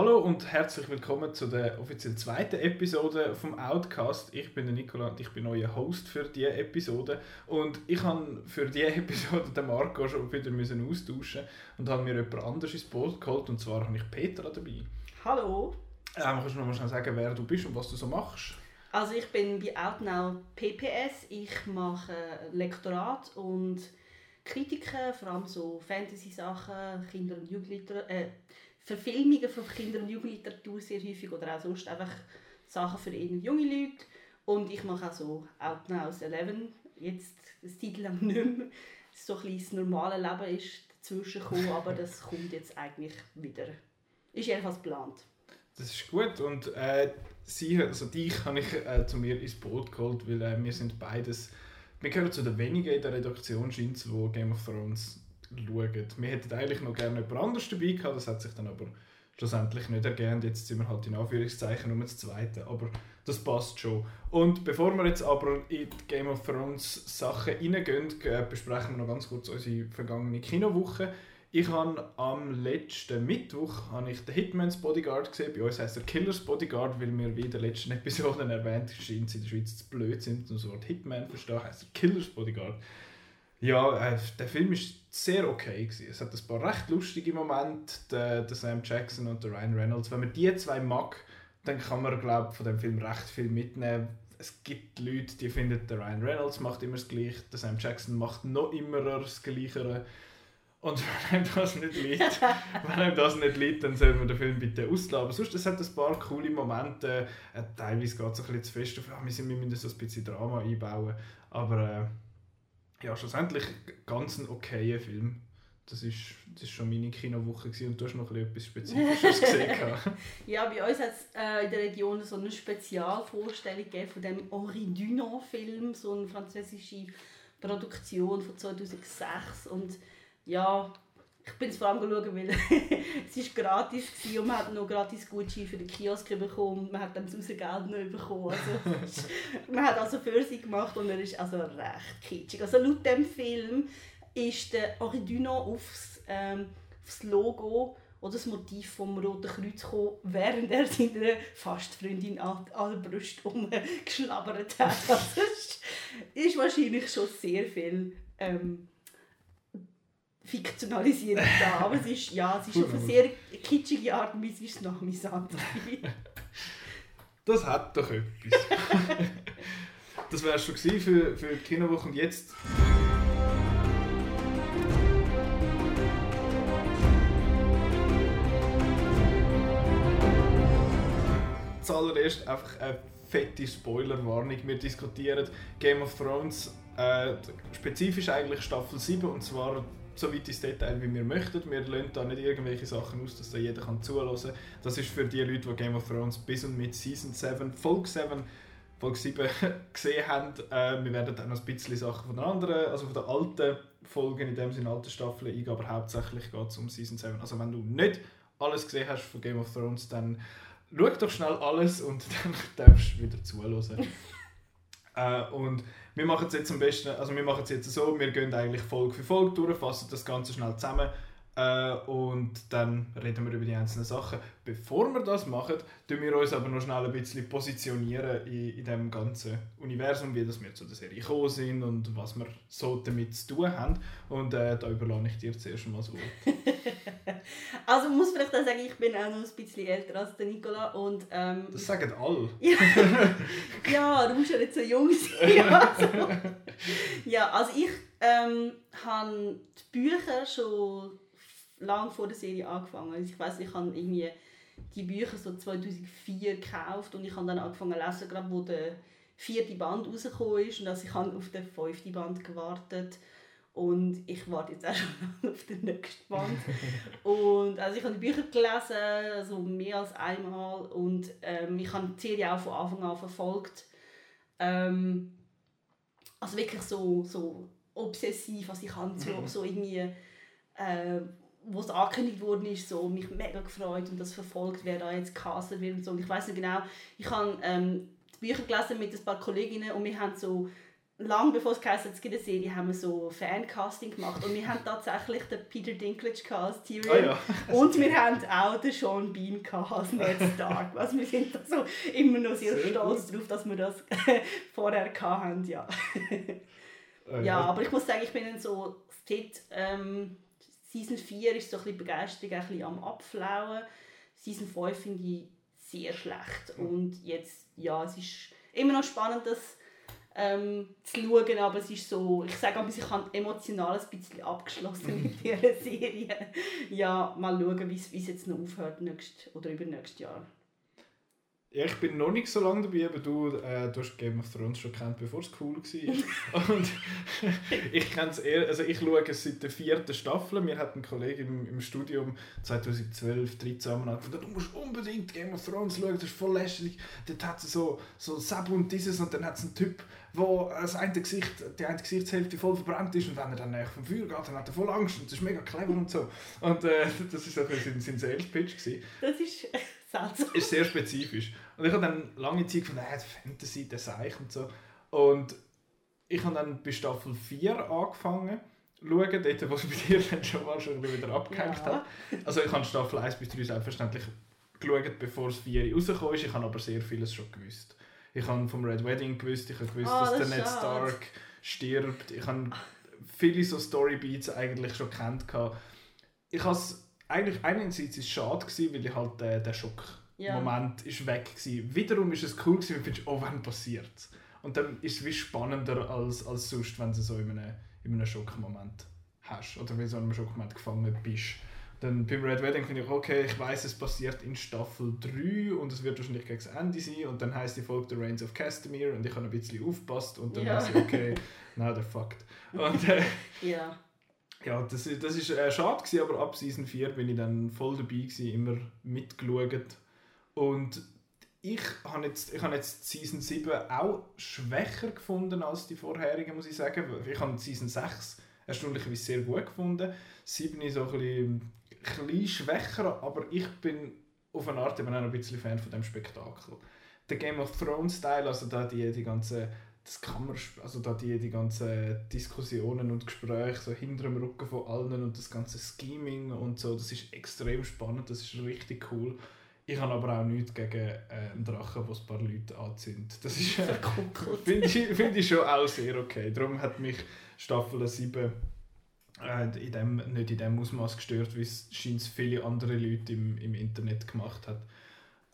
Hallo und herzlich willkommen zu der offiziell zweiten Episode vom Outcast. Ich bin der Nicola und ich bin euer Host für diese Episode. Und ich habe für diese Episode den Marco schon wieder müssen austauschen und habe mir jemand anderes ins Boot geholt. Und zwar habe ich Petra dabei. Hallo. Ähm, kannst du noch mal schnell sagen, wer du bist und was du so machst? Also ich bin bei Outnow PPS. Ich mache Lektorat und Kritiken, vor allem so Fantasy-Sachen, Kinder- und Jugendliteratur, äh, Verfilmungen von Kinder- und Jugendliteratur sehr häufig oder auch sonst einfach Sachen für eher junge Leute. Und ich mache auch so Out Now 11, jetzt das Titel lang nicht mehr. So ein bisschen das normale Leben ist dazwischen gekommen, aber das kommt jetzt eigentlich wieder. Ist jedenfalls geplant. Das ist gut und äh, sie, also dich habe ich äh, zu mir ins Boot geholt, weil äh, wir sind beides, wir gehören zu den wenigen in der Redaktion, scheint wo Game of Thrones schauen. Wir hätten eigentlich noch gerne jemand anderes dabei gehabt, das hat sich dann aber schlussendlich nicht ergeben. Jetzt sind wir halt in Anführungszeichen um das Zweite, aber das passt schon. Und bevor wir jetzt aber in die Game of Thrones Sachen reingehen, äh, besprechen wir noch ganz kurz unsere vergangene Kinowoche. Ich habe am letzten Mittwoch habe ich den Hitman's Bodyguard gesehen. Bei uns heißt er Killers Bodyguard, weil wir wie in den letzten Episoden erwähnt scheint, sie in der Schweiz zu blöd sind und das Wort Hitman verstehen, heißt er Killers Bodyguard. Ja, äh, der Film ist sehr okay gewesen. Es hat ein paar recht lustige Momente, der, der Sam Jackson und der Ryan Reynolds. Wenn man die zwei mag, dann kann man glaube von dem Film recht viel mitnehmen. Es gibt Leute, die finden, der Ryan Reynolds macht immer das Gleiche, der Sam Jackson macht noch immer das Gleiche. Und wenn einem das nicht liegt, wenn einem das nicht liegt, dann soll man den Film bitte auslassen. Aber sonst, es hat ein paar coole Momente. Äh, teilweise geht es ein bisschen zu fest auf, ah, wir, sind, wir müssen so ein bisschen Drama einbauen. Aber äh, ja, schlussendlich ganz ein okayer Film. Das ist, das ist schon meine Kinowoche gewesen. und du hast noch etwas Spezifisches gesehen. ja, bei uns hat es äh, in der Region so eine Spezialvorstellung von dem Henri Dunant-Film, so eine französische Produktion von 2006 und ja, ich bin es vor allem schauen, weil es ist gratis war und man hat noch gratis Gutschein für den Kiosk bekommen und man hat dann das Geld noch bekommen. Also, man hat also für sie gemacht und er ist also recht kitschig. Also laut dem Film ist der Henri Dunant aufs, ähm, aufs Logo oder das Motiv vom Roten Kreuz gekommen, während er seiner Fastfreundin an, der Brust umgeschlabbert hat. Also ist, ist wahrscheinlich schon sehr viel ähm, fiktionalisiert da. Aber es ist, ja, es ist auf eine sehr kitschige Art und Weise ist noch amüsant. das hat doch etwas. das wäre schon für, für die Kinowoche und jetzt... Zuallererst einfach eine fette Spoilerwarnung. Wir diskutieren Game of Thrones, äh, spezifisch eigentlich Staffel 7, und zwar so weit ins Detail, wie wir möchten. Wir lassen da nicht irgendwelche Sachen aus, dass da jeder kann zuhören kann. Das ist für die Leute, die Game of Thrones bis und mit Season 7, Folge 7, Folge 7 gesehen haben. Äh, wir werden dann noch ein bisschen Sachen von den anderen, also von den alten Folgen, in dem Sinne alten Staffeln eingehen, aber hauptsächlich geht es um Season 7. Also wenn du nicht alles gesehen hast von Game of Thrones, dann schau doch schnell alles und dann darfst du wieder zuhören. äh, und wir machen es jetzt am besten, also wir machen es jetzt so, wir gehen eigentlich Folge für Folge durch, fassen das Ganze schnell zusammen äh, und dann reden wir über die einzelnen Sachen. Bevor wir das machen, tun wir uns aber noch schnell ein bisschen positionieren in, in dem ganzen Universum, wie das wir zu der Serie gekommen sind und was wir so damit zu tun haben. Und äh, da überlasse ich dir zuerst mal das Wort. also ich muss vielleicht auch sagen, ich bin auch noch ein bisschen älter als der Nicola und... Ähm, das sagen alle. ja, du musst ja nicht so jung sein. Also. ja, also ich ähm, habe die Bücher schon lange vor der Serie angefangen. Also ich weiß, ich habe irgendwie die Bücher so 2004 gekauft und ich habe dann angefangen zu lesen, gerade wo der vierte Band rausgekommen ist und also ich habe auf den fünften Band gewartet und ich warte jetzt auch schon auf den nächsten Band. und also ich habe die Bücher gelesen, also mehr als einmal und ähm, ich habe die Serie auch von Anfang an verfolgt. Ähm, also wirklich so, so obsessiv, was ich habe, so, mhm. so irgendwie äh, wo es angekündigt worden ist, so mich mega gefreut und das verfolgt, wer da jetzt castet wird und so. Und ich weiß nicht genau, ich habe ähm, die Bücher gelesen mit ein paar Kolleginnen und wir haben so lang bevor es geheißen es gibt eine Serie, haben wir so Fancasting gemacht und wir haben tatsächlich den Peter Dinklage als Tyrion Ah, ja. und wir haben auch den Sean Bean als Ned Stark. Also wir sind da so immer noch sehr, Sehr stolz darauf, dass wir das vorher hatten, ja. Äh, Ja, aber ich muss sagen, ich bin dann so, dort, ähm, Season 4 ist so ein bisschen Begeisterung ein bisschen am Abflauen. Season 5 finde ich sehr schlecht. Und jetzt, ja, es ist immer noch spannend, das ähm, zu schauen, aber es ist so, ich sage aber, ich habe emotional ein bisschen abgeschlossen mit dieser Serie. Ja, mal schauen, wie es wie es jetzt noch aufhört nächst, oder übernächstes Jahr. Ja, ich bin noch nicht so lange dabei, aber du, äh, du hast Game of Thrones schon kennt, bevor es cool war. Und ich kenne es eher, also ich schaue es seit der vierten Staffel. Wir hatten einen Kollegen im, im Studium 2012, 13 haben gesagt, du musst unbedingt Game of Thrones schauen, das ist voll lästig. Dort hat es so, so Sab und dieses und dann hat es einen Typ, wo das eine Gesicht, die eine Gesichtshälfte voll verbrannt ist und wenn er dann näher vom Feuer geht, dann hat er voll Angst und das ist mega clever und so. Und äh, das war so sein, sein Sales-Pitch. Das ist seltsam. ist sehr spezifisch. Und ich habe dann lange Zeit gefunden, äh, Fantasy, das Seich und so. Und ich habe dann bei Staffel 4 angefangen zu schauen, dort, wo es bei dir dann schon mal schon wieder abgehängt Ja. hat. Also ich habe Staffel 1 bis 3 selbstverständlich geschaut, bevor es 4 rausgekommen ist. Ich habe aber sehr vieles schon gewusst. Ich habe vom Red Wedding gewusst, ich habe gewusst, Ah, dass das der Ned. Stark stirbt. Ich habe viele so Storybeats eigentlich schon kennt. Ich habe es eigentlich einerseits ist es schade gewesen, weil ich halt äh, der Schock Ja. Moment ist weg gewesen. Wiederum ist es cool gewesen, weil du findest, oh, wann passiert Und dann ist es wie spannender als, als sonst, wenn du so in einem, in einem Schockmoment hast oder wenn du so in einem Schockmoment gefangen bist. Dann beim Red Wedding finde ich, okay, ich weiß, es passiert in Staffel 3 und es wird wahrscheinlich gegen das Ende sein und dann heißt die Folge The Reigns of Castamere und ich habe ein bisschen aufgepasst und dann Ja. weiß ich, okay, now they're fucked. Und äh, Ja. Ja, das, das äh, schade gewesen, aber ab Season 4 bin ich dann voll dabei gewesen, immer mitgeschaut. Und ich habe jetzt, habe jetzt Season 7 auch schwächer gefunden als die vorherigen, muss ich sagen. Ich habe Season 6 erstaunlicherweise sehr gut gefunden. 7 ist so ein bisschen, ein bisschen schwächer, aber ich bin auf eine Art eben auch ein bisschen Fan von dem Spektakel. Der Game of Thrones Style, also da die, die ganze das kann man, also da die, die ganzen Diskussionen und Gespräche so hinter dem Rücken von allen und das ganze Scheming und so, das ist extrem spannend, das ist richtig cool. Ich habe aber auch nichts gegen äh, einen Drachen, wo ein paar Leute anzünden. Das ist, äh, finde ich, find ich schon auch sehr okay. Darum hat mich Staffel 7 äh, in dem, nicht in dem Ausmaß gestört, wie es scheint viele andere Leute im, im Internet gemacht hat.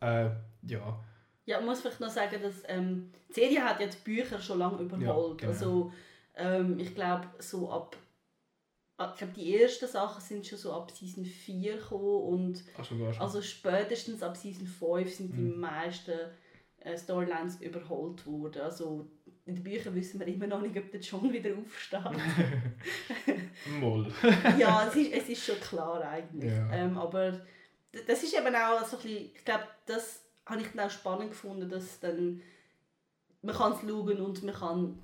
Äh, ja, Ja, ich muss vielleicht noch sagen, dass ähm, die Serie hat ja die Bücher schon lange überholt. genau. Also ähm, ich glaube so ab ah, ich glaube die ersten Sachen sind schon so ab Season 4 gekommen und also sogar schon. also spätestens ab Season 5 sind die Mhm. meisten äh, Storylines überholt worden. Also in den Büchern wissen wir immer noch nicht, ob der John wieder aufsteht. Moll. ja, es ist, es ist schon klar eigentlich. Ja. Ähm, aber das ist eben auch so ein bisschen, ich glaube, das habe ich dann auch spannend gefunden, dass dann man kann es schauen und man kann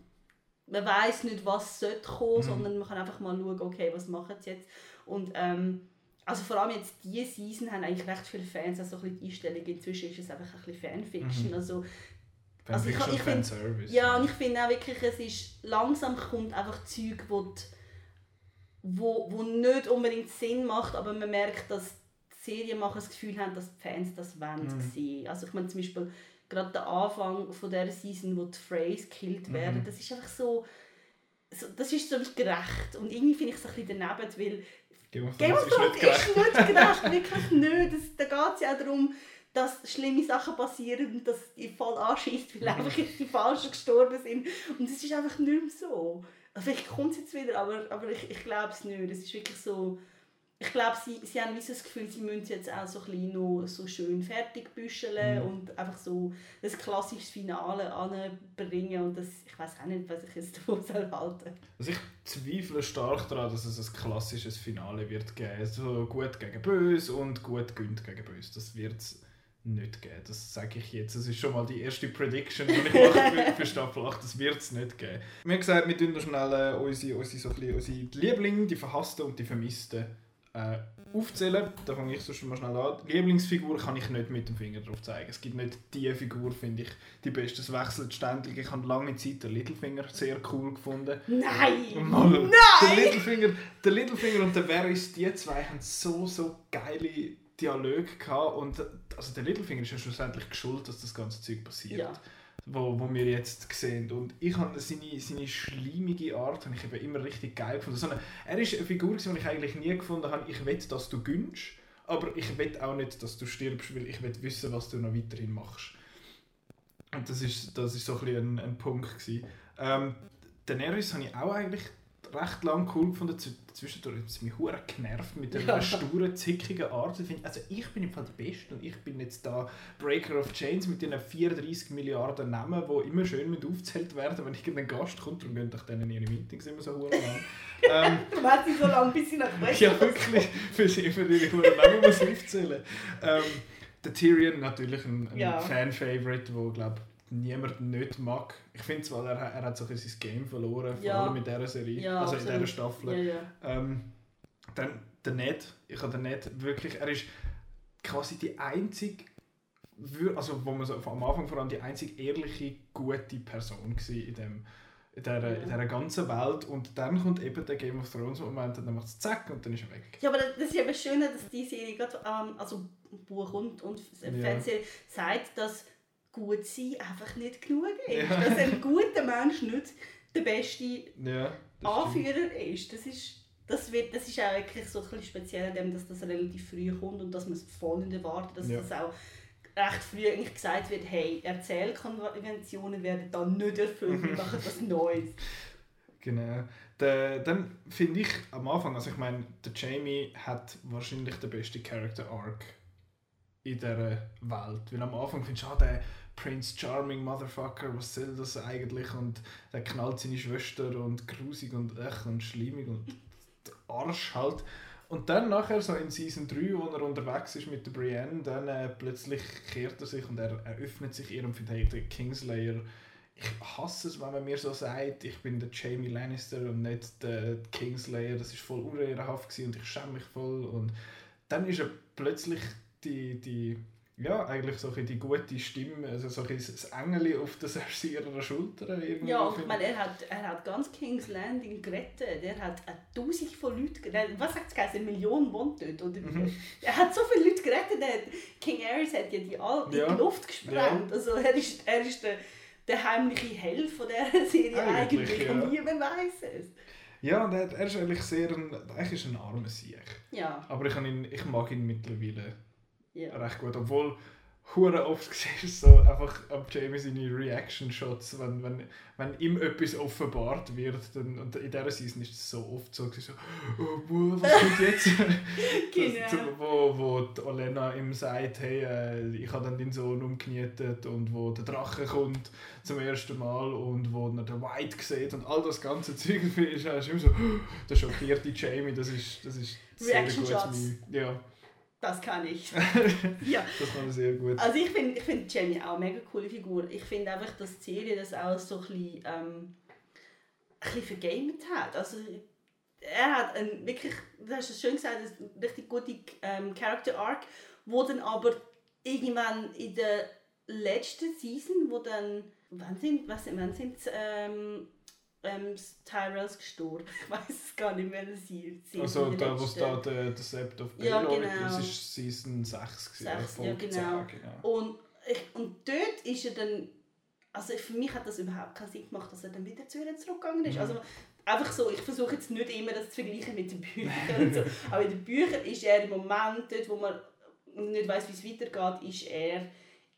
man weiß nicht, was sollte kommen, Mhm. sondern man kann einfach mal schauen, okay, was machen sie jetzt. Und ähm, also vor allem jetzt diese Season haben eigentlich recht viele Fans, also so ein bisschen die Einstellung inzwischen ist es einfach ein bisschen Fanfiction, Mhm. also Also ich- Fanfiction, ich find- Fanservice. ja, und ich finde auch wirklich, es ist langsam kommt einfach Zeug, wo, die, wo, wo nicht unbedingt Sinn macht, aber man merkt, dass Serienmacher das Gefühl haben, dass die Fans das wollen Mhm. sehen. Also ich meine zum Beispiel gerade der Anfang von dieser Season, wo die Freys gekillt Mhm. werden, das ist einfach so, so das ist so gerecht. Und irgendwie finde ich es ein bisschen daneben, weil Game of Thrones ist nicht ist gerecht. nicht gerecht, wirklich nicht. Das, da geht es ja auch darum, dass schlimme Sachen passieren und dass ihr voll anschießt, weil einfach jetzt die Falschen gestorben sind. Und es ist einfach nicht mehr so. Also Vielleicht kommt es jetzt wieder, aber, aber ich, ich glaube es nicht. Es ist wirklich so... Ich glaube, sie, sie haben wie das Gefühl, sie müssen es jetzt auch so ein noch so schön fertig büscheln Mhm. und einfach so das klassische Finale anbringen. Und das, ich weiß auch nicht, was ich jetzt davon soll halten Also ich zweifle stark daran, dass es ein klassisches Finale wird geben. So gut gegen böse und gut gönnt gegen böse. Das wird es nicht geben. Das sage ich jetzt. Das ist schon mal die erste Prediction, die ich mache für, für Staffel 8. Das wird es nicht geben. Wir haben gesagt, wir tun schnell äh, unsere, unsere, so bisschen, unsere Lieblinge, die Verhassten und die Vermissten äh, aufzählen. Da fange ich sonst mal schnell an. Lieblingsfigur kann ich nicht mit dem Finger drauf zeigen. Es gibt nicht die Figur, finde ich, die beste. Es wechselt ständig. Ich habe lange Zeit den Littlefinger sehr cool gefunden. Nein! Mal, Nein! Der Littlefinger, der Littlefinger und der Varys, die zwei haben so, so geile Dialoge gehabt. Und also der Littlefinger ist ja schlussendlich geschuld, dass das ganze Zeug passiert. Ja. Wo, wo wir jetzt sehen. Und ich habe seine, seine schleimige Art habe ich eben immer richtig geil gefunden. So eine, er ist eine Figur, die ich eigentlich nie gefunden habe. Ich will, dass du gönnst, aber ich will auch nicht, dass du stirbst, weil ich will wissen, was du noch weiterhin machst. Und das ist, das ist so ein, ein, ein Punkt. Gewesen. Ähm, Daenerys habe ich auch eigentlich recht lang cool gefunden. Zwischendurch hat es mich hure genervt mit der Ja. sturen, zickigen Art. Also ich bin im Fall der Beste und ich bin jetzt da Breaker of Chains mit diesen 34 Milliarden Namen, die immer schön mit aufgezählt werden, wenn irgendein Gast kommt. Darum gehen doch denen ihre Meetings immer so hure lang. ähm, warst sie so lange, bis sie nach Brechen ja, wirklich. Für sie für ihre hohen Namen muss aufzählen. Ähm, der Tyrion natürlich ein, ein Ja. Fan-Favorite, wo glaube niemand nicht mag. Ich finde zwar, er, er hat so ein sein Game verloren, vor Ja. allem in dieser Serie, Ja, also in absolut. dieser Staffel. Ja, ja. Ähm, dann der Ned, ich habe den Ned wirklich, er ist quasi die einzige, also wo man so am Anfang vor allem die einzige ehrliche, gute Person war in dem in dieser, in dieser ganzen Welt und dann kommt eben der Game of Thrones Moment und dann macht es zack und dann ist er weg. Ja, aber das ist eben schön, dass die Serie gerade, ähm, also Buch und, und Ja. Fernsehserie sagt, dass gut sein einfach nicht genug ist. Ja. Dass ein guter Mensch nicht der beste Ja, das stimmt. Anführer ist. Das ist, das, wird, das ist auch wirklich so ein speziell, an dem, dass das relativ früh kommt und dass man es voll nicht erwartet, dass Ja. das auch recht früh eigentlich gesagt wird, hey, Erzählkonventionen werden dann nicht erfüllt, wir machen was Neues. Genau. Der, dann finde ich am Anfang, also ich meine, der Jamie hat wahrscheinlich den besten Character Arc in dieser Welt. Weil am Anfang findest du, ah, der Prince Charming Motherfucker, was soll das eigentlich? Und der knallt seine Schwester und grusig und echt und schlimmig und Arsch halt. Und dann nachher, so in Season 3, wo er unterwegs ist mit der Brienne, dann äh, plötzlich kehrt er sich und er, er öffnet sich ihr und findet, hey, der Kingslayer, ich hasse es, wenn man mir so sagt, ich bin der Jamie Lannister und nicht der Kingslayer, das ist voll unehrenhaft und ich schäme mich voll. Und dann ist er plötzlich die, die ja, eigentlich so die gute Stimme, also so das Engel auf der ihrer Schulter. Irgendwo, Ja, ich meine, er hat, er hat ganz King's Landing gerettet. Er hat eine Tausend von Leuten gerettet. Was sagt es? Eine Million wohnt dort. Oder? Mhm. Er hat so viele Leute gerettet. Er hat, King Aerys hat ja die all in Ja. die Luft gesprengt. Also er ist, er ist der, der heimliche Held von dieser Serie Eigentlich, eigentlich. ja. Und niemand weiß es. Ja, und er, ist eigentlich sehr ein, eigentlich ist ein armer Sieg. Ja, Aber ich, ihn, ich mag ihn mittlerweile ja. recht gut. Obwohl, hure oft siehst du so einfach ab Jamie seine Reaction-Shots, wenn, wenn, wenn ihm etwas offenbart wird. Dann, und in dieser Season ist es so oft so, so oh, boah, was kommt jetzt? Genau. das, wo, wo Olena ihm sagt, hey, äh, ich habe dann deinen Sohn umgenietet und wo der Drache kommt zum ersten Mal und wo er den White sieht und all das ganze Zeug ist, ist immer so, der schockierte Jamie, das ist, das ist sehr gutes. Meme. Ja, Das kann ich. ja. das kann er sehr gut. Also ich finde ich find Jamie auch eine mega coole Figur. Ich finde einfach, dass die Serie das auch so ein bisschen, ähm, ein bisschen vergamet hat. Also er hat einen wirklich, du hast es schön gesagt, einen richtig guten ähm, Character Arc, wo dann aber irgendwann in der letzten Season, wo dann, wann sind, was, wann sind ähm, ähm, Tyrells gestorben? Ich weiß es gar nicht mehr, sie Also da, wo es da der, der Sept of Ja, Baelor genau. das ist Season 6 gewesen, Sechs, Folge ja, genau. 10, genau. Und, ich, und dort ist er dann, also für mich hat das überhaupt keinen Sinn gemacht, dass er dann wieder zu ihr zurückgegangen ist. Mhm. Also einfach so, ich versuche jetzt nicht immer das zu vergleichen mit den Büchern und so, aber in den Büchern ist er im Moment dort, wo man nicht weiß, wie es weitergeht, ist er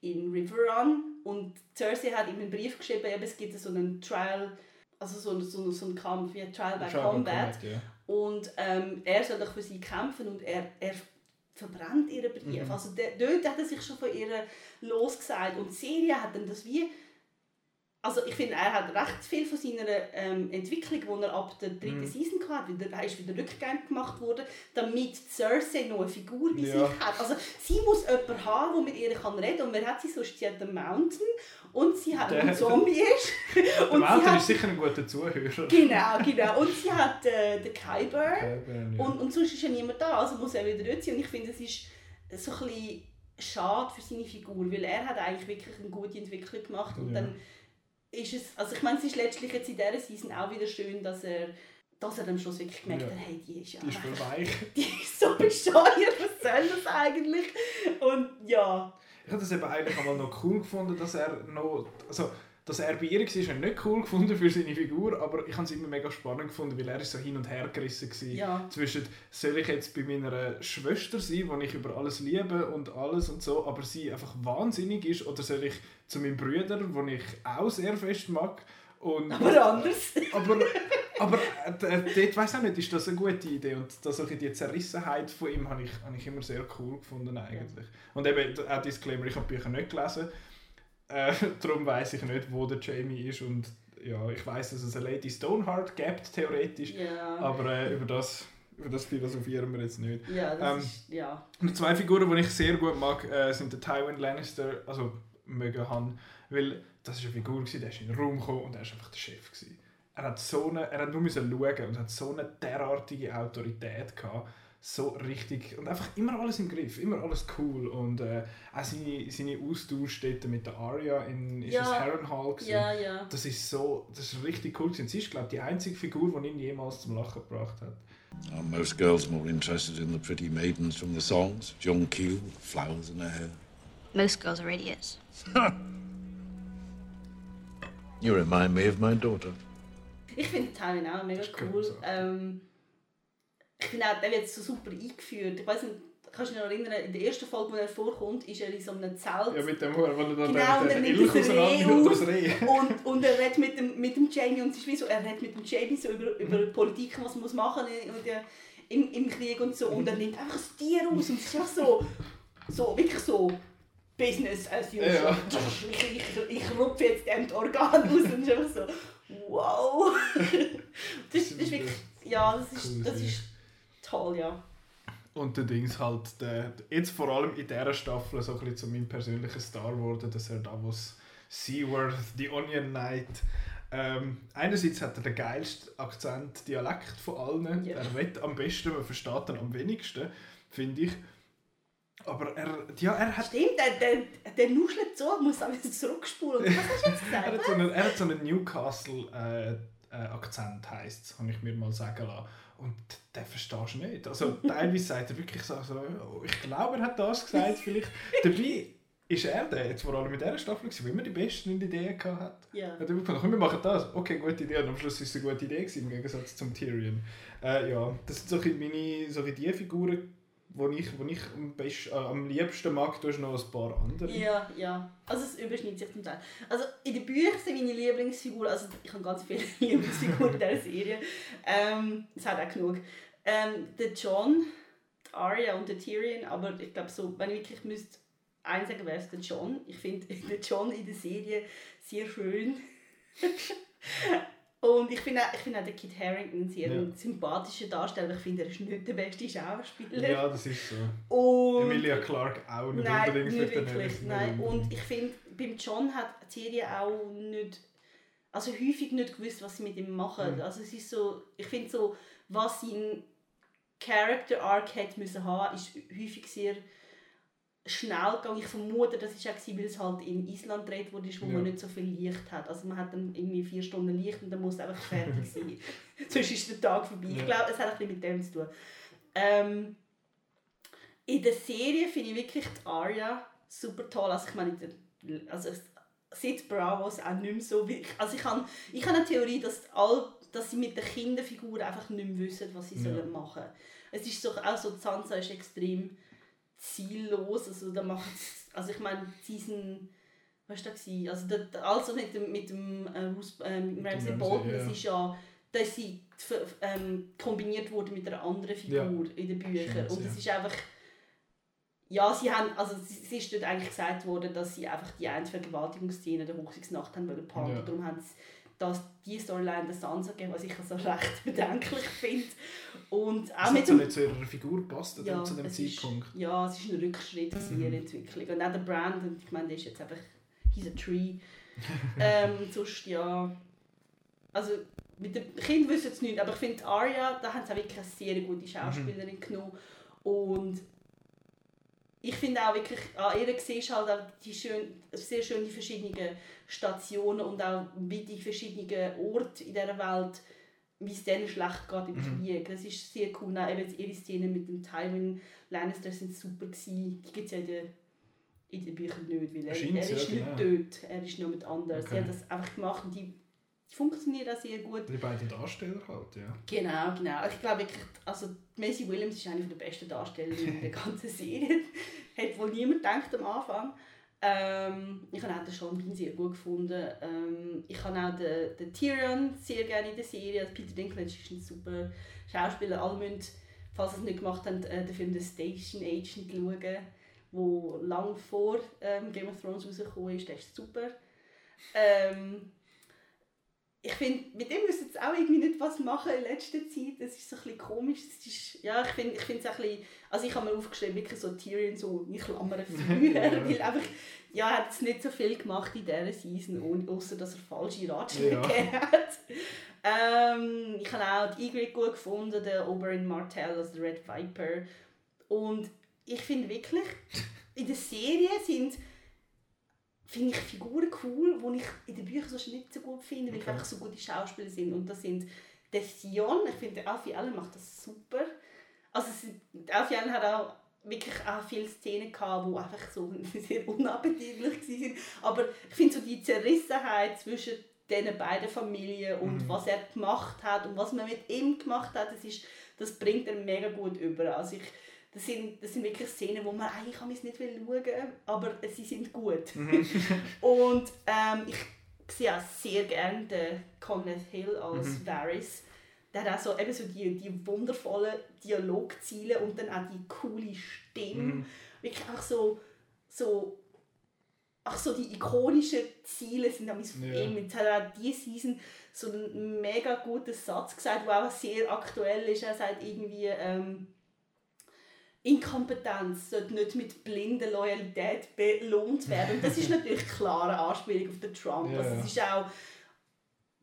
in Riverrun und Cersei hat ihm einen Brief geschrieben, eben, es gibt so einen Trial, also so, so, so einen Kampf wie ein Trial by mal, Combat Combat, ja. und ähm, er soll doch für sie kämpfen und er, er verbrennt ihren Brief. Mhm. Also der, dort hat er sich schon von ihr losgesagt. Und die Serie hat dann das wie also ich finde, er hat recht viel von seiner ähm, Entwicklung, die er ab der dritten mm. Season hatte, wieder, er ist wieder rückgängig gemacht worden, damit Cersei noch eine Figur bei ja. sich hat. Also sie muss jemanden haben, der mit ihr kann reden kann. Und wer hat sie sonst? Sie hat den Mountain und sie hat einen Zombie ist. der Mountain hat, ist sicher ein guter Zuhörer. Genau, genau. Und sie hat äh, den Kyber. Kyber ja. und, und sonst ist ja niemand da, also muss er wieder dort sein. Und ich finde, es ist so ein bisschen schade für seine Figur, weil er hat eigentlich wirklich eine gute Entwicklung gemacht und ja. dann ist es, also ich meine, es ist letztlich jetzt in dieser Season auch wieder schön, dass er dass er am Schluss wirklich gemerkt ja. hat, hey, die ist ja die ist weich. Die ist so bescheuert, was soll das eigentlich? Und ja. Ich habe das eben eigentlich einmal noch cool gefunden, dass er noch, also dass er bei ihr war, habe ich nicht cool gefunden für seine Figur, aber ich habe es immer mega spannend gefunden, weil er ist so hin und her gerissen war. Ja. Zwischen, soll ich jetzt bei meiner Schwester sein, die ich über alles liebe und alles und so, aber sie einfach wahnsinnig ist, oder soll ich zu meinem Bruder, den ich auch sehr fest mag, und, aber anders. aber aber äh, dort weiß auch nicht, ist das eine gute Idee. Und das, also die Zerrissenheit von ihm habe ich, habe ich immer sehr cool gefunden eigentlich. Und eben auch Disclaimer, ich habe Bücher nicht gelesen. Äh, darum weiß ich nicht, wo der Jamie ist und ja, ich weiß, dass es eine Lady Stoneheart gibt, theoretisch, ja. aber äh, über das über das philosophieren wir jetzt nicht. Ja, das ähm, ist, ja. Und zwei Figuren, die ich sehr gut mag, äh, sind der Tywin Lannister, also mögen haben, weil das ist eine Figur, gewesen, der ist in den Raum gekommen und er war einfach der Chef. Gewesen. Er hat, so eine, er hat nur müssen schauen und hat so eine derartige Autorität gehabt, so richtig und einfach immer alles im Griff, immer alles cool und äh, auch seine, seine Austausch mit der Arya in ist ja. es Harrenhal ja, ja. das ist so, das ist richtig cool gewesen. Sie ist glaube die einzige Figur, die ihn jemals zum Lachen gebracht hat. Are most girls more interested in the pretty maidens from the songs? John Keel, flowers in her hair. Most girls are idiots. you remind me of my daughter. Ich finde Tywin auch mega cool. Ähm, ich finde auch, der wird so super eingeführt. Ich weiß nicht, kannst du dich noch erinnern, in der ersten Folge, wo er vorkommt, ist er in so einem Zelt. Ja, mit dem wo er dann genau, und er nimmt das Reh und, und er redet mit dem, mit dem Jamie und es ist wie so, er redet mit dem Jamie so über, über mhm. Politik, was man muss machen muss im, im Krieg und so und er nimmt einfach das Tier aus und es ist einfach so, so wirklich so Business as usual. Ja. Ich, ich, ich rupfe jetzt dem Organ aus und es ist einfach so wow. das, ist wirklich, ja, das ist, das ist toll, ja. Und der Dings halt, der, jetzt vor allem in dieser Staffel so ein bisschen zu meinem persönlichen Star geworden, dass er Davos Seaworth, The Onion Knight, ähm, einerseits hat er den geilsten Akzent, Dialekt von allen. Ja. Er redet am besten, man versteht ihn am wenigsten, finde ich. Aber er, ja, er hat... Stimmt, der, der, der nuschelt so, muss auch wieder zurückspulen. Was hast du jetzt gesagt? er, hat so einen, er hat so einen Newcastle-Akzent, äh, äh, heisst es, kann ich mir mal sagen lassen. Und den verstehst du nicht. Also teilweise sagt er wirklich so, so ich glaube, er hat das gesagt, vielleicht. Dabei ist er der, jetzt vor allem mit dieser Staffel, der immer die besten Ideen hat. Ja. Er hat immer komm, wir machen das. Okay, gute Idee. Und am Schluss war es eine gute Idee, gewesen, im Gegensatz zum Tyrion. Äh, ja, das sind so meine, so die Figuren, wo ich, wo ich am, best, äh, am liebsten mag, du hast noch ein paar andere. Ja, ja. Also es überschneidet sich zum Teil. Also in den Büchern sind meine Lieblingsfiguren, also ich habe ganz viele Lieblingsfiguren in dieser Serie. Ähm, es hat auch genug. Ähm, der John, die Arya und der Tyrion, aber ich glaube so, wenn ich wirklich müsste eins sagen, wäre es der John. Ich finde den John in der Serie sehr schön. Und ich finde auch, find auch den Kit Harington einen sehr ja. sympathischen Darsteller. Ich finde, er ist nicht der beste Schauspieler. Ja, das ist so. Und Emilia Clarke auch nicht nein, unbedingt. Nicht wirklich, nein. Und ich finde, beim John hat die Serie auch nicht, also häufig nicht gewusst, was sie mit ihm machen. Mhm. Also es ist so, ich finde so, was sein Character Arc hätte müssen haben, ist häufig sehr schnell gegangen. Ich vermute, das war auch, weil es halt in Island gedreht wurde, wo ja. man nicht so viel Licht hat. Also man hat dann irgendwie vier Stunden Licht und dann muss es einfach fertig sein. Sonst ist der Tag vorbei. Ja. Ich glaube, es hat ein bisschen mit dem zu tun. Ähm, in der Serie finde ich wirklich die Arya super toll. Also ich meine, also seit Bravos auch nicht mehr so wirklich. Also ich habe ich hab eine Theorie, dass, all, dass sie mit den Kinderfiguren einfach nicht mehr wissen, was sie ja. sollen machen sollen. Es ist so, auch so, Sansa ist extrem ziellos. Also da macht also ich meine, Season, was war das? Also das, also mit dem, mit dem äh, Bruce, äh, Ramsey Bolton, ja. das ist ja, dass sie ähm, kombiniert wurde mit einer anderen Figur ja. in den Büchern. Und ja. ist einfach ja, sie haben, also es ist dort eigentlich gesagt worden, dass sie einfach die eine Vergewaltigungsszene der Hochzeitsnacht haben wollen. Ja. Darum haben sie das, die Storyline der Sansa gegeben, was ich also recht bedenklich finde. Und auch Das mit dem nicht zu ihrer Figur gepasst ja, zu dem Zeitpunkt. Ist, ja, es ist ein Rückschritt in Mhm. der Entwicklung. Und auch der Brandon, ich meine, der ist jetzt einfach, he's a tree. ähm, sonst, ja, also mit dem Kind wissen es nicht, aber ich finde Arya, da haben sie auch wirklich eine sehr gute Schauspielerin genommen. Und ich finde auch wirklich, an ihr siehst halt auch die schön, sehr schön die verschiedenen Stationen und auch wie die verschiedenen Orte in dieser Welt, wie es denen schlecht geht im Mhm. Krieg. Das ist sehr cool. Auch eben ihre Szenen mit dem Tywin Lannister sind super gewesen. Die gibt es ja in den, in den Büchern nicht, weil er, Scheint er ist ja, nicht genau. tot, er ist nur mit anderen. Sie Okay. haben das einfach gemacht und die, die funktionieren auch sehr gut. Die beiden Darsteller halt, ja. Genau, genau. Ich glaube wirklich, also Maisie Williams ist eine der besten Darstellerinnen in der ganzen Serie. Hat wohl niemand gedacht am Anfang. Ähm, ich habe auch den Sean Bean sehr gut gefunden. Ähm, ich habe auch den, den Tyrion sehr gerne in der Serie. Also Peter Dinklage ist ein super Schauspieler. Alle müssen, falls sie es nicht gemacht haben, äh, den Film The Station Agent schauen, der lang vor ähm, Game of Thrones rausgekommen ist. Der ist super. Ähm, ich finde, mit dem müssen sie auch irgendwie nicht was machen in letzter Zeit. Das ist so ein bisschen komisch. Das ist, ja, ich finde ich finde es ein bisschen, also ich habe mir aufgeschrieben, wirklich so Tyrion so in Klammern früher, weil einfach, ja, er hat jetzt nicht so viel gemacht in dieser Season, ausser dass er falsche Ratschläge Ja. hat. Ähm, ich habe auch die Ygritte gut gefunden, den Oberyn Martell, also den Red Viper. Und ich finde wirklich, in der Serie sind finde ich Figuren cool, die ich in den Büchern sonst nicht so gut finde, weil Okay. einfach so gute Schauspieler sind. Und das sind der Sion, ich finde, der Alfie Allen macht das super. Also Alfie Allen hat auch wirklich auch viele Szenen gehabt, die einfach so sehr unappetitlich waren. Aber ich finde so die Zerrissenheit zwischen diesen beiden Familien und Mhm. was er gemacht hat und was man mit ihm gemacht hat, das, ist, das bringt er mega gut über. Also ich, das, sind, das sind wirklich Szenen, wo man eigentlich kann man es nicht will schauen aber sie sind gut. und ähm, ich sehe auch sehr gerne den Kenneth Hill als Mhm. Varys. Der hat auch so, eben so die, die wundervollen Dialogziele und dann auch die coole Stimme. Mhm. Wirklich auch so, so Ach so, die ikonischen Ziele sind damals von Ja. ihm. Jetzt hat er auch diese Season so einen mega guten Satz gesagt, der auch sehr aktuell ist. Er sagt irgendwie, ähm, Inkompetenz sollte nicht mit blinder Loyalität belohnt werden. Und das ist natürlich eine klare Anspielung auf den Trump. Ja, Also ja. es ist auch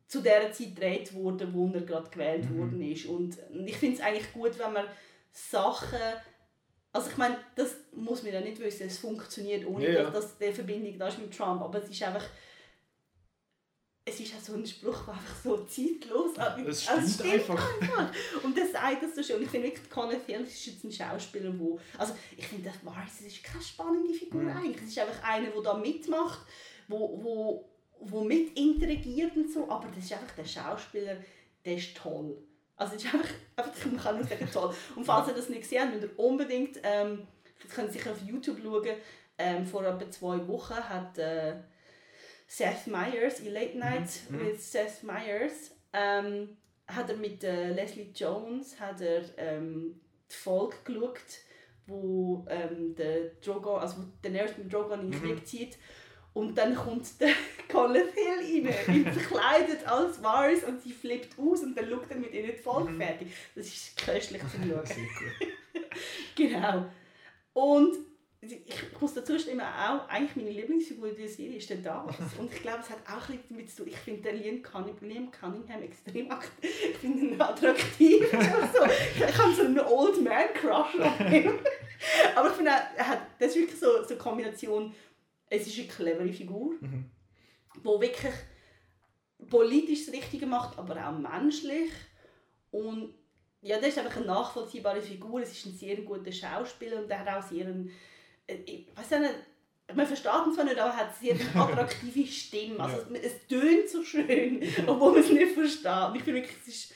zu der Zeit gedreht worden, wo er gerade gewählt Mhm. worden ist. Und ich finde es eigentlich gut, wenn man Sachen also ich meine, das muss man ja nicht wissen, es funktioniert ohne, Ja, dass die Verbindung da ist mit Trump, aber es ist einfach es ist auch so ein Spruch, der einfach so zeitlos Es Also stimmt einfach. einfach. Und das sagt das so schön. Und ich finde wirklich, Colin Firth ist jetzt ein Schauspieler, wo also ich finde, das Varys ist keine spannende Figur Mhm. eigentlich. Es ist einfach einer, der da mitmacht, wo, wo, wo mit interagiert und so, aber das ist einfach der Schauspieler, der ist toll. Also es ist einfach, einfach man kann nur sagen, toll. Und falls ihr das nicht gesehen habt, müsst ihr unbedingt, ähm, das könnt ihr sicher auf YouTube schauen, ähm, vor etwa zwei Wochen hat äh, Seth Meyers, in Late Night Mhm, mhm. with Seth Meyers, ähm, hat er mit äh, Leslie Jones hat er, ähm, die Folge geschaut, wo ähm, der Drogon, also wo Daenerys mit Drogon in den Mhm. Krieg zieht und dann kommt der Colin Hill rein, ihn verkleidet als Varys und sie flippt aus und dann schaut er mit ihr die Folge Mhm. fertig. Das ist köstlich zu schauen. Genau. Und ich muss dazu stimmen, auch eigentlich meine Lieblingsfigur in dieser Serie ist der Davos. Und ich glaube, es hat auch bisschen damit zu tun. Ich finde den Liam, Cunning, Liam Cunningham extrem Ich finde ihn attraktiv. also, ich habe so einen Old Man Crush auf ihn. Aber ich finde, auch, er hat, das ist wirklich so, so eine Kombination. Es ist eine clevere Figur, Mhm. wo wirklich politisch das Richtige macht, aber auch menschlich. Und ja, das ist einfach eine nachvollziehbare Figur. Es ist ein sehr guter Schauspieler und der hat auch sehr einen, ich weiß nicht, man versteht ihn zwar nicht, aber er hat sehr eine attraktive Stimme. Also es, es tönt so schön, obwohl man es nicht versteht. Ich finde wirklich, es ist,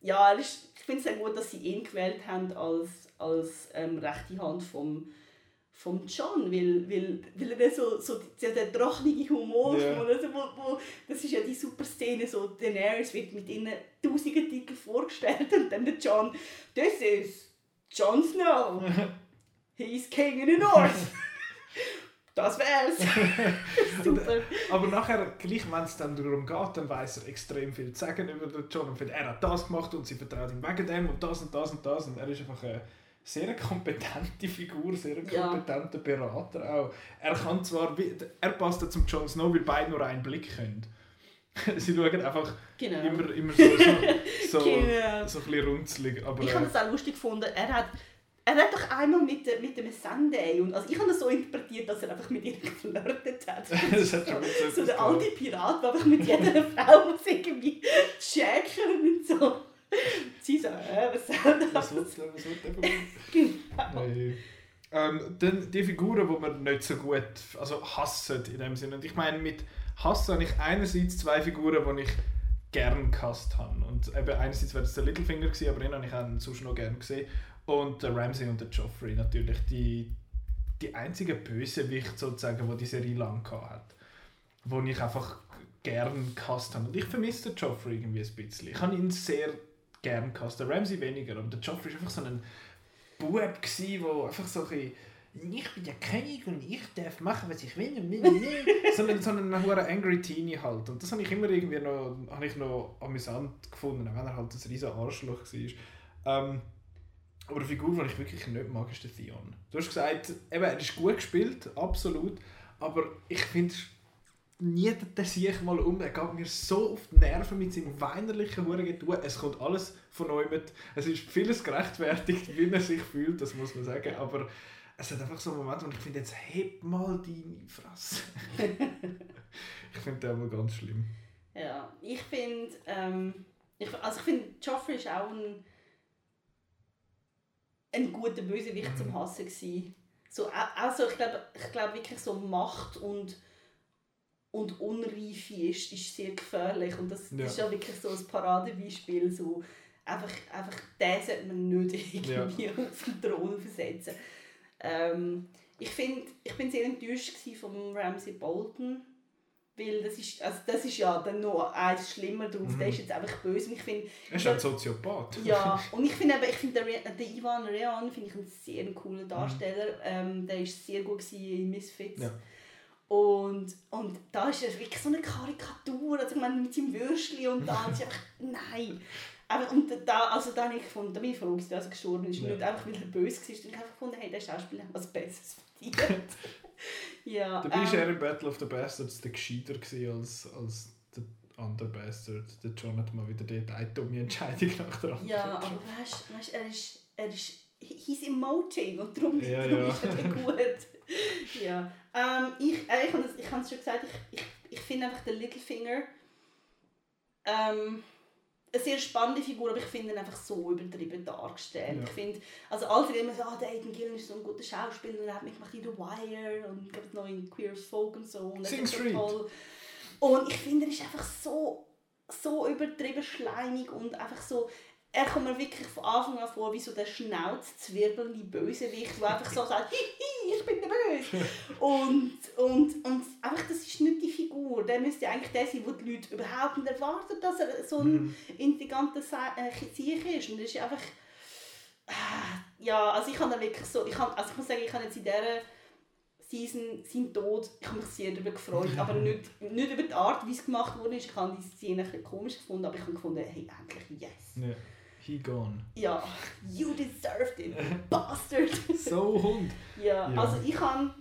ja, er ist, ich finde es sehr gut, dass sie ihn gewählt haben als, als ähm, rechte Hand vom vom John, weil, weil, weil er so, so der, der trockene Humor, Ja. wo, also, wo, wo, das ist ja die super Szene, so Daenerys wird mit ihnen tausenden Titel vorgestellt und dann der John, das ist Jon Snow. He's king in the north. das wär's. Super. Aber nachher, gleich wenn es dann darum geht, dann weiß er extrem viel zu sagen über den John und findet, er hat das gemacht und sie vertraut ihm wegen dem und das und das und das und er ist einfach eine sehr kompetente Figur, sehr Ja. kompetenter Berater auch. Er kann zwar, er passt ja zum Jon Snow, weil beide nur einen Blick können. sie schauen einfach Genau. immer, immer so, so, so, Genau. so ein bisschen runzelig. Aber, Ich äh, habe das auch lustig gefunden. Er hat, er hat doch einmal mit, mit dem Sunday und also ich habe das so interpretiert, dass er einfach mit ihr geflirtet hat. Das hat so etwas der alte Pirat, der einfach mit jeder Frau muss irgendwie schäkern und so. Sie so, äh, was soll das? Was wird der, was wird der? Genau. Nein. Ähm, dann die Figuren, die man nicht so gut also hassen in dem Sinne. Und ich meine, mit Hassen habe ich einerseits zwei Figuren, die ich gern gehasst habe. Und eben einerseits wäre das der Littlefinger gewesen, aber den habe ich auch sonst noch gern gesehen. Und der Ramsay und der Joffrey natürlich, die, die einzigen Bösewicht sozusagen, die die Serie lang hat. Wo ich einfach gern gehasst habe. Und ich vermisse den Joffrey irgendwie ein bisschen. Ich habe ihn sehr gern gehasst. Der Ramsay weniger, aber der Joffrey ist einfach so ein Bub wo einfach so ein bisschen, ich bin der König und ich darf machen, was ich will will. so ein, so ein hoher angry Teenie halt. Und das habe ich immer irgendwie noch, ich noch amüsant gefunden, auch wenn er halt ein riesen Arschloch war. Ähm, aber eine Figur, die ich wirklich nicht mag, ist der Theon. Du hast gesagt, eben, er ist gut gespielt, absolut, aber ich finde, nie der sich mal um. Er geht mir so auf die Nerven mit seinem weinerlichen Hurengetue. Es kommt alles von neuem. Es ist vieles gerechtfertigt, wie er sich fühlt, das muss man sagen. Aber es hat einfach so Momente, wo ich finde, jetzt heb mal deine Fresse. ich finde das aber ganz schlimm. Ja, ich finde, ähm, ich, also ich finde, Joffrey ist auch ein, ein guter Bösewicht zum Hassen gewesen. So, also ich glaube ich glaub wirklich so Macht und, und Unreife ist, ist sehr gefährlich und das, Ja. ist ja wirklich so ein Paradebeispiel, so einfach, einfach den sollte man nicht irgendwie auf den Thron versetzen. Ähm, ich, find, ich bin sehr enttäuscht von Ramsay Bolton, weil das ist, also das ist ja dann noch eins schlimmer drauf, Mhm. der ist jetzt einfach böse und ich finde, Er ist ein Soziopath. ja, und ich finde ich finde den, Re- den Ivan Rehan finde ich einen sehr coolen Darsteller, ähm, der ist sehr gut in Misfits. Ja. Und, und da ist er wirklich so eine Karikatur, also ich meine mit seinem Würstchen und da ist einfach, nein. Aber, und da, also da, habe ich gefunden, da bin ich froh, dass er gestorben ist, Ja. nicht einfach weil er böse war, ich habe einfach gefunden, hey, der Schauspieler hat was Besseres verdient. ja, Dabei ähm, er im Battle of the Bastards der gescheiter als, als der andere Bastard. Der John hat mal wieder die eine dumme Entscheidung nach der anderen. Ja, aber weißt du, er ist, er ist, he's emoting und darum, Ja, darum ja. ist er gut. ja. Ähm, ich äh, ich habe es schon gesagt, ich, ich, ich finde einfach den Littlefinger ähm, eine sehr spannende Figur, aber ich finde ihn einfach so übertrieben dargestellt. Ja. Ich finde, also alle immer so, ah, der Aidan Gillen ist so ein guter Schauspieler und er hat mitgemacht in The Wire und ich noch in Queer Folk und so. Und Sing Street. toll. Und ich finde, er ist einfach so, so übertrieben schleimig und einfach so, er kommt mir wirklich von Anfang an vor wie so der schnauzzwirbelnde Bösewicht, der einfach so sagt, hihi, ich bin der Böse. und, und, und einfach, das ist nicht die Figur. Der müsste eigentlich der sein, wo die Leute überhaupt nicht erwarten, dass er so ein Mhm. intelligenter äh, Sieg ist. Und das ist einfach... Ah, Ja, also ich habe wirklich so... Ich, habe, also ich muss sagen, ich habe jetzt in dieser Season, sein Tod, ich habe mich sehr darüber gefreut, aber nicht, nicht über die Art, wie es gemacht wurde. Ich habe die Szene ein bisschen komisch gefunden, aber ich habe gefunden, hey, endlich, yes. Ja. He gone. Ja, you deserved it, bastard. So Hund. Ja, Ja. also ich kann.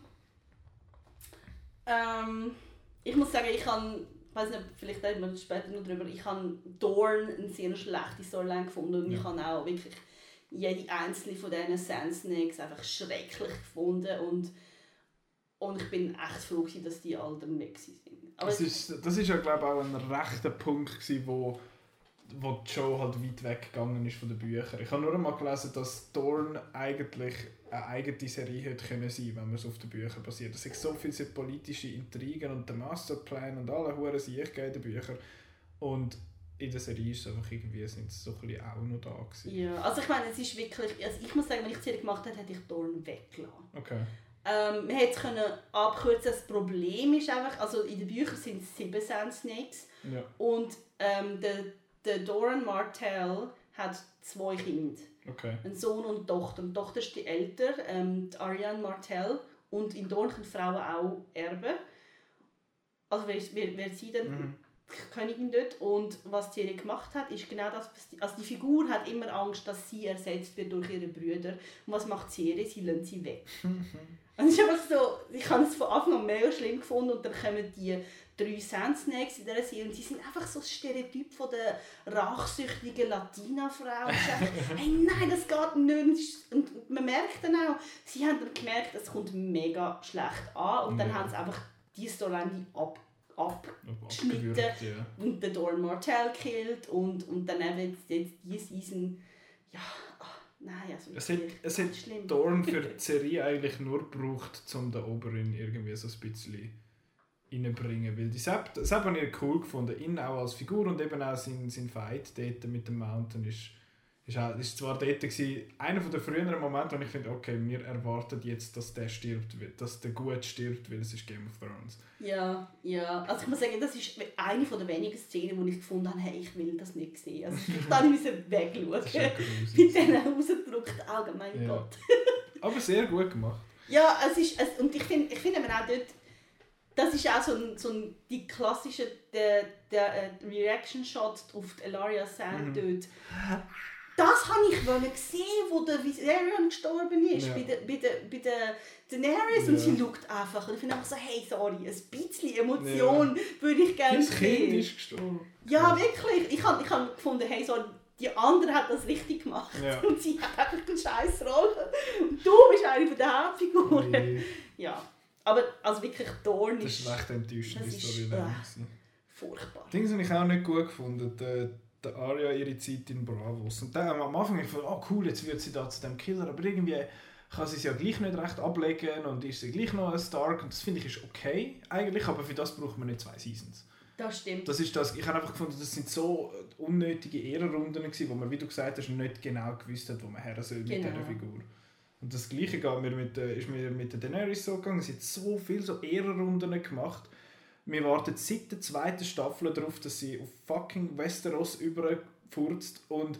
Ähm, ich muss sagen, ich kann. Ich weiß nicht, vielleicht reden wir später noch drüber. Ich habe Dorn eine sehr schlechte Storyline gefunden und Ja. ich habe auch wirklich jede einzelne von diesen Sand Snakes einfach schrecklich gefunden und, und ich bin echt froh, dass die alle weg sind. Aber Das ist, das ist ja glaube ich auch ein rechter Punkt gewesen, wo, wo Joe halt weit weggegangen ist von den Büchern. Ich habe nur einmal gelesen, dass Dorn eigentlich eine eigene Serie hätte können sein, wenn man es auf den Büchern basiert. Es gibt so viele politische Intrigen und der Masterplan und alle Huren Sieg in den Büchern und in der Serie ist es einfach irgendwie sind sie so ein bisschen auch noch da gewesen. ja, also ich meine, es ist wirklich. Also ich muss sagen, wenn ich die Serie gemacht habe, hätte ich Dorn weggelassen. Okay. Ähm, man hätte es können abkürzen. Das Problem ist einfach, also in den Büchern sind es sieben Sand Snakes Ja. und ähm, der, der Doran Martell hat zwei Kinder. Okay. Ein Sohn und eine Tochter. Und die Tochter ist die älter, ähm, die Ariane Martell. Und in Dorn können Frauen auch erben. Also wer, wer, wer sie dann Mhm. Königin dort. Und was Serie gemacht hat, ist genau das. Also die Figur hat immer Angst, dass sie ersetzt wird durch ihre Brüder. Und was macht Serie? Sie lässt sie weg. Und es ist einfach so, ich habe es von Anfang an mega schlimm gefunden und dann kommen die drei Sand Snacks in dieser Serie und sie sind einfach so das Stereotyp von der rachsüchtigen Latina-Frau. Hey nein, das geht nicht. Und man merkt dann auch, sie haben dann gemerkt, es kommt mega schlecht an und dann Ja. haben sie einfach die Storyline ab, ab geschnitten Abgewürgt, ja. und der Dorn Martell killt und, und dann eben jetzt, jetzt die Season, ja, ach, nein, also Es hat, es hat. Dorn für die Serie eigentlich nur gebraucht, um den Oberin irgendwie so ein bisschen reinzubringen. Weil die Sepp, Sepp habe ich cool gefunden, ihn auch als Figur und eben auch sein, sein Fight dort mit dem Mountain ist, ist, auch, ist zwar dort gewesen, einer der früheren Momente, wo ich finde, okay, wir erwarten jetzt, dass der stirbt, dass der gut stirbt, weil es ist Game of Thrones. Ja, ja. Also ich muss sagen, das ist eine der wenigen Szenen, wo ich gefunden habe, hey, ich will das nicht sehen. Also ich da nicht wegschauen. Das Mit diesen rausgedrückten Augen, mein Ja. Gott. Aber sehr gut gemacht. Ja, es ist, es, und ich finde ich find auch dort, das ist auch so ein, so ein die klassische der, der äh, Reaction-Shot auf Elaria Sand Mhm. dort. Das habe ich gesehen, wo der Viserion gestorben ist, Ja. bei der, bei der, bei der Daenerys. Und Ja. sie schaut einfach. Und ich finde einfach so, hey, sorry, ein bisschen Emotion würde ich gerne Dein Kind sehen. ist gestorben. Ja, wirklich. Ich habe ich hab gefunden, hey, so, die andere hat das richtig gemacht. Ja. Und sie hat einfach eine scheiß Rolle. Und du bist eine von der Hauptfiguren. Nee, Ja, aber also wirklich Dorn Das ist echt enttäuschend, Das ist- gewesen. furchtbar. Dings habe ich auch nicht gut gefunden. Der, der Arya ihre Zeit in Bravos. Und dann am Anfang ich gedacht, oh cool, jetzt wird sie da zu dem Killer, aber irgendwie kann sie es ja gleich nicht recht ablegen und ist sie gleich noch ein Stark. Und das finde ich ist okay eigentlich, aber für das braucht man nicht zwei Seasons. Das stimmt. Das ist das, ich habe einfach gefunden, das sind so unnötige Ehrenrunden gewesen, wo man, wie du gesagt hast, nicht genau gewusst hat, wo man her soll mit Genau. dieser Figur. Und das Gleiche geht mir mit, äh, ist mir mit der Daenerys so gegangen. Sie hat so viele so Ehrenrunden gemacht. Wir warten seit der zweiten Staffel darauf, dass sie auf fucking Westeros überfurzt und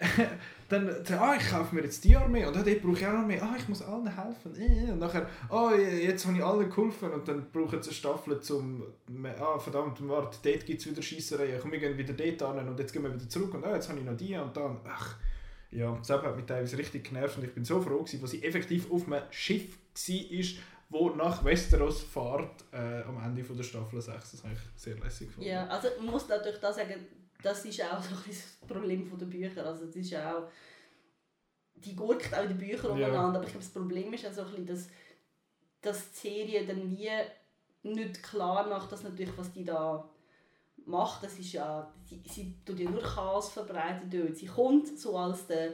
dann, ah, ich kaufe mir jetzt die Armee und ah, dort brauche ich auch noch mehr, ah, ich muss allen helfen. Äh, Und nachher, ah, jetzt habe ich allen geholfen und dann brauchen sie eine Staffel zum, ah, verdammt, warte, dort gibt es wieder Scheisserei, komm, wir gehen wieder dort hin und jetzt gehen wir wieder zurück und ah, jetzt habe ich noch die und dann, ach. Ja, das hat mich teilweise richtig genervt und ich bin so froh gewesen, dass sie effektiv auf einem Schiff war, wo nach Westeros fährt, äh, am Ende von der Staffel 6. Das habe ich sehr lässig gefunden. Ja, also man muss natürlich da sagen, das ist auch so ein das Problem der Bücher. Also das ist auch, die gurkt auch in den Büchern Ja. umeinander, aber ich glaube das Problem ist auch so ein bisschen, dass, dass die Serie dann wie nicht klar macht, dass natürlich, was die da macht, das ist ja, sie, sie tut ja nur Chaos verbreiten dort. Sie kommt so als der,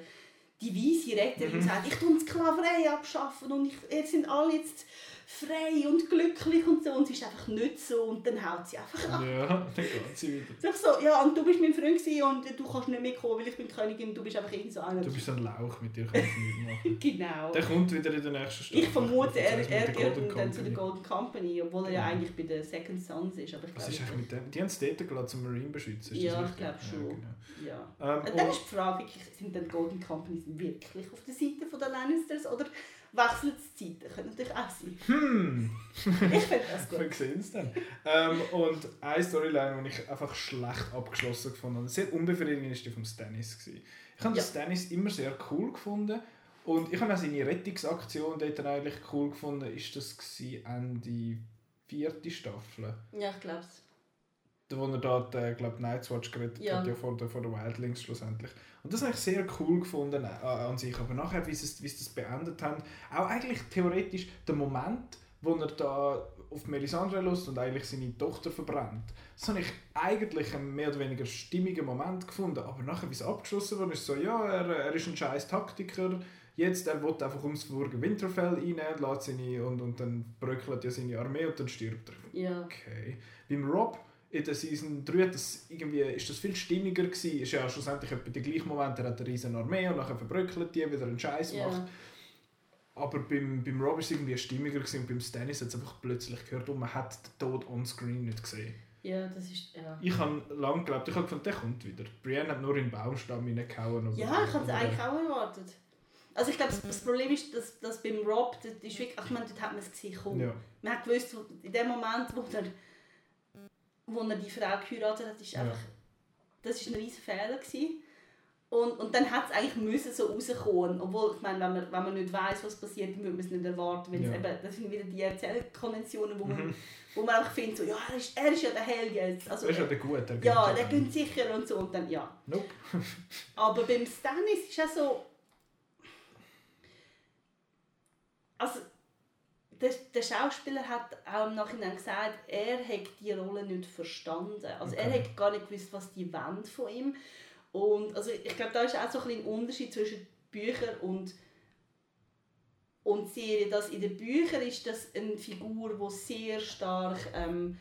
die weise Retterin und sagt, ich tue die Sklaverei abschaffen und ich, ihr sind alle jetzt frei und glücklich und so und sie ist einfach nicht so und dann haut sie einfach ab. Ja, dann geht sie wieder. So, ja, und du bist mein Freund und du kannst nicht mehr kommen, weil ich bin Königin und du bist einfach irgend so einer. Du bist ein Lauch, mit dir kann ich nichts machen. Genau. Der kommt wieder in der nächsten Staffel. Ich vermute, er, er gehört dann zu der. Golden Company, obwohl er ja eigentlich bei den Second Sons ist. Aber ich Was ist eigentlich mit dem? Die haben es dort gelassen, zum Marine beschützen. Ist Ja, ich glaube schon. genau. ja. Ähm, Und dann ist die Frage, wirklich, sind die Golden Companies wirklich auf der Seite der Lannisters oder wechseln die Seiten? Könnte natürlich auch sein. Hm, Ich finde das wir gut. sehen es dann. ähm, und eine Storyline, die ich einfach schlecht abgeschlossen gefunden habe, sehr unbefriedigend, ist die von Stannis. Gewesen. Ich habe Ja. Stannis immer sehr cool gefunden. Und ich habe auch seine Rettungsaktion dort dann eigentlich cool gefunden. Ist das gewesen Ende vierte Staffel? Ja, ich glaube es. Da, wo er dort, äh, glaube Night's Watch geredet Ja. hat, ja vor der, vor der Wildlings schlussendlich. Und das habe ich sehr cool gefunden äh, an sich. Aber nachher, wie sie es- wie sie das beendet haben, auch eigentlich theoretisch der Moment, wo er da auf Melisandre lust und eigentlich seine Tochter verbrennt. Das habe ich eigentlich einen mehr oder weniger stimmigen Moment gefunden. Aber nachher, wie es abgeschlossen wurde, ist so, ja, er, er ist ein scheiß Taktiker. Jetzt, er will einfach ums Burgen Winterfell rein, lässt seine, und, und dann bröckelt ja seine Armee und dann stirbt er. Ja. Okay. Beim Rob in der Season 3 hat das irgendwie, ist das viel stimmiger gewesen. Ist ja schlussendlich etwa der gleiche Moment, er hat eine riesen Armee und nachher verbröckelt die, wieder einen Scheiß Ja. macht. Aber beim, beim Rob ist es irgendwie stimmiger gewesen und beim Stannis hat es einfach plötzlich gehört und man hat den Tod on screen nicht gesehen. Ja, das ist. Ja, Ich habe lange geglaubt, ich habe gefunden, der kommt wieder. Brienne hat nur in den Baumstamm reingehauen. aber- ja ich habe es eigentlich auch erwartet. Also ich glaube, das- Problem ist, dass, dass beim Rob, das ist wirklich, ich meine, dort hat man es gesehen. Ja. Man hat gewusst, in dem Moment, wo er, wo er die Frau geheiratet hat, ist Ja. einfach, das ist ein riesen Fehler gewesen. Und, und dann hat es eigentlich müssen so rauskommen. Obwohl, ich meine, wenn man, wenn man nicht weiß, was passiert, dann würde man es nicht erwarten. Weil es Ja. eben, das sind wieder die Erzählkonventionen, wo man, Mhm. wo man einfach findet, so, ja, er ist, er ist ja der Held jetzt. Also, Er ist ja der Gute. der ja, der gönnt sicher und so. Und dann, ja. Nope. Aber beim Stannis ist es so. Also, der, der Schauspieler hat auch im Nachhinein gesagt, er hätte die Rolle nicht verstanden. Also er Okay. hätte gar nicht gewusst, was die wollen von ihm. Und also ich glaube, da ist auch so ein, ein Unterschied zwischen Büchern und und Serie, dass in den Büchern ist das eine Figur, die sehr stark ähm,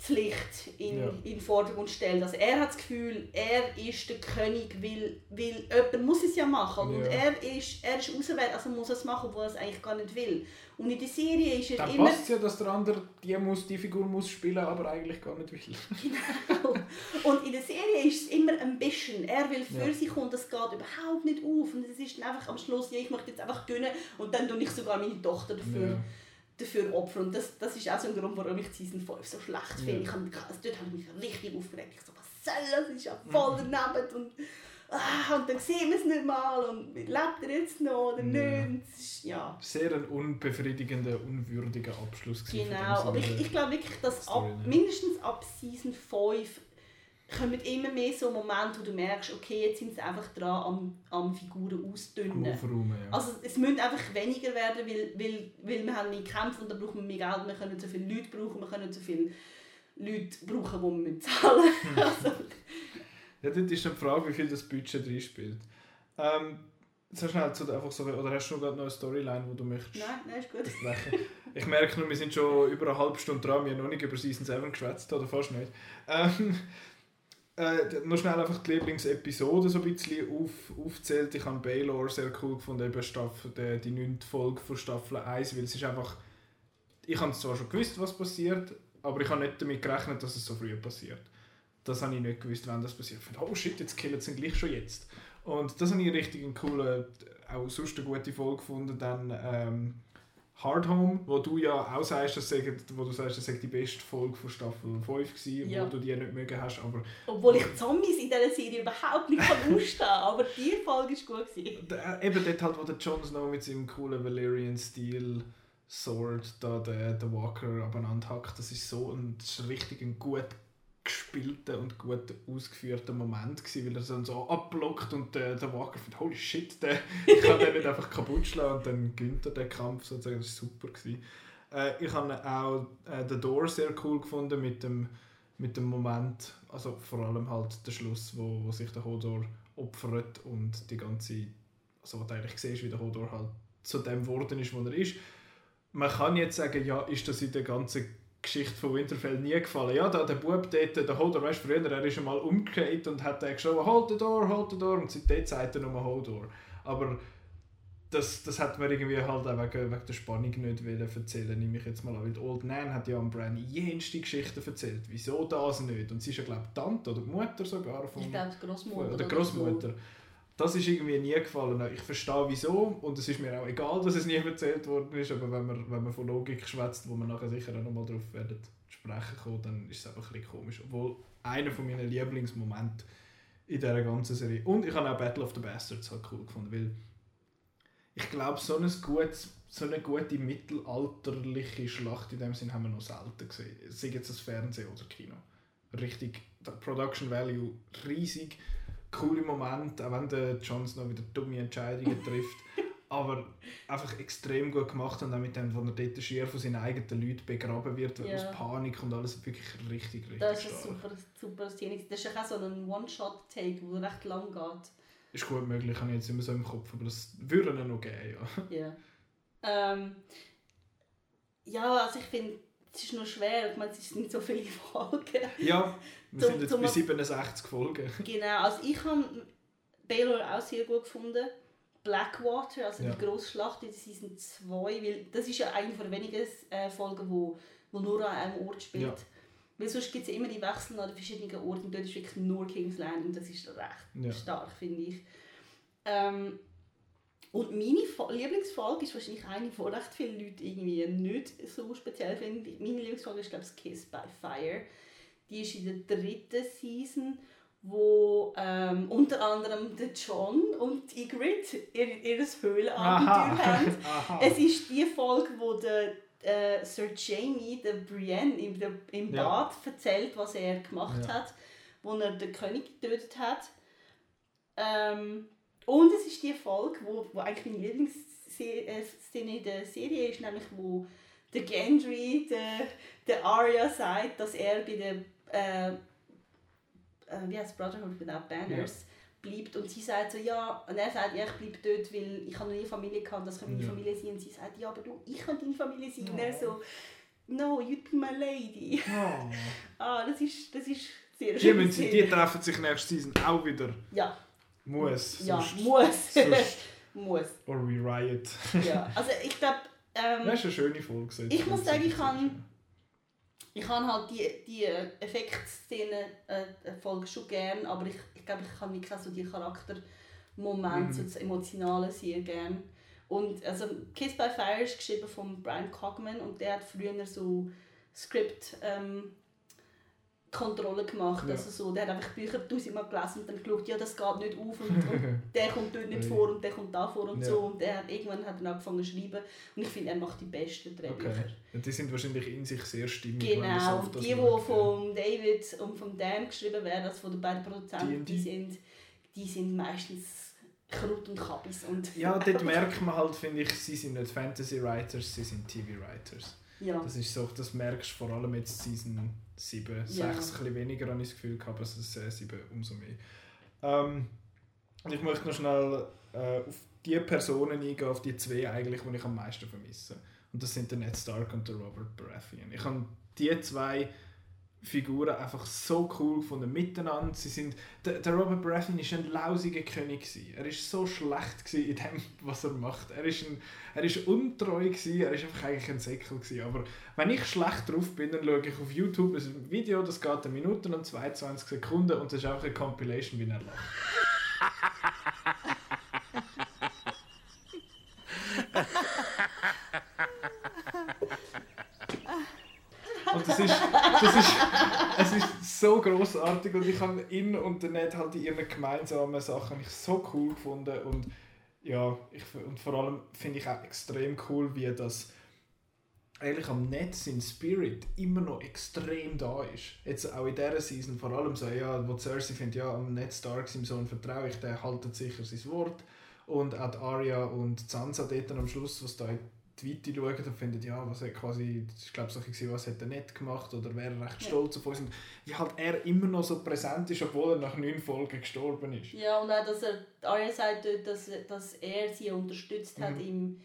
Pflicht in, Ja. in den Vordergrund stellt. Also er hat das Gefühl, er ist der König, weil, weil jemand muss es ja machen. Und Ja. er ist, er ist auserwählt, also muss er es machen, obwohl er es eigentlich gar nicht will. Und in der Serie ist er Dann immer... passt es ja, dass der andere die, muss, die Figur muss spielen, aber eigentlich gar nicht will. und in der Serie ist es immer ein bisschen. Er will für Ja. sich und das geht überhaupt nicht auf. Und es ist dann einfach am Schluss, ja, ich möchte jetzt einfach gönnen und dann tue ich sogar meine Tochter dafür, Ja. Dafür opfern. Und das, das ist auch so ein Grund, warum ich Season 5 so schlecht finde. Ja. Ich hab, also dort habe ich mich richtig aufgeregt. Ich so, was soll das? Das ist ja voll daneben. Und, ah, und dann sehen wir es nicht mal. Und lebt er jetzt noch oder Ja. nicht? Ist, ja. Sehr ein unbefriedigender, unvürdiger Abschluss. Genau, aber ich, ich glaube wirklich, dass ab, mindestens ab Season 5 kommen immer mehr so Momente, wo du merkst, okay, jetzt sind sie einfach dran am, am Figuren ausdünnen. Ja. Also es müssen einfach weniger werden, weil, weil, weil wir haben mehr Kämpfe und da brauchen wir mehr Geld, wir können nicht so viele Leute brauchen, wir können nicht so viele Leute brauchen, die wir zahlen müssen. also, Ja, dort ist dann die Frage, wie viel das Budget drin spielt. Ähm, so schnell zu einfach so, oder hast du noch eine Storyline, die du möchtest nein, nein, ist gut. Ich merke nur, wir sind schon über eine halbe Stunde dran, wir haben noch nicht über Season 7 geschwätzt, oder fast nicht. Ähm, äh, noch schnell einfach die Lieblingsepisode so ein bisschen auf, aufzählt. Ich habe Baylor sehr cool gefunden, eben Staffel, die, die 9. Folge von Staffel 1, weil es ist einfach... Ich habe zwar schon gewusst, was passiert, aber ich habe nicht damit gerechnet, dass es so früh passiert. Das habe ich nicht gewusst, wann das passiert. Ich finde, oh shit, jetzt killen sie gleich schon jetzt. Und das habe ich richtig eine coole, auch sonst eine gute Folge gefunden. Dann ähm, Hard Home, wo du ja auch sagst, dass sei, wo du sagst, das sei die beste Folge von Staffel 5 gewesen, Ja. wo du die nicht mögen hast, aber Obwohl ich Zombies in dieser Serie überhaupt nicht kann ausstehen aber die Folge war gut. Gewesen. äh, eben dort halt, wo der Jon Snow mit seinem coolen Valyrian Steel Sword da den, den Walker abeinander hackt, das ist so ein, das ist richtig ein gut gespielter und gut ausgeführter Moment gewesen, weil er dann so abblockt und der, der Walker findet, holy shit, der ich kann den nicht einfach kaputt schlagen und dann gewinnt er den Kampf sozusagen, das war super. Gewesen. Äh, ich habe auch äh, The Door sehr cool gefunden mit dem, mit dem Moment, also vor allem halt der Schluss, wo, wo sich der Hodor opfert und die ganze, also was du eigentlich siehst, wie der Hodor halt zu dem geworden ist, wo er ist. Man kann jetzt sagen, ja, ist das in der ganzen Geschichte von Winterfell nie gefallen. Ja, da der Bub dort, der Hodor, weißt du, früher, er ist einmal umgekehrt und hat dann geschrieben, hold the door, hold the door und seitdem sagt er nur Hodor. Aber das, das hat man irgendwie halt auch wegen, wegen der Spannung nicht wollen erzählen, nehme ich jetzt mal an. Weil Old Nan hat ja am Bran jenste Geschichten erzählt. Wieso das nicht? Und sie ist ja, glaube ich, Tante oder die Mutter sogar von... Ich glaube, die Großmutter. Oder Großmutter. Das ist irgendwie nie gefallen. Ich verstehe wieso und es ist mir auch egal, dass es nie erzählt worden ist, aber wenn man, wenn man von Logik schwätzt, wo wir nachher sicher auch nochmal drauf werden sprechen kommen, dann ist es einfach ein bisschen komisch. Obwohl einer von meinen Lieblingsmomente in dieser ganzen Serie. Und ich habe auch Battle of the Bastards halt cool gefunden, weil ich glaube, so, ein gutes, so eine gute mittelalterliche Schlacht in dem Sinn haben wir noch selten gesehen. Sei jetzt das Fernsehen oder Kino. Richtig, der Production Value riesig, coole Momente, auch wenn der Jon Snow wieder dumme Entscheidungen trifft. aber einfach extrem gut gemacht und auch mit dem, wo er dort schier von seinen eigenen Leuten begraben wird, Ja. aus Panik und alles, wirklich richtig, richtig Das ist eine stark. super, super Szene. Das ist ja auch so ein One-Shot-Take, der recht lang geht. Ist gut möglich, habe ich jetzt immer so im Kopf, aber das würde er noch geben, ja. Ja. Ähm, ja, also ich finde, es ist noch schwer. Ich meine, es sind so viele Folgen. Ja, wir Zum- sind jetzt bei 67 Folgen. genau, also ich habe Baylor auch sehr gut gefunden. Blackwater, also Ja. die grosse Schlacht in Season 2, weil das ist ja eine von den wenigen äh, Folgen, wo, wo nur an einem Ort spielt. Ja. Weil sonst gibt es ja immer die Wechsel an den verschiedenen Orten und dort ist wirklich nur King's Landing und das ist recht Ja. stark, finde ich. Ähm, und meine Fo- Lieblingsfolge ist wahrscheinlich eine, die recht viele Leute irgendwie nicht so speziell finden. Meine Lieblingsfolge ist, glaube ich, Kiss by Fire. Die ist in der dritten Season, wo ähm, unter anderem der John und Ygritte ihr, ihr Höhlenabenteuer haben. Aha. Es ist die Folge, wo der äh, Sir Jamie, der Brienne, im, der, im Ja. Bad erzählt, was er gemacht Ja. hat, wo er den König getötet hat. Ähm, und es ist die Folge, wo, wo eigentlich meine Lieblingsszene in der Serie ist, nämlich wo der Gendry, der, der Arya sagt, dass er bei der äh, äh, wie heißt Brotherhood Without Banners bleibt und sie sagt so, ja, und er sagt, ja, ich bleibe dort, weil ich habe noch nie Familie gehabt, das kann meine Ja. Familie sein. Und sie sagt, ja, aber du, ich kann deine Familie sein. Und er so, no, you'd be my lady. Oh. Ah, das ist, das ist sehr Die, schön. müssen, die treffen sich nächste Season auch wieder. Ja, Muss. ja, sonst- muss. sonst- muss. Or we riot. Ja, also ich glaube, ähm, Das ist eine schöne Folge. Ich muss sagen, ich kann- ich habe halt die, die Effektszene äh, Folge schon gern, aber ich, ich glaube, ich kann wirklich auch so die Charaktermomente, Mhm. so das Emotionale sehr gern. Und also Kiss by Fire ist geschrieben von Brian Cogman und der hat früher so Script ähm, Kontrolle gemacht. Ja. Also so, der hat einfach Bücher tausendmal gelesen und dann geschaut, ja das geht nicht auf und, und der kommt dort nicht vor und der kommt da vor und Ja. so. Und der hat, irgendwann hat er angefangen zu schreiben und ich finde, er macht die besten Drehbücher. Okay. Und die sind wahrscheinlich in sich sehr stimmig. Genau, die, die ja. von David und von Dan geschrieben werden, also von den beiden Produzenten, D&D. die sind, die sind meistens Krut und Kabis. Und Ja, dort merkt man halt, finde ich, sie sind nicht Fantasy-Writers, sie sind TV-Writers. ja. Das ist so, das merkst du vor allem jetzt Season 7, 6, Ja. ein bisschen weniger habe ich das Gefühl gehabt, aber es ist äh, 7 umso mehr. Ähm, und ich möchte noch schnell äh, auf die Personen eingehen, auf die zwei eigentlich, die ich am meisten vermisse. Und das sind der Ned Stark und der Robert Baratheon. Ich habe die zwei Figuren einfach so cool gefunden miteinander. Sie sind, der, der Robert Baratheon war ein lausiger König. Gewesen. Er war so schlecht in dem, was er macht. Er ist, ein, er ist untreu, gewesen. er ist einfach eigentlich ein Säckel. Gewesen. Aber wenn ich schlecht drauf bin, dann schaue ich auf YouTube ein Video, das geht eine Minute und 22 Sekunden und das ist einfach eine Compilation, wie er lacht. Und das ist, das ist, es ist so großartig und ich habe ihn und den Ned halt in ihren gemeinsamen Sachen ich so cool gefunden und ja, ich, und vor allem finde ich auch extrem cool, wie das eigentlich am Ned sein Spirit immer noch extrem da ist. Jetzt auch in dieser Season, vor allem so, ja, wo Cersei findet, ja, am Ned Stark, seinem Sohn, vertraue ich, der haltet sicher sein Wort. Und auch Arya und Sansa dort am Schluss, was da die Weite schauen und finden, ja, was hat quasi, ich glaube, so bisschen, was hat er nicht gemacht oder wäre er recht Ja. stolz auf uns. Und wie halt er immer noch so präsent ist, obwohl er nach neun Folgen gestorben ist. Ja, und auch, dass er, Arya sagt dort, dass, dass er sie unterstützt hat, Mhm. im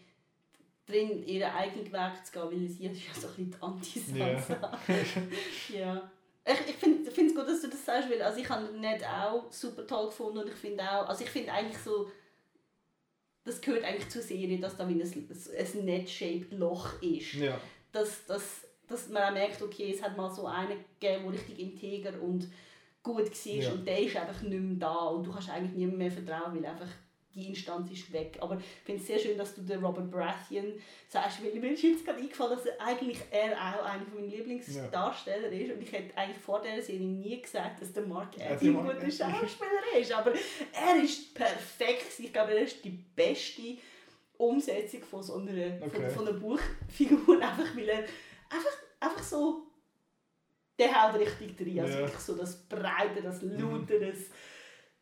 drin ihren eigenen Weg zu gehen, weil sie ist ja so ein bisschen die Anti-Sansa. ja. Ich, ich finde es gut, dass du das sagst, weil also ich habe ihn nicht auch super toll gefunden und ich finde auch, also ich finde eigentlich so, das gehört eigentlich zur Serie, dass da wie ein, ein net-shaped Loch ist. Ja. Dass, dass, dass man auch merkt, okay, es hat mal so einen gegeben, der richtig integer und gut war Ja. und der ist einfach nicht mehr da und du kannst eigentlich niemandem mehr vertrauen, weil einfach die Instanz ist weg. Aber ich finde es sehr schön, dass du den Robert Baratheon sagst, weil mir ist jetzt gerade eingefallen, dass er eigentlich er auch einer meiner Lieblingsdarsteller ist und ich hätte eigentlich vor dieser Serie nie gesagt, dass der Mark Ja, Eddy ein guter. Schauspieler ist, aber er ist perfekt. Ich glaube, er ist die beste Umsetzung von so einer, Okay. von, von einer Buchfigur, einfach weil er einfach, einfach so der haut richtig drin. Also Ja. wirklich so das Breite, das Laute, das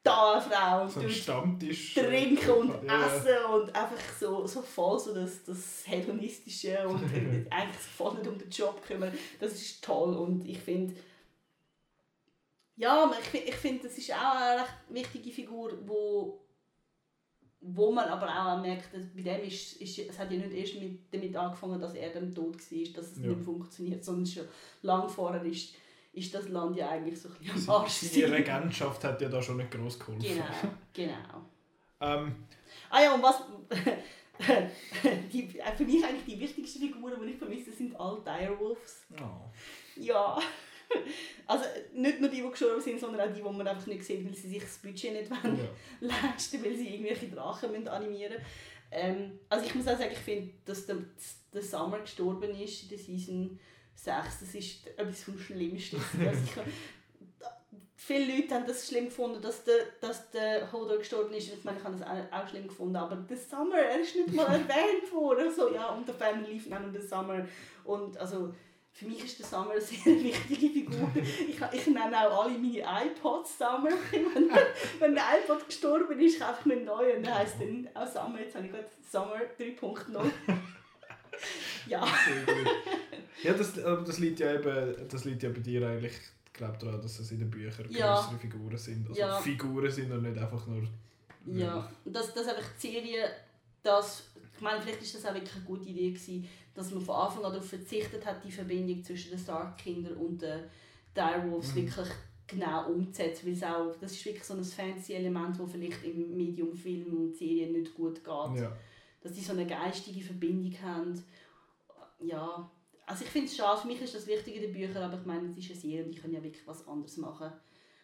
da Frau und So Stammtisch. trinken und Ja. essen und einfach so, so voll so das, das Hedonistische und eigentlich voll nicht um den Job kümmern. Das ist toll und ich finde, ja, ich, ich finde, das ist auch eine recht wichtige Figur, wo, wo man aber auch merkt, dass bei dem ist, ist, es hat ja nicht erst mit, damit angefangen, dass er dann tot war, dass es Ja. nicht funktioniert, sondern schon lange vorher ist, ist das Land ja eigentlich so ein bisschen am Arsch. Seine gewesen. Regentschaft hat ja da schon nicht groß geholfen. Genau, genau. Ähm, Ah ja, und was. die, für mich eigentlich die wichtigsten Figuren, die ich vermisse, sind all Direwolves. oh. Ja. Also nicht nur die, die gestorben sind, sondern auch die, die man einfach nicht sieht, weil sie sich das Budget nicht wollen Ja. leisten, weil sie irgendwelche Drachen müssen animieren müssen. Ähm, also ich muss auch sagen, ich finde, dass der, der Summer gestorben ist in der Season 6, das ist etwas vom Schlimmsten. Viele Leute haben das schlimm gefunden, dass der, dass der Hodor gestorben ist. Ich meine, ich habe das auch, auch schlimm gefunden, aber der Summer, er ist nicht mal erwähnt worden. So, ja, und der Family auch noch der Summer. Und also, für mich ist der Summer eine sehr wichtige Figur. Ich, ich nenne auch alle meine iPods Summer. wenn, wenn der iPod gestorben ist, kaufe ich mir einen neuen. Und der heisst dann auch Summer. Jetzt habe ich gerade Summer 3.0. ja. Sehr gut. Ja, das, aber das liegt ja eben, das liegt ja bei dir eigentlich, ich glaube daran, dass es in den Büchern Ja. größere Figuren sind. Also Ja. Figuren sind und nicht einfach nur... Ja, und dass, dass einfach die Serie, das, ich meine, vielleicht ist das auch wirklich eine gute Idee gewesen, dass man von Anfang an darauf verzichtet hat, die Verbindung zwischen den Stark-Kindern und den Direwolves Mhm. wirklich genau umzusetzen, weil es auch, das ist wirklich so ein fancy Element, das vielleicht im Medium Film und Serie nicht gut geht. Ja. Dass die so eine geistige Verbindung haben. Ja, also ich finde es schade, für mich ist das wichtig in den Büchern, aber ich meine, es ist eine Serie und ich kann ja wirklich was anderes machen.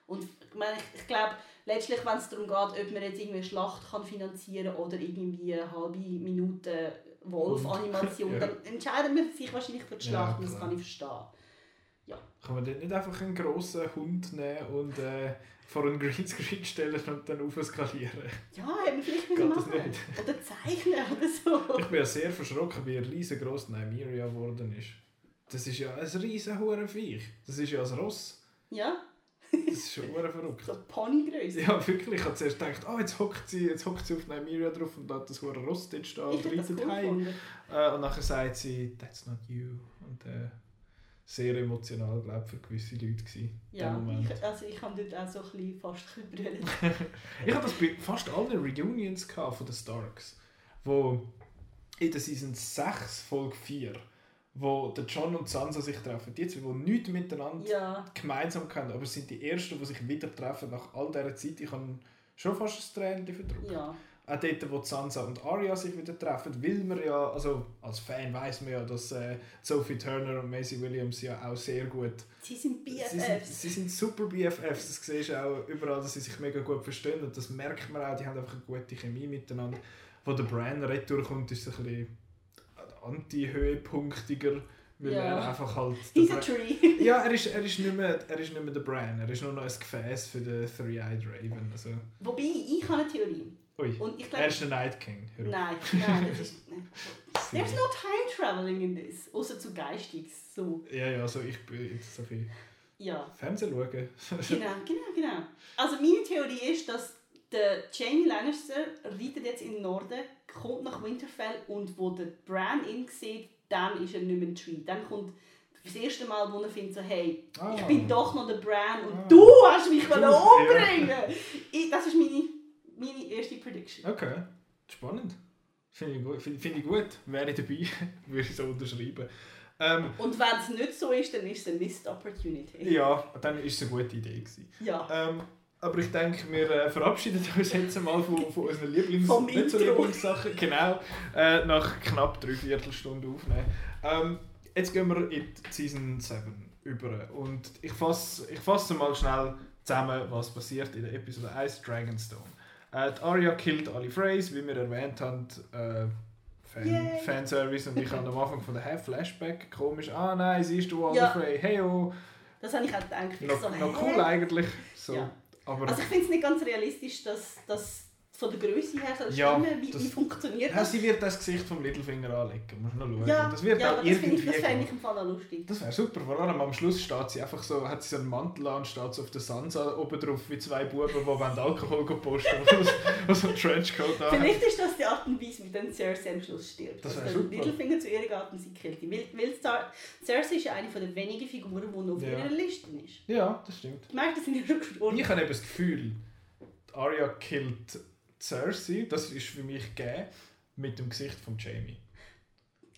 Und ich meine, ich, ich glaube, letztlich, wenn es darum geht, ob man jetzt irgendwie eine Schlacht kann finanzieren oder irgendwie eine halbe Minute Wolf-Animation, Ja. dann entscheiden wir sich wahrscheinlich für die Ja, Schlacht und das kann ich verstehen. Kann man dort nicht einfach einen grossen Hund nehmen und äh, vor einen Greenscreen stellen und dann aufskalieren? Ja, wir vielleicht machen. nicht? Oder zeichnen oder so. Ich bin ja sehr verschrocken, wie riesengroß Nymeria geworden ist. Das ist ja ein riesen Viech. Das ist ja ein Ross. Ja, Das ist schon verrückt. so Ponygröße. Ja, wirklich. Ich habe zuerst gedacht, oh, jetzt hockt sie, jetzt hockt sie auf Nymeria drauf und hat das hure Ross dort stehen und reitet cool heim. Äh, und nachher sagt sie, that's not you. Und äh, sehr emotional, glaube ich, für gewisse Leute gewesen. Ja, ich, also ich habe dort auch so ein bisschen fast gebrüllt. Ich habe das bei fast allen Reunions gehabt von den Starks, wo in der Season 6, Folge 4, wo der John und Sansa sich treffen. Die zwei, die nichts miteinander Ja, gemeinsam kennen, aber es sind die Ersten, die sich wieder treffen nach all dieser Zeit. Ich habe schon fast ein Tränchen verdrückt. ja. Auch dort, wo Sansa und Arya sich wieder treffen, weil man ja, also als Fan weiß man ja, dass äh, Sophie Turner und Maisie Williams ja auch sehr gut Sie sind Sie sind, BFFs. sie sind super BFFs, das siehst du auch überall, dass sie sich mega gut verstehen und das merkt man auch, die haben einfach eine gute Chemie miteinander. Wo der Bran retour kommt, ist es ein bisschen anti-höhepunktiger, weil Ja. er einfach halt... He's a tree. ja, er ist, er, ist nicht mehr, er ist nicht mehr der Bran, er ist nur noch ein Gefäß für den Three-Eyed Raven. Also, Wobei, ich habe eine Theorie. Ui, Und ich er ist der Night King. Hör. Nein, nein, das ist... Nein. There's no time traveling in this. Außer zu geistig. So. Ja, ja, also ich bin jetzt so viel Ja. Fernsehen schauen. Genau, genau, genau. Also meine Theorie ist, dass der Jamie Lannister reitet jetzt in den Norden, kommt nach Winterfell und wo der Bran ihn sieht, dann ist er nicht mehr ein Tree. Dann kommt das erste Mal, wo er findet, so, hey, ich Ah. bin doch noch der Bran und Ah. du hast mich Du, umbringen. Ich, das ist meine, meine Okay, spannend. Finde ich, gut. Finde, finde ich gut. Wäre ich dabei, würde ich so unterschreiben. Ähm, Und wenn es nicht so ist, dann ist es eine Missed Opportunity. ja, dann war es eine gute Idee. Gewesen. Ja. Ähm, aber ich denke, wir äh, verabschieden uns jetzt einmal von, von unseren Lieblings Vom nicht so. Lieblingssachen. Genau, äh, nach knapp drei Viertelstunden aufnehmen. Ähm, jetzt gehen wir in die Season 7 über. Und ich fasse ich fasse mal schnell zusammen, was passiert in der Episode 1 Dragonstone. Äh, die Arya killt alle Freys, wie wir erwähnt haben. Äh, Fan, Yay. Fanservice und ich habe am Anfang von der Hey Flashback komisch, ah nein, siehst du Walder Ja. Frey, hey oh, Das habe ich auch gedacht. Ich noch, so, noch cool eigentlich. So. Ja. Aber Also ich finde es nicht ganz realistisch, dass das von der Größe her soll Ja, stimmen. Wie, das- wie funktioniert Ja, das? sie wird das Gesicht vom Littlefinger anlegen. Muss man noch schauen. Ja, das wird ja auch das irgendwie ich, das fände ich im Fall auch lustig. Das wäre super. Vor allem am Schluss steht sie einfach so, hat sie so einen Mantel an und steht so auf der Sansa oben drauf wie zwei Buben, die wollen Alkohol posten und so einen Trenchcoat an. Vielleicht ist das die Art und Weise, wie dann Cersei am Schluss stirbt. Das Dass wär der super. Littlefinger zu ihr geht und sie killt. ihn. Weil, Cersei ist ja eine der wenigen Figuren, die noch auf Ja. ihrer Liste ist. Ja, das stimmt. Die meisten sind ja schon gestorben. Ich habe eben das Gefühl, Arya killt Cersei, das ist für mich gegeben, mit dem Gesicht von Jamie.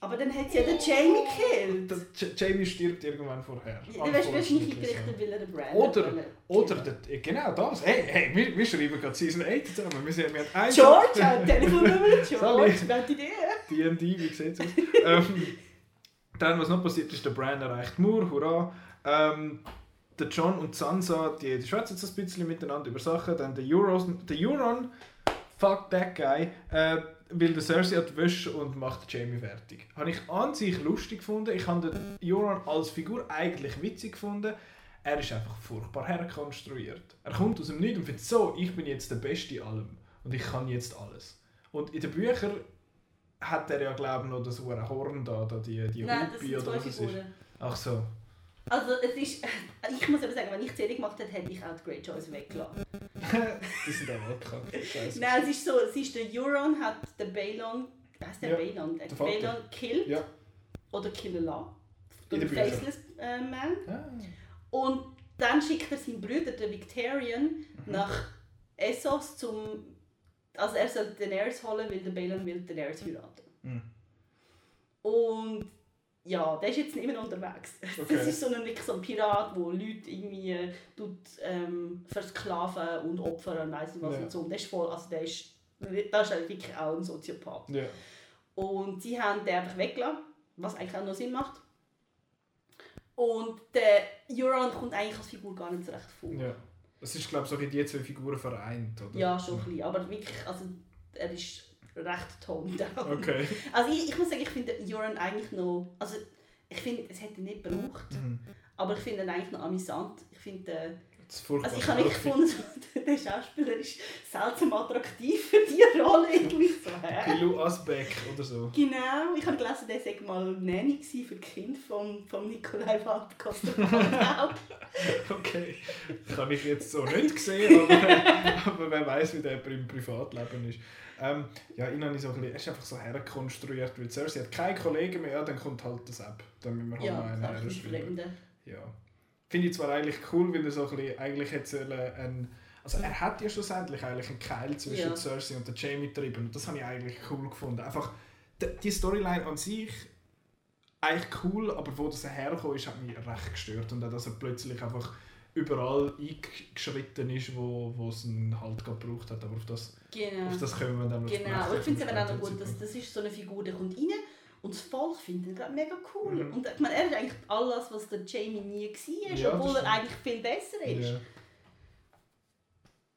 Aber dann hat sie ja den Jamie gekillt. Jamie stirbt irgendwann vorher. Ja, Du weißt, hast nicht eingerichtet, weil er den Brand Oder, wollen oder killen. der, genau das. Hey, hey wir, wir schreiben gerade Season 8 zusammen. Wir, sind, wir haben einen George, Telefonnummer, George, gute Idee. D&D, wie sieht es aus? ähm, dann, was noch passiert ist, der Bran erreicht Moor, hurra. Ähm, der John und Sansa, die, die schwätzen jetzt ein bisschen miteinander über Sachen. Dann der Euron, der Euron fuck that guy, äh, will der Cersei an die Wäsche und macht Jamie fertig. Habe ich an sich lustig gefunden. Ich habe den Euron als Figur eigentlich witzig gefunden. Er ist einfach furchtbar herkonstruiert. Er kommt aus dem Nichts und findet so, ich bin jetzt der Beste in allem. Und ich kann jetzt alles. Und in den Büchern hat er ja, glaube ich, noch das Horn da, da die, die Nein, sind oder was es ist. Ach so. Also es ist, ich muss aber sagen, wenn ich die Serie gemacht hätte, hätte ich auch die Greyjoys weggelassen. die sind auch. Scheiße. Nein, es ist so, es ist der Euron hat den Balon, heißt der Ja, Balon, der. Balon killt Ja. oder killen lassen. Der den. Faceless äh, Man. Ah. Und dann schickt er seinen Bruder, den Victorian, Mhm. nach Essos zum... Also er soll Daenerys holen, weil der Balon will Daenerys heiraten. Mhm. Und ja, der ist jetzt nicht mehr unterwegs. Okay. Das ist so ein, so ein Pirat, der Leute irgendwie äh, tut, ähm, versklaven und opfern und weiss nicht was Ja. und so. Und der ist voll, also der ist, das ist halt wirklich auch ein Soziopath. Ja. Und sie haben den einfach weggelassen, was eigentlich auch noch Sinn macht. Und der Euron kommt eigentlich als Figur gar nicht so recht vor. ja. Es ist, glaube ich, so die zwei Figuren vereint, oder? Ja, schon ein bisschen. Aber wirklich, also er ist recht toned down. Okay. Also ich, ich muss sagen, ich finde Euron eigentlich noch... Also ich finde, es hätte nicht gebraucht. Mhm. Aber ich finde ihn eigentlich noch amüsant. Ich finde... Äh, also ich habe nicht gefunden, der Schauspieler ist seltsam attraktiv für diese Rolle. Irgendwie so, hä? Pilou Asbeck oder so. Genau, ich habe gelesen, der sei mal Nanny für Kinder von, von Nikolai Waldkoster. Okay. Das habe ich jetzt so nicht gesehen, aber, aber wer weiß, wie der im Privatleben ist. Ähm, ja, habe ich so ein bisschen, ist einfach so herkonstruiert, weil Cersei hat keine Kollegen mehr, ja, dann kommt halt das App. Dann müssen wir halt ja, noch einen ist herschreiben. Ja. Finde ich zwar eigentlich cool, weil er so ein bisschen, eigentlich sollen ein, also er hat ja schlussendlich eigentlich einen Keil zwischen Ja. Cersei und der Jamie getrieben und das habe ich eigentlich cool gefunden. Einfach die Storyline an sich eigentlich cool, aber wo das hergekommen ist, hat mich recht gestört und auch, dass er plötzlich einfach überall eingeschritten ist, wo, wo es ihn halt gebraucht hat, aber auf das, Genau. auf das können wir dann noch Genau, aber ich finde es eben auch noch gut, dass das ist so eine Figur, die kommt rein und das Volk findet ihn mega cool. Mhm. Und ich meine, er ist eigentlich alles, was der Jamie nie war, Ja, obwohl er eigentlich viel besser ist. Ja.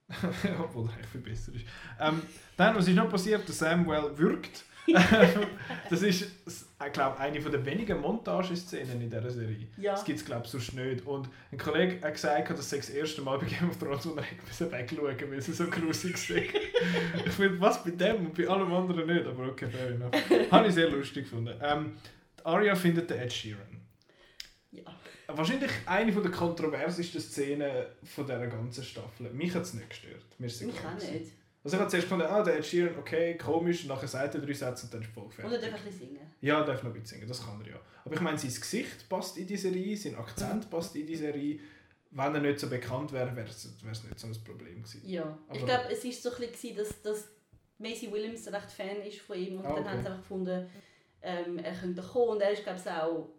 Obwohl er echt viel besser ist. Ähm, dann, was ist noch passiert? Der Samuel wirkt. Das ist, ich glaube, eine der wenigen Montageszenen in dieser Serie. Ja. Das gibt es, glaube ich, sonst nicht. Und ein Kollege hat gesagt, das sei das erste Mal bei Game of Thrones, wo er hätte wegschauen weil es so gruselig ist. ich finde, was bei dem und bei allem anderen nicht, aber okay, fair enough. Habe ich sehr lustig gefunden. Ähm, Arya findet den Ed Sheeran. Ja. Wahrscheinlich eine der kontroversesten Szenen von dieser ganzen Staffel. Mich hat es nicht gestört. Mir ist es Mich auch nicht. Also ich habe zuerst gefunden, ah, der Ed Sheeran, okay, komisch, und nachher sagt er drei Sätze und dann ist voll Und er fertig. darf ein bisschen singen. Ja, er darf noch ein bisschen singen, das kann er ja. Aber ich meine, sein Gesicht passt in die Serie, sein Akzent passt in die Serie. Wenn er nicht so bekannt wäre, wäre es nicht so ein Problem gewesen. Ja. ich Aber- glaube, es war so ein bisschen, dass, dass Maisie Williams recht Fan ist von ihm und Ah, dann okay. haben sie einfach gefunden, ähm, er könnte kommen und er ist glaube ich auch,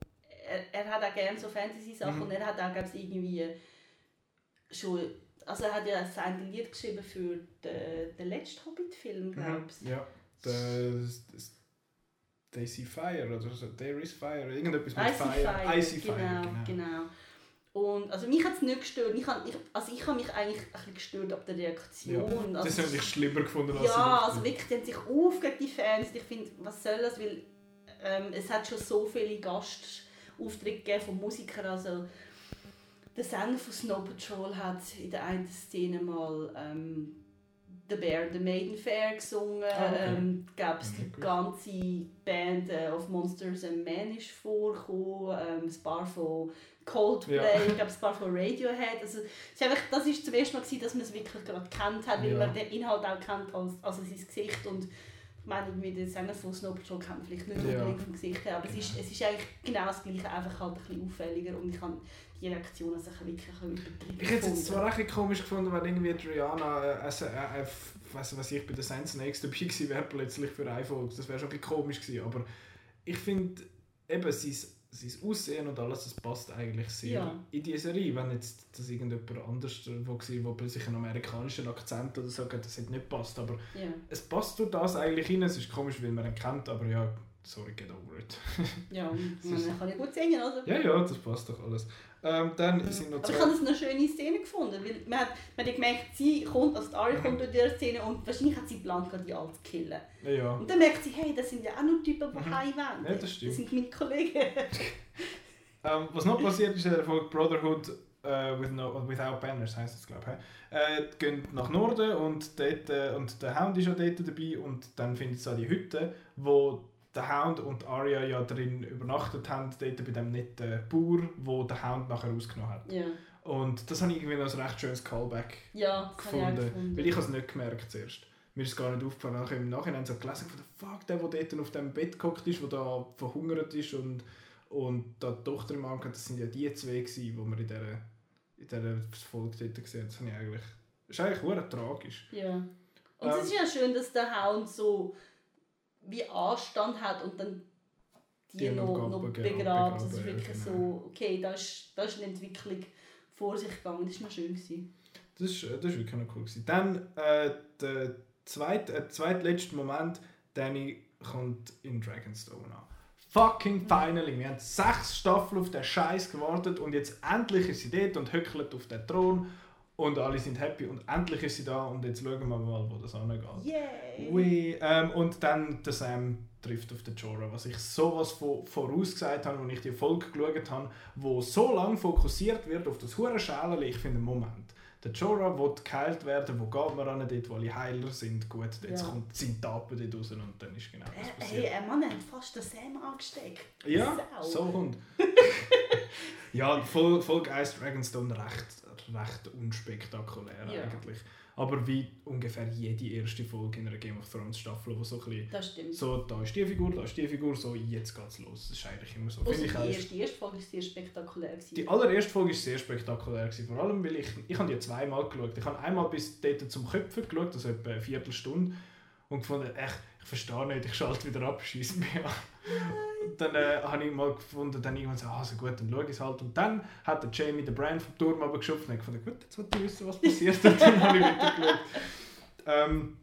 er, er hat auch gerne so Fantasy-Sachen Mhm. und er hat auch glaube ich irgendwie schon, also er hat ja ein Lied geschrieben für den, den letzten Hobbit-Film, glaube ich. Mhm. Ja, das, das Daisy Fire oder so, There is Fire, irgendetwas mit Icy Fire, Icy genau, Fire, genau. genau. Und also mich hat es nicht gestört. Ich hab, ich, also ich habe mich eigentlich ein bisschen gestört ab der Reaktion. Das also, habe ich schlimmer gefunden als Ja, also wirklich, die haben sich auf gegen die Fans. Ich finde, was soll das? Weil ähm, es hat schon so viele Gastauftritte gegeben von Musikern. Also der Sänger von Snow Patrol hat in der einen Szene mal ähm, The Bear, The Maiden Fair gesungen. Ah, okay. ähm, gab's Ja, die ganze Band äh, of Monsters and Men ist vorgekommen. Ähm, ein paar von Coldplay, Ja. ich glaube ein paar von Radiohead. Also, es ist einfach, das war zum ersten Mal, gewesen, dass man es wirklich gerade kennt hat, weil Ja. man den Inhalt auch kennt, als, also sein Gesicht. Und meine, irgendwie den Sänger von Snow Patrol kennt man vielleicht nicht Ja. unbedingt vom Gesicht her, aber es, ist, es ist eigentlich genau das Gleiche, einfach halt ein bisschen auffälliger und ich habe die Reaktion also wirklich übertrieben Ich hätte es jetzt zwar auch komisch gefunden, wenn irgendwie Rihanna, äh, also, äh, äh, weiss was ich, bei den Sand Snakes dabei gewesen wäre, plötzlich für Folge. Das wäre schon ein bisschen komisch gewesen, aber ich finde, eben sein, sein Aussehen und alles, das passt eigentlich sehr Ja. in die Serie. Wenn jetzt das irgendjemand anders wo war, wo plötzlich einen amerikanischen Akzent oder so hat, das hätte nicht passt, aber Ja. es passt durch das eigentlich hin. Es ist komisch, weil man ihn kennt, aber ja, sorry, get over it. Ja, man kann ja gut singen, oder? ja, ja, das passt doch alles. Ähm, dann sind noch Aber ich habe es eine schöne Szene gefunden, weil man hat, man hat gemerkt, sie kommt, also die Arya kommt durch diese Szene und wahrscheinlich hat sie geplant, die alle zu killen. Ja. Und dann merkt sie, hey, das sind ja auch nur Typen, die Mhm. Ja, das stimmt. Das sind meine Kollegen. Ähm, was noch passiert ist in der Folge Brotherhood äh, with no, Without Banners, heisst es glaube ich. Äh, gehen nach Norden und, dort, äh, und der Hound ist ja dort dabei und dann findet sie auch die Hütte, wo der Hound und Arya ja drin übernachtet haben, dort bei dem netten Bauer, wo der Hound nachher ausgenommen hat. ja. Und das habe ich irgendwie ein recht schönes Callback ja, ich gefunden, gefunden. weil ich es nicht gemerkt zuerst. Mir ist es gar nicht aufgefallen. Nachher im Nachhinein so gelesen von der Fuck, der, der dort auf dem Bett gehockt ist, der da verhungert ist und, und da die Tochter im Arm hat, das sind ja die zwei gewesen, die wir in dieser, in dieser Folge dort gesehen haben. Das habe ich eigentlich... Das ist eigentlich tragisch. Ja. Und Ähm, es ist ja schön, dass der Hound so wie Anstand hat und dann die, Die noch noch, genau, Das ist begraben, wirklich genau. so, okay, da ist, da ist eine Entwicklung vor sich gegangen. Das war noch schön. Gewesen. Das ist, das ist wirklich noch cool. Gewesen. Dann äh, der zweite, äh, zweitletzte Moment, Danny kommt in Dragonstone an. Fucking finally! Wir haben sechs Staffeln auf den Scheiß gewartet und jetzt endlich ist sie dort und höckelt auf den Thron und alle sind happy und endlich ist sie da und jetzt schauen wir mal, wo das angeht. Yay! Ähm, und dann der Sam trifft auf den Jorah, was ich sowas von vorausgesagt habe, als ich die Folge geschaut habe, wo so lange fokussiert wird auf das hure Schälchen, ich finde, Moment, der Jorah will geheilt werden, wo geht man an, dort, wo alle Heiler sind, gut, jetzt Ja. kommt sein Tapen dort raus und dann ist genau das Äh, passiert. hey, ein Mann hat fast den Sam angesteckt. Ja, Sau. so Hund. ja, Folge 1 Dragonstone recht, recht unspektakulär Ja. eigentlich. Aber wie ungefähr jede erste Folge in einer Game of Thrones Staffel, wo so ein bisschen Das stimmt. so, da ist die Figur, da ist die Figur, so, jetzt geht's los. Das ist eigentlich immer so. Also Finde die erste, die erste Folge war sehr spektakulär. Gewesen. Die allererste Folge war sehr spektakulär, gewesen, vor allem weil ich, ich habe die zweimal geschaut. Ich habe einmal bis dort zum Köpfen geschaut, also etwa eine Viertelstunde, und gefunden, echt, ich verstehe nicht, ich schalte wieder ab, schieße mich an. Und dann äh, habe ich mal gefunden, dann irgendwann so, ah, so gut, dann schaue ich es halt. Und dann hat der Jamie den Brian vom Turm abgeschupft und ich gefunden, gut, jetzt wollte ich wissen, was passiert. und dann habe ich wieder geschaut. Ähm,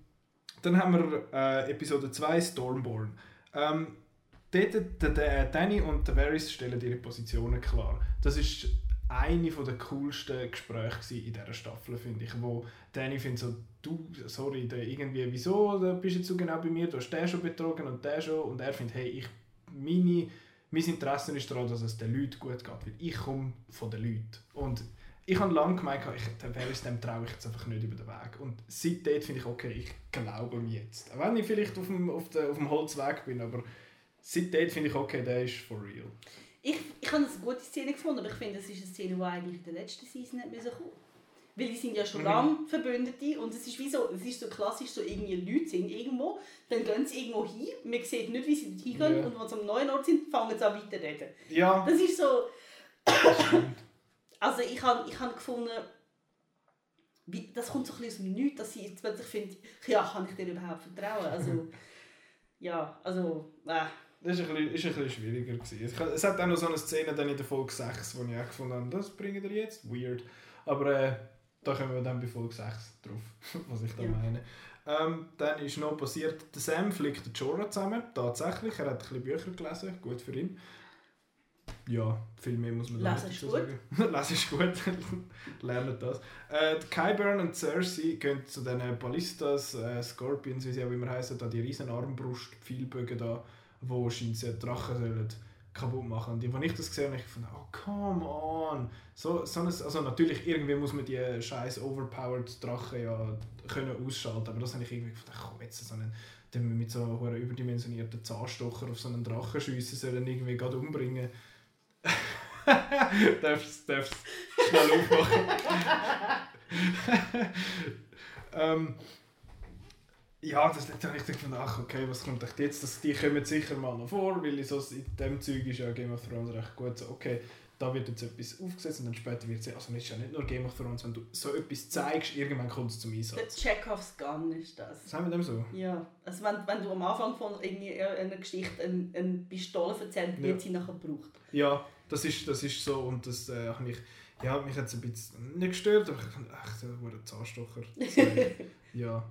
dann haben wir äh, Episode 2, Stormborn. Ähm, dort, der, der Danny und der Varys stellen ihre Positionen klar. Das ist eine der coolsten Gespräche in dieser Staffel, finde ich. Wo Danny findet so, du, sorry, der irgendwie, wieso da bist du jetzt so genau bei mir, du hast den schon betrogen und der schon. Und er findet, hey, ich, meine, mein Interesse ist daran, dass es den Leuten gut geht, weil ich komme von den Leuten. Und ich habe lange gemeint, ich, der Varys, dem traue ich jetzt einfach nicht über den Weg. Und seitdem finde ich, okay, ich glaube ihm jetzt. Auch wenn ich vielleicht auf dem, auf der, auf dem Holzweg bin, aber seitdem finde ich, okay, der ist for real. Ich, ich habe eine gute Szene gefunden, aber ich finde, es ist eine Szene, die eigentlich in der letzten Season nicht müssen kommen Weil die sind ja schon Mhm. lange Verbündete und es ist wie so, es ist so klassisch, so irgendwie Leute sind irgendwo, dann gehen sie irgendwo hin, man sieht nicht, wie sie dort hingehen Ja. und wenn sie am neuen Ort sind, fangen sie an weiterreden. Ja, Das ist so, also ich habe ich hab gefunden, wie, das kommt so ein bisschen aus dem Nichts, dass sie jetzt plötzlich finden, ja, kann ich dir überhaupt vertrauen? Also, ja, also, äh, Das ist ein bisschen, ist ein bisschen schwieriger. Gewesen. Es- hat auch noch so eine Szene dann in der Folge 6, wo ich auch gefunden habe, das bringen wir jetzt. Weird. Aber äh, da kommen wir dann bei Folge 6 drauf, was ich da Ja. meine. Ähm, dann ist noch passiert, der Sam fliegt den Jorah zusammen. Tatsächlich, er hat ein bisschen Bücher gelesen, gut für ihn. Ja, viel mehr muss man da nicht dazu sagen. Lesen ist gut, lernt das. Äh, Kyburn und Cersei gehen zu den Ballistas, äh, Scorpions, wie sie auch immer heißen, da die riesen Armbrust, Pfeilbögen da, wo sie Drachen sollen kaputt machen. Und als ich das gesehen habe, habe ich gedacht, oh come on. So, so ein, also natürlich, irgendwie muss man die scheiß overpowered Drachen ja können ausschalten, aber das habe ich irgendwie gedacht, komm jetzt so einen, den wir mit so einem überdimensionierten Zahnstocher auf so einen Drachen schiessen sollen, irgendwie gerade umbringen. darfst du schnell aufmachen. ähm, ja, das da habe ich gedacht, ach okay, was kommt echt jetzt? Das, die kommen sicher mal noch vor, weil so in dem Zeug ist ja Game of Thrones recht gut. So, okay, da wird jetzt etwas aufgesetzt und dann später wird es, also es ist ja nicht nur Game of Thrones, wenn du so etwas zeigst, irgendwann kommt es zum der Einsatz. Chekhovs Gun ist das. Sagen wir dem so? Ja, also wenn, wenn du am Anfang von irgendwie einer Geschichte eine, eine Pistole erzählst, Ja. wird sie nachher gebraucht. Ja, das ist, das ist so und das äh, habe ich, ja, mich jetzt ein bisschen nicht gestört, aber ich fand, ach, der wurde Zahnstocher. Ja.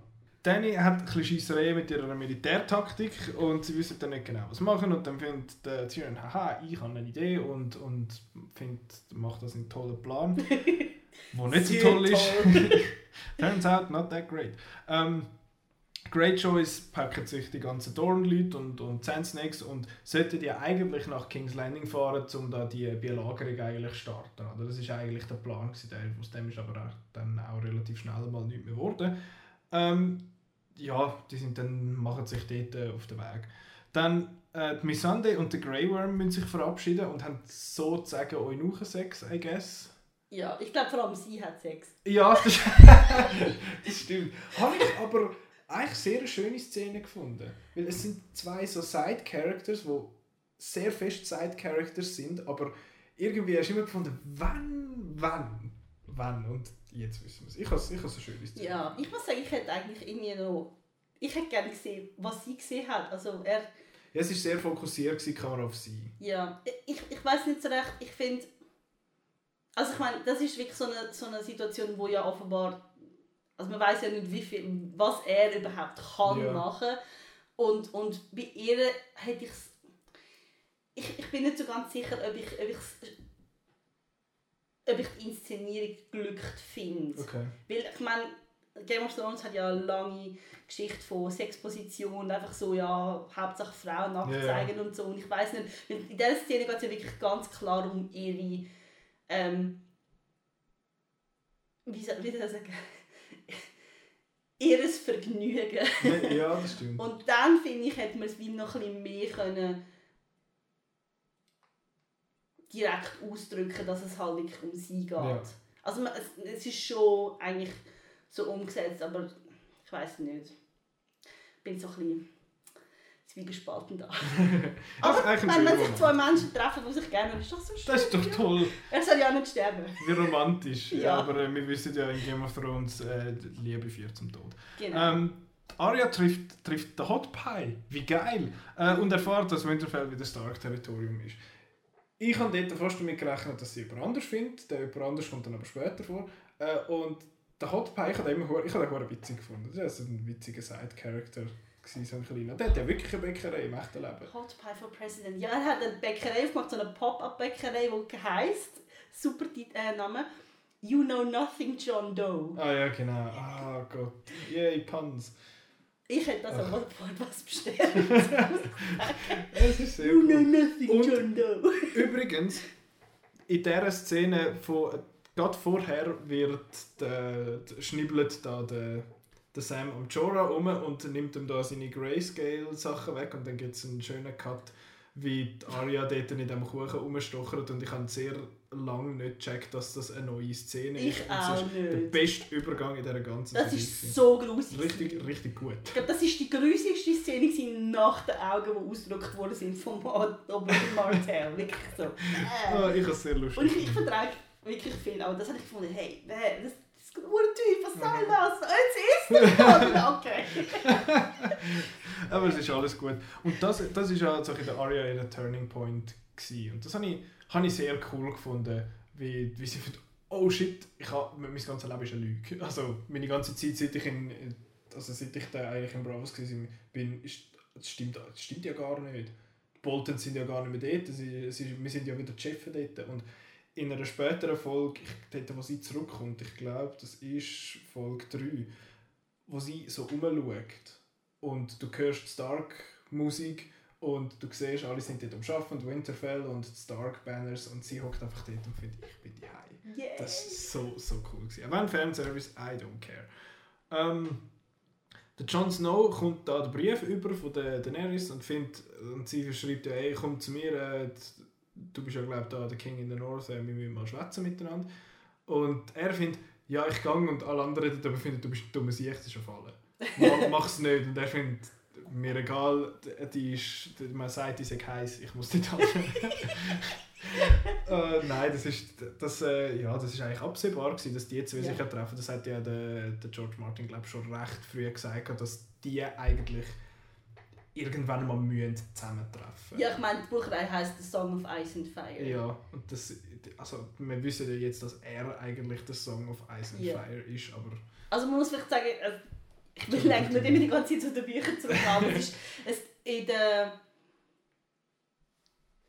Danny hat ein bisschen Scheisserei mit ihrer Militärtaktik und sie wissen dann nicht genau, was machen. Und dann findet der Tyrion, haha, ich habe eine Idee und, und findet, macht das einen tollen Plan, der nicht so toll ist. Turns out not that great. Ähm, Great Choice packen sich die ganzen Dorn-Leute und, und Sand Snakes und sollten ja eigentlich nach King's Landing fahren, um da die Belagerung eigentlich starten. Oder? Das war eigentlich der Plan, gewesen, der, aus dem ist aber auch, dann auch relativ schnell mal nichts mehr geworden. Ähm, ja, die sind dann, machen sich dort äh, auf den Weg. Dann äh, die Missandei und der Grey Worm müssen sich verabschieden und haben sozusagen Eunuchen-Sex, I guess. Ja, ich glaube vor allem sie hat Sex. Ja, das, das stimmt. Habe ich aber eigentlich sehr eine schöne Szene gefunden. Weil es sind zwei so Side-Characters, die sehr fest Side-Characters sind, aber irgendwie hast du immer gefunden, wann, wann, wann. Und jetzt wissen wir es. Ich habe ich habe eine schöne Szene. Ja, ich muss sagen, ich hätte eigentlich irgendwie noch... Ich hätte gerne gesehen, was sie gesehen hat. Also er... Ja, es war sehr fokussiert, gewesen, Kamera auf sie. Ja, ich, ich weiß nicht so recht, ich finde... Also ich meine, das ist wirklich so eine, so eine Situation, wo ja offenbar... Also man weiß ja nicht, wie viel, was er überhaupt kann Ja. machen. Und, und bei ihr hätte ich's- ich Ich bin nicht so ganz sicher, ob ich, ob ich's- ob ich die Inszenierung glückt finde. Okay. Weil, ich meine, Game of Thrones hat ja eine lange Geschichte von Sexposition, einfach so, ja, Hauptsache Frauen nackt zeigen und so. Und ich weiß nicht, in dieser Szene geht es ja wirklich ganz klar um ihre, ähm, wie soll, wie soll ich sagen, ihres Vergnügen. Ja, das stimmt. Und dann, finde ich, hätte man es wie noch ein bisschen mehr können direkt ausdrücken, dass es halt wirklich um sie geht. Ja. Also man, es, es ist schon eigentlich so umgesetzt, aber ich weiß nicht. Ich bin so ein bisschen zwiegespalten da. Das aber wenn, schöner sich zwei Menschen treffen, die sich gerne ist doch so schön. Das ist doch toll. Er soll ja nicht sterben. Wie romantisch. Ja. Aber äh, wir wissen ja in Game of Thrones, äh, Liebe führt zum Tod. Genau. Ähm, Arya trifft, trifft den Hot Pie. Wie geil! Äh, und erfährt, dass Winterfell wieder Stark-Territorium ist. Ich habe dort fast damit gerechnet, dass sie jemand anders findet. Der jemand anders kommt dann aber später vor. Äh, und der Hot Pie, ich habe den immer ich habe den witzig gefunden. Das war so ein witziger Side-Character. So ein kleiner. Der hat ja wirklich eine Bäckerei im echten Leben. Hot Pie for President. Ja, er hat eine Bäckerei aufgemacht, so eine Pop-Up-Bäckerei, die heisst, super äh, Name, You Know Nothing John Doe. Ah ja, genau. Ah Gott. Yay, Puns. Ich hätte das aber sofort was bestellt. Es ist sehr cool. Nothing Und- John Doe. Übrigens, in dieser Szene, von, gerade vorher, wird der, schnibbelt da der, der Sam am Jorah um und nimmt ihm da seine Grayscale-Sachen weg und dann gibt es einen schönen Cut, wie die Arya dort in diesem Kuchen rumstochert und ich habe sehr lange nicht gecheckt, dass das eine neue Szene Ich ist. Und auch ist der nicht. beste Übergang in dieser ganzen Das Serie. ist so gruselig. Richtig, richtig gut. Ich glaube, das war die gruseligste Szene nach den Augen, die ausgedrückt worden sind vom Martell. Wirklich so. Ah, Äh. ich habe es sehr lustig Und ich, ich vertrage wirklich viel, aber das habe ich gefunden, hey, das, das ist ein Typ, was soll das? Jetzt ist mal. Okay. Aber es ist alles gut. Und das, das ist ja so ein bisschen der Aria in der Turning Point. Gewesen. Und das habe ich, habe ich sehr cool gefunden, wie, wie sie findet, oh shit, ich hab, mein ganzes Leben ist eine Lüge. Also meine ganze Zeit, seit ich, in, also seit ich da eigentlich in Bravos bin, ist, das, stimmt, das stimmt ja gar nicht. Die Boltons sind ja gar nicht mehr dort, sie, sie, wir sind ja wieder die Chefs dort. Und in einer späteren Folge, ich, dort, wo sie zurückkommt, ich glaube, das ist Folge 3, wo sie so rumschaut und du hörst Stark-Musik und du siehst, alle sind dort am Arbeiten, und Winterfell und die Stark-Banners und sie hockt einfach dort und findet, ich bin die Yeah. Das war so, so cool. Gewesen. Aber ein Fanservice, I don't care. Ähm, der Jon Snow kommt da den Brief über von der Daenerys und, findet, und sie schreibt ja, hey, komm zu mir, äh, du bist ja glaube da der King in the North, äh, wir müssen mal schwätzen miteinander. Und er findet, ja ich gang und alle anderen dort oben finden, du bist ein dummer Sieg, das ist schon fallen. Mach, mach's nicht. Und er findet, mir egal, die ist, die- man sagt, die ist heiß, ich muss nicht halten. äh, nein, das ist, das, äh, ja, das ist eigentlich absehbar gewesen, dass die zwei Ja. sich treffen. Das hat ja der, der George Martin, glaube schon recht früh gesagt, dass die eigentlich irgendwann mal müssen zusammentreffen. Ja, ich meine, die Buchreihe heisst The Song of Ice and Fire. Ja, und das, also wir wissen ja jetzt, dass er eigentlich der Song of Ice and Ja. Fire ist, aber Also man muss vielleicht sagen, äh, ich will eigentlich nicht immer die ganze Zeit zu den Büchern zurück, aber es ist es, in der,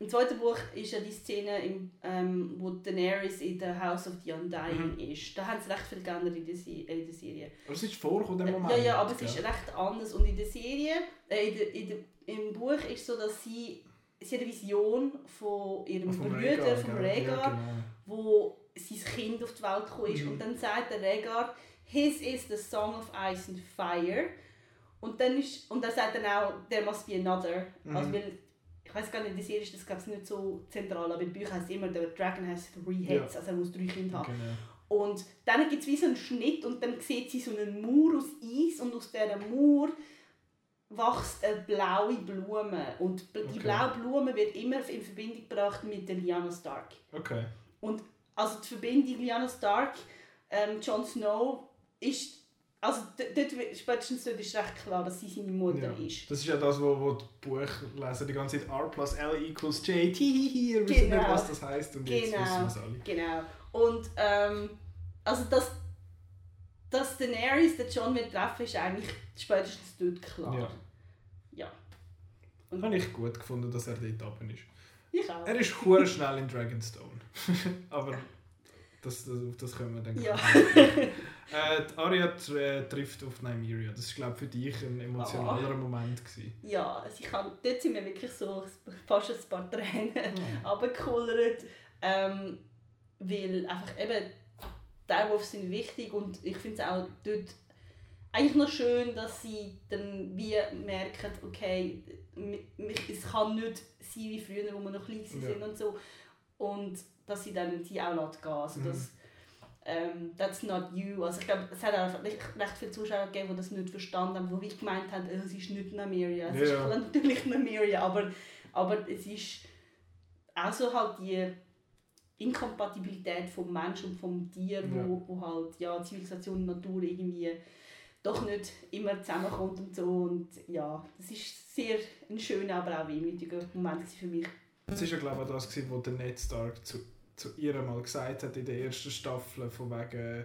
im zweiten Buch ist ja die Szene, im, ähm, wo Daenerys in der House of the Undying Mhm. ist. Da haben sie recht viel geändert in der, Se in der Serie. Aber es ist vorgekommen, der Äh, Moment. Ja, ja, aber es ist recht anders. Und in der Serie, äh, in der, in der, im Buch ist es so, dass sie, sie hat eine Vision von ihrem Bruder, gell? Rhaegar, Ja, genau. wo sein Kind auf die Welt gekommen ist. Mhm. Und dann sagt der Rhaegar, «His is the song of ice and fire». Und dann ist, und dann sagt dann auch, «There must be another». Mhm. Also, weil, ich weiß gar nicht, in der Serie ist das glaube ich nicht so zentral, aber in den Büchern heißt es immer, «Der Dragon has three heads», also er muss drei Kinder haben. Genau. Und dann gibt es wie so einen Schnitt und dann sieht sie so einen Mauer aus Eis und aus dieser Mauer wächst eine blaue Blume. Und die Okay. blaue Blume wird immer in Verbindung gebracht mit der Lyanna Stark. Okay. Und also die Verbindung Lyanna Stark, ähm, Jon Snow, ist. Also dort, spätestens dort ist recht klar, dass sie seine Mutter Ja. ist. Das ist ja das, wo, wo die Buchleser die ganze Zeit R plus L equals J, hihihi, ihr wisst Genau. nicht, was das heisst und jetzt Genau. wissen wir es alle. Genau. Und ähm, also dass, dass Daenerys den John wird treffen, ist eigentlich spätestens dort klar. Ja. Ja. Und Habe ich gut gefunden, dass er dort oben ist. ich auch. Er ist schnell in Dragonstone. Aber das, das, auf das können wir dann Ja. äh, die tr äh, trifft auf Nymeria. Das war, glaube für dich ein emotionalerer Moment. Gewesen. Ja, also ich kann, dort sind wir wirklich so fast ein paar Tränen runtergekullert. Ähm, weil einfach eben Direwolves sind wichtig und ich finde es auch dort eigentlich noch schön, dass sie dann wie merken, okay, es kann nicht sein wie früher, wo wir noch klein Ja. sind und so. Und dass sie dann sie auch lässt gehen. Also Mhm. das, ähm, that's not you. Also ich glaube, es hat auch recht, recht viele Zuschauer gegeben, die das nicht verstanden haben, die gemeint haben, äh, es ist nicht Nymeria. Es Ja. ist natürlich Nymeria, aber, aber es ist auch so halt die Inkompatibilität vom Mensch und vom Tier, wo, Ja. wo halt ja, Zivilisation und Natur irgendwie doch nicht immer zusammenkommt und so. Und ja, das ist sehr ein schöner, aber auch wehmütiger Moment für mich. Das war ja, glaube ich, auch das, was der Ned Stark zu, zu ihr mal gesagt hat in der ersten Staffel. Von wegen,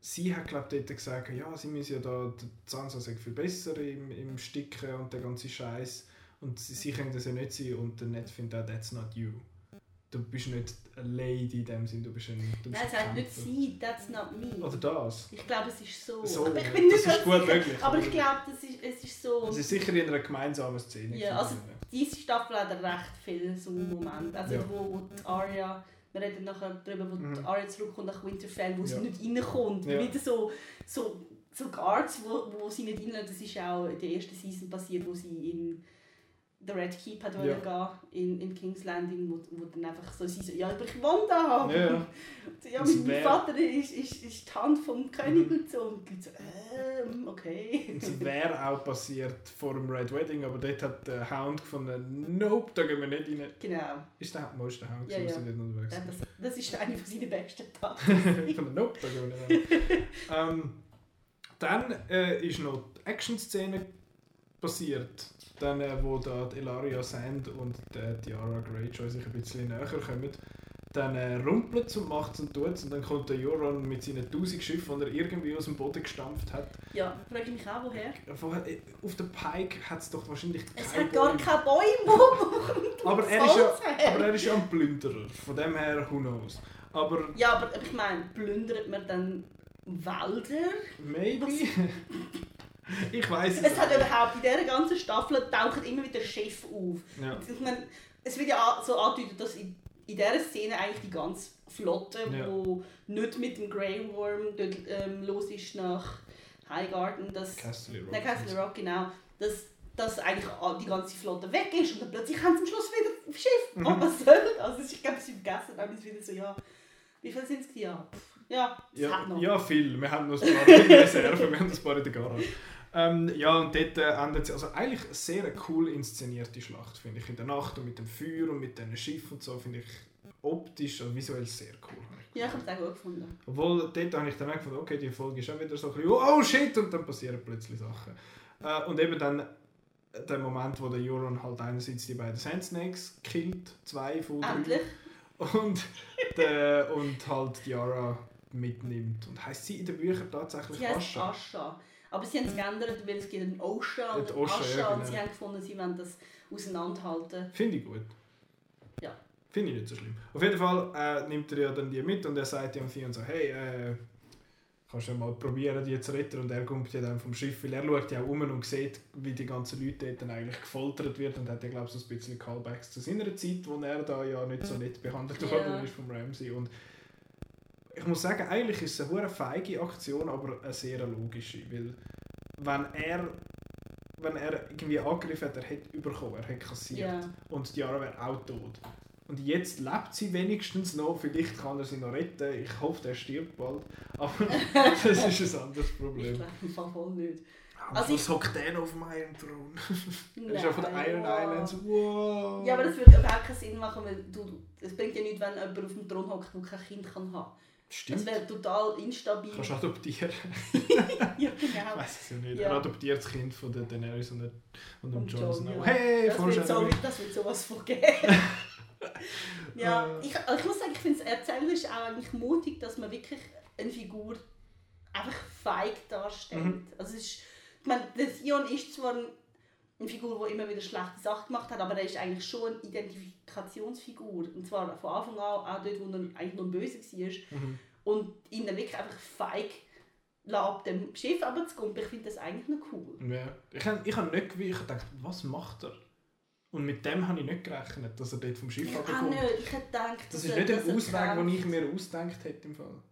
sie hat, glaube dort gesagt, ja, sie müssen ja da, die Sansa sei viel besser im, im Sticken und der ganze Scheiß Und sie, sie können das ja nicht sein und der Ned findet auch, that's not you. Du bist nicht eine Lady in dem Sinn, du bist ein, du bist Nein, es sagt nicht sie, that's not me. Oder das. Ich glaube, es ist so. So, aber ich bin nicht das ist ganz gut sicher. möglich. Aber ich glaube, das ist, es ist so. Es ist sicher in einer gemeinsamen Szene. Ja, also- diese Staffel hat recht viele so Momente. Also Ja. wo, wo Arya, wir reden nachher darüber, wo Mhm. die Arya zurückkommt nach Winterfell, wo sie Ja. nicht reinkommt. Ja. Wieder so, so, so Guards, wo, wo sie nicht reinlässt. Das ist auch in der ersten Season passiert, wo sie in The Red Keep hat Ja. gehen in, in King's Landing, wo, wo dann einfach so sie so, ja, aber ich wohne da. Ja, ja. So, ja, mein wär- Vater ist, ist, ist die Hand vom König Mhm. und so. Und Leute so, ähm, okay. Das wäre auch passiert vor dem Red Wedding, aber dort hat der Hound gefunden, nope, da gehen wir nicht rein. Genau. Ist der Hound, ist der Hound? Ja, ja. dort unterwegs Ja, das, das ist eine von seinen besten Taten. Ich fand, nope, da gehen wir nicht rein. ähm, dann äh, ist noch die Action-Szene passiert. Dann, äh, wo da die Elaria Sand und die Tiara Greyjoy sich ein bisschen näher kommen. Dann äh, rumpelt es und macht es und tut es. Und dann kommt der Euron mit seinen 1000 Schiffen, die er irgendwie aus dem Boden gestampft hat. Ja, frage ich mich auch, woher. Vorher, äh, Auf der Pike hat es doch wahrscheinlich Es hat gar keine Bäume, aber er, ist ja, aber er ist ja ein Plünderer. Von dem her, who knows. Aber Ja, aber ich meine, plündert man dann Wälder? maybe. ich weiß es Es hat überhaupt in dieser ganzen Staffel taucht immer wieder Chef auf. Ja. Ich meine, es wird ja so angedeutet, dass in, in dieser Szene eigentlich die ganze Flotte, Ja. wo nicht mit dem Grey Worm dort, ähm, los ist nach Highgarden, dass Castle Rock. Nein, Castle Rock, genau. Dass, dass eigentlich die ganze Flotte weg ist und dann plötzlich haben sie am Schluss wieder ein Schiff. Mhm. Und was soll das? Also ich glaube, sie vergessen haben es wieder so, ja, wie viel sind es? Ja, pff, ja, Ja, hat noch. ja, viel. Wir haben noch ein paar in Reserve, wir haben ein paar in der Garage. Ähm, ja, und dort äh, endet sie. Also eigentlich eine sehr cool inszenierte Schlacht, finde ich. In der Nacht und mit dem Feuer und mit diesen Schiffen und so, finde ich optisch und visuell sehr cool. ich Ja, ich habe es auch gut gefunden. Obwohl, dort habe ich dann auch gefunden, okay, die Folge ist auch wieder so ein bisschen, oh shit, und dann passieren plötzlich Sachen. Äh, und eben dann der Moment, wo der Euron halt einerseits die beiden Sand Snakes killt, zwei von drei. Endlich. Und, der, und halt Yara mitnimmt. Und heißt sie in den Büchern tatsächlich Sie Ascha? Ascha. Aber sie haben es geändert, weil es gibt einen Osha und Ja, einen Osha, Asha ja, und sie genau. haben gefunden, sie wollen das auseinanderhalten. Finde ich gut. Ja. Finde ich nicht so schlimm. Auf jeden Fall äh, nimmt er ja dann die mit und er sagt dem Theon so, hey, äh, kannst du ja mal probieren, die zu retten. Und er kommt ja dann vom Schiff, weil er schaut ja auch um und sieht, wie die ganzen Leute dort dann eigentlich gefoltert wird und hat ja, glaube ich, so ein bisschen Callbacks zu seiner Zeit, wo er da ja nicht so nett behandelt Ja. worden ist vom Ramsey. Und ich muss sagen, eigentlich ist es eine feige Aktion, aber eine sehr logische, weil wenn er wenn er irgendwie angegriffen hat, er hätte überkommen, er hätte kassiert Ja. und die Jara wäre auch tot. Und jetzt lebt sie wenigstens noch, vielleicht kann er sie noch retten, ich hoffe, er stirbt bald, aber das ist ein anderes Ich Problem. glaube im Fall voll nicht. Also Also was hockt der noch auf dem Iron Throne? Er ist ja von den Iron wow. Islands, wow! Ja, aber das würde überhaupt keinen Sinn machen, weil du, es bringt ja nichts, wenn jemand auf dem Thron hockt, der kein Kind kann haben Das Stimmt, wäre total instabil. kannst du adoptieren. ja, Ich genau. weiß es ja nicht. Ja. Er adoptiert das Kind von der Daenerys und, der, und dem Und Jon Snow. ja. Hey, Das wird, so, das wird sowas von geben. ja, Äh. ich, also ich muss sagen, ich finde es erzählerisch auch eigentlich mutig, dass man wirklich eine Figur einfach feig darstellt. Mhm. Also es ist, ich meine, der Theon ist zwar ein- eine Figur, die immer wieder schlechte Sachen gemacht hat, aber er ist eigentlich schon eine Identifikationsfigur. Und zwar von Anfang an, auch dort, wo er eigentlich noch böse war. Mhm. Und ihn dann wirklich einfach feig ab dem Schiff runterzukommen. Ich finde das eigentlich noch cool. Ja. Ich habe ich hab nicht ich hab gedacht, was macht er? Und mit dem habe ich nicht gerechnet, dass er dort vom Schiff Ich auch runterkommt. nicht. Ich hätte gedacht, Das ist nicht ein Ausweg, den ich mir ausgedacht hätte im Fall.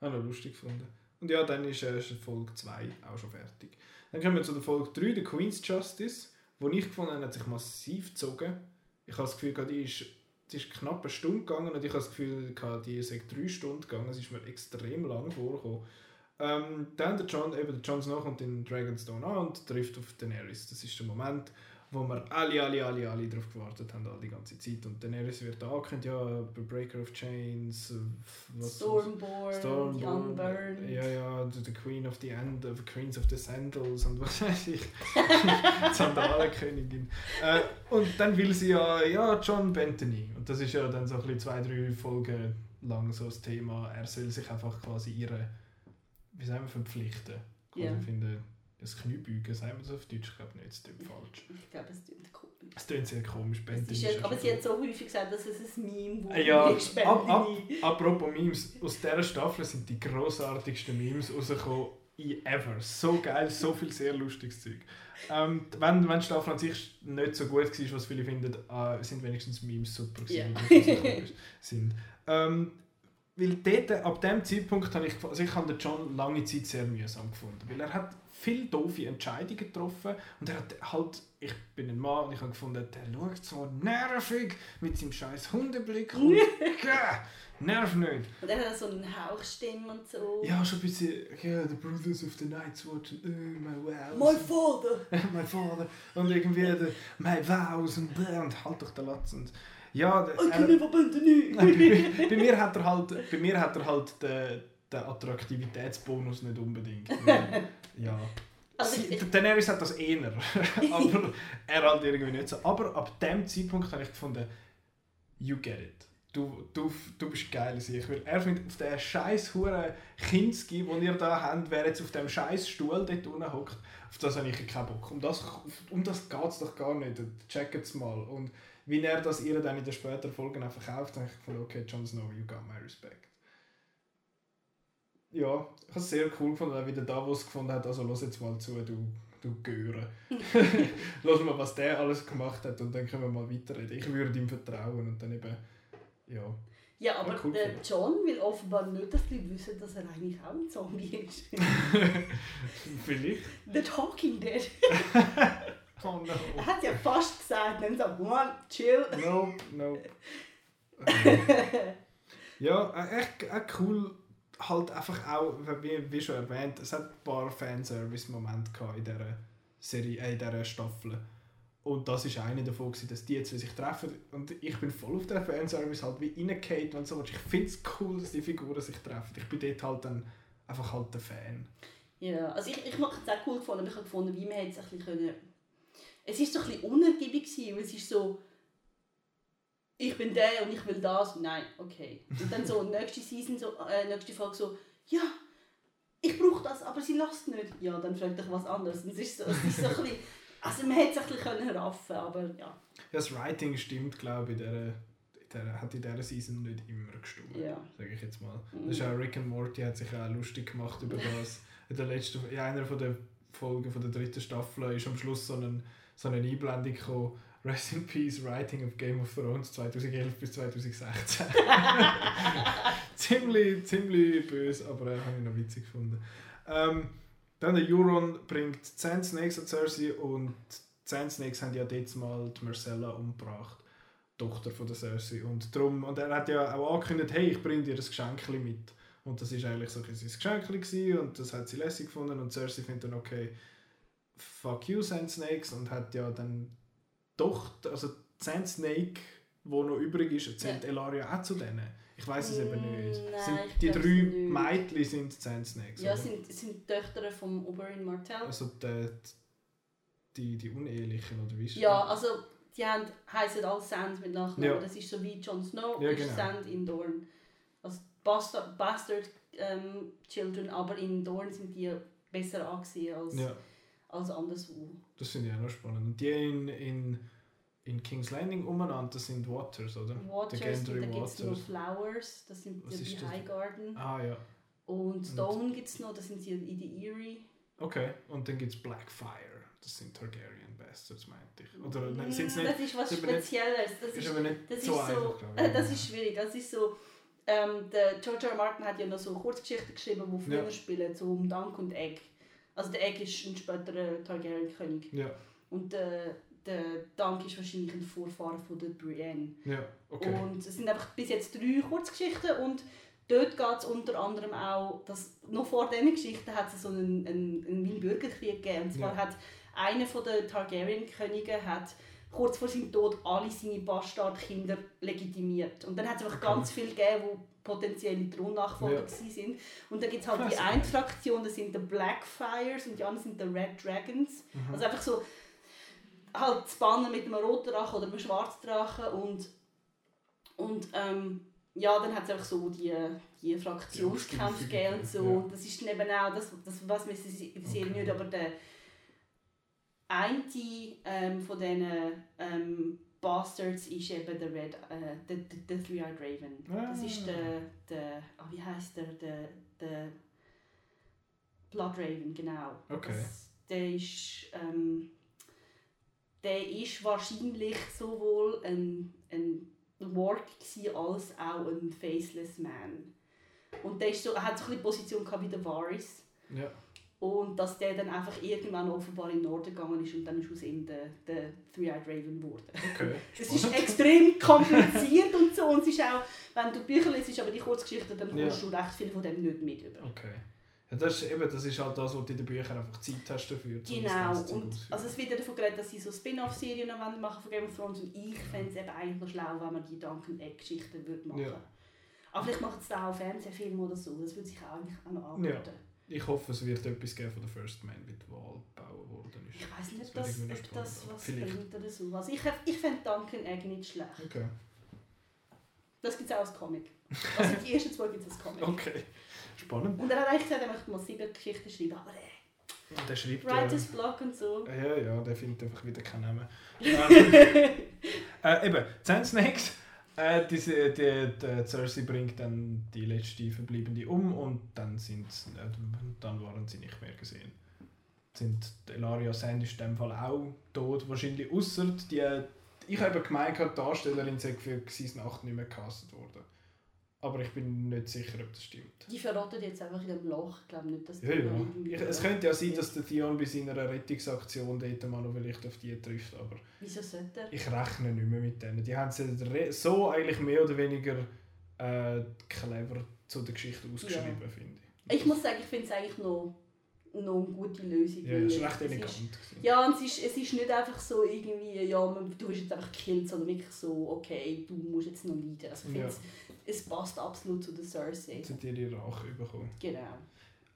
Habe ich lustig gefunden. Und ja, dann ist äh, ist Folge 2 auch schon fertig. Dann kommen wir zu der Folge 3, der Queen's Justice, wo ich gefunden habe, hat sich massiv gezogen. Ich habe das Gefühl, die ist, die ist knapp eine Stunde gegangen und ich habe das Gefühl, die ist drei Stunden gegangen. Es ist mir extrem lang vorgekommen. Ähm, dann der John, eben der Jon Snow kommt in Dragonstone an und trifft auf Daenerys. Das ist der Moment, wo wir alle, alle, alle, alle darauf gewartet haben, all die ganze Zeit. Und Daenerys wird angekündigt, ja, The Breaker of Chains, äh, was- Stormborn, Stormborn, Youngburn. ja, ja, the, Queen of the End, the Queens of the Sandals und was weiß ich. Sandalenkönigin. Äh, und dann will sie ja, ja, John Bentony. Und das ist ja dann so ein bisschen zwei, drei Folgen lang so das Thema. Er soll sich einfach quasi ihre, wie sagen wir, verpflichten. Quasi Ja. finden, das Kniebeugen, sagen wir das auf Deutsch? Ich glaube nicht, das klingt falsch. Ich glaube, es klingt cool. Es klingt sehr komisch, Es Bentony. ist ist aber sie hat so häufig gesagt, dass es ein Meme wo Äh, Ja, ist, ab, ab, apropos Memes, aus dieser Staffel sind die grossartigsten Memes rausgekommen in ever. So geil, so viel sehr lustiges Zeug. Ähm, wenn, wenn die Staffel an sich nicht so gut war, was viele finden, äh, sind wenigstens Memes super gewesen, rausgekommen sind. Ähm, weil dort, ab dem Zeitpunkt habe ich, also ich habe den John lange Zeit sehr mühsam gefunden, weil er hat viele doofe Entscheidungen getroffen und er hat halt, ich bin ein Mann und ich habe gefunden, der schaut so nervig mit seinem scheiß Hundeblick und nerv nicht. Und er hat so eine Hauchstimme und so. Ja, schon ein bisschen, ja, the brothers of the Night's Watch und äh, my vows. My father! mein Vater und irgendwie der, my vows und, bläh, und halt doch der Latz und ja, der, never Bentini! Nein, bei, bei mir hat er halt, bei mir hat er halt den, den Attraktivitätsbonus nicht unbedingt. ja. Also ich, ich, Daenerys hat das eher, aber er halt irgendwie nicht so. Aber ab dem Zeitpunkt habe ich gefunden, you get it. Du, du, du bist geil sich. Weil er findet auf den scheiß Huren Kinski, den ihr da habt, wer jetzt auf dem scheiß Stuhl dort unten hockt, auf das habe ich keinen Bock. Um das, um das geht es doch gar nicht. Checkt es mal. Und wie er das ihr dann in den späteren Folgen auch verkauft, habe ich gefunden, okay, Jon Snow, you got my respect. Ja, ich habe es sehr cool gefunden, auch wie der Davos gefunden hat, also los jetzt mal zu, du, du Göre. Lass mal, was der alles gemacht hat und dann können wir mal weiterreden. Ich würde ihm vertrauen und dann eben, ja. ja, aber Ja, cool der gefunden. John will offenbar nicht, dass die wissen, dass er eigentlich auch ein Zombie ist. Vielleicht. The Talking Dead. Oh no. Er hat ja fast gesagt, dann so, one, chill. Nope, nope. ja, äh, echt, echt cool. Halt einfach auch, wie, wie schon erwähnt, es hat ein paar Fanservice-Momente in dieser Serie, äh, in dieser Staffel. Und das ist eine davon, gewesen, dass die zwei sich treffen. Und ich bin voll auf den Fanservice halt wie reingehauen und so. Ich finde es cool, dass die Figuren sich treffen. Ich bin dort halt dann einfach halt der Fan. Ja, also ich, ich habe es auch cool gefunden, aber ich habe gefunden, wie man es ein bisschen können... Es war so ein bisschen unergiebig, weil es ist so... Ich bin der und ich will das. Nein, okay. Und dann so nächste Season, so, äh, nächste Folge so... Ja, ich brauche das, aber sie lässt nicht. Ja, dann fragt dich was anderes. Und es ist so, es ist so ein bisschen, also man hätte es ein bisschen raffen aber ja. ja. Das Writing stimmt, glaube ich, in dieser, der, hat in dieser Season nicht immer gestimmt, ja. sage ich jetzt mal. Mhm. Das ist auch Rick and Morty hat sich auch lustig gemacht über das. In, der letzten, in einer von der Folgen von der dritten Staffel ist am Schluss so, ein, so eine Einblendung gekommen, Rest in Peace Writing of Game of Thrones 2011 bis 2016. ziemlich, ziemlich böse, aber äh, habe ich noch witzig gefunden. Ähm, dann der Euron bringt 10 Snakes an Cersei und 10 Snakes haben ja jetzt mal die Marcella umgebracht. Tochter von der Cersei. Und, darum, und er hat ja auch angekündigt, hey, ich bringe dir ein Geschenk mit. Und das war eigentlich so ein sein Geschenk und das hat sie lässig gefunden und Cersei findet dann, okay, fuck you, Sand Snakes und hat ja dann doch, also Sand Snake, wo noch übrig ist, zählt ja. Elaria auch zu denen. Ich weiß es eben nicht. Nein, sind, die drei Mädchen sind Sand Snakes. Ja, oder? sind, sind Töchter vom Oberyn Martell. Also die, die, die Unehelichen, oder wie ist Ja, also die haben, heißen alle Sand mit Nachnamen. Ja. Das ist so wie Jon Snow, ja, genau. ist Sand in Dorn. Also Bastard, Bastard ähm, Children, aber in Dorn sind die besser angesehen als, ja. Als anderswo. Das finde ich auch noch spannend. Und die in, in, in King's Landing umeinander, das sind Waters, oder? Waters, und dann gibt es noch Flowers, das sind Was die, die High Garden. Ah ja. Und Stone gibt es noch, das sind die in die Erie. Okay, und dann gibt es Blackfire, das sind Targaryen Bastards, meinte ich. Oder mm, sind's nicht, das ist was Spezielles. Das ist, ist, nicht das so, ist so einfach, Das ist schwierig, das ist so... Ähm, der George R. R. Martin hat ja noch so Kurzgeschichten geschrieben, die früher ja. spielen, so um Dank und Egg. Also der Egg ist ein späterer Targaryen-König. Ja. Und der, der Dank ist wahrscheinlich ein Vorfahren von der Brienne. Ja, okay. Und es sind einfach bis jetzt drei Kurzgeschichten und dort geht es unter anderem auch, dass noch vor diesen Geschichten hat es so einen, einen, einen Bürgerkrieg gegeben. Und zwar ja. hat einer der Targaryen-Könige hat kurz vor seinem Tod alle seine Bastardkinder legitimiert. Und dann hat es einfach okay. ganz viele gegeben, die potenzielle Thronnachfolger ja. sind. Und dann gibt es halt Krass. die eine Fraktion, das sind die Blackfires und die anderen sind die Red Dragons. Mhm. Also einfach so halt das Banner mit einem roten Drachen oder einem schwarzen Drachen und, und ähm, ja, dann hat es einfach so die, die Fraktionskämpfe gegeben und so. Ja. Das ist dann eben auch, das, das was wir sehen okay. nicht, aber der eine ähm, von diesen ähm, Bastards ist eben der Red, äh, der, der, der Three-Eyed Raven. Ah. Das ist der, der oh, wie heißt der, der, der Blood Raven, genau. Okay. Das, der ist, ähm, der ist wahrscheinlich sowohl ein, ein Warg als auch ein Faceless Man. Und der ist so, hat so ein bisschen Position wie der Varys. Ja. Und dass der dann einfach irgendwann offenbar in den Norden gegangen ist und dann ist aus ihm der, der Three-Eyed Raven geworden. Okay. es ist extrem kompliziert und so. Und es ist auch, wenn du Bücher liest, aber die Kurzgeschichten, dann kommst ja. du recht viel von dem nicht mit über. Okay. Ja, das, ist eben, das ist halt das, was du in den Büchern einfach Zeit hast dafür. Genau. Und also es wird ja davon geredet, dass sie so Spin-off-Serien machen von Game of Thrones und ich fände es eben eigentlich noch schlau, wenn man die Duncan-Egg-Geschichten machen würde. Ja. Aber vielleicht macht es da auch Fernsehfilme oder so. Das würde sich auch eigentlich auch noch anbieten. Ja. Ich hoffe, es wird etwas geben von der First Man, wie die Wahl gebaut worden ist. Ich weiß nicht, ob das, ob das was bringt oder so. Also ich, ich fände Duncan Egg nicht schlecht. Okay. Das gibt es auch als Comic. Also die ersten zwei gibt es als Comic. Okay, spannend. Und er hat eigentlich gesagt, er möchte mal sieben Geschichten schreiben, aber äh, und der schreibt Writers äh, Block und so. Ja, ja, der findet einfach wieder keinen Namen. ähm, äh, eben, Sand Snakes äh, diese, die, die Cersei bringt dann die letzte Verbliebene um und dann, sind, äh, dann waren sie nicht mehr gesehen. Sind Elaria Sand ist in dem Fall auch tot, wahrscheinlich außer die. Ich habe gemeint, die Darstellerin sei für Season 8 nicht mehr gecastet worden. Aber ich bin nicht sicher, ob das stimmt. Die verraten jetzt einfach in dem Loch. Ich glaube nicht, dass die ja, ja. Ich, Es könnte ja sein, dass der Theon bei seiner Rettungsaktion dort mal noch vielleicht auf die trifft. Aber Wieso sollte er? Ich rechne nicht mehr mit denen. Die haben sie so eigentlich mehr oder weniger äh, clever zu der Geschichte ausgeschrieben, ja. finde ich. Ich muss sagen, ich finde es eigentlich noch noch eine gute Lösung. Ja, es ist recht elegant. Ja, und es ist, es ist nicht einfach so irgendwie, ja, du bist jetzt einfach gekillt, sondern wirklich so, okay, du musst jetzt noch leiden. Also ich ja. finde, es passt absolut zu der Cersei. Zu dir die Rache bekommen. Genau.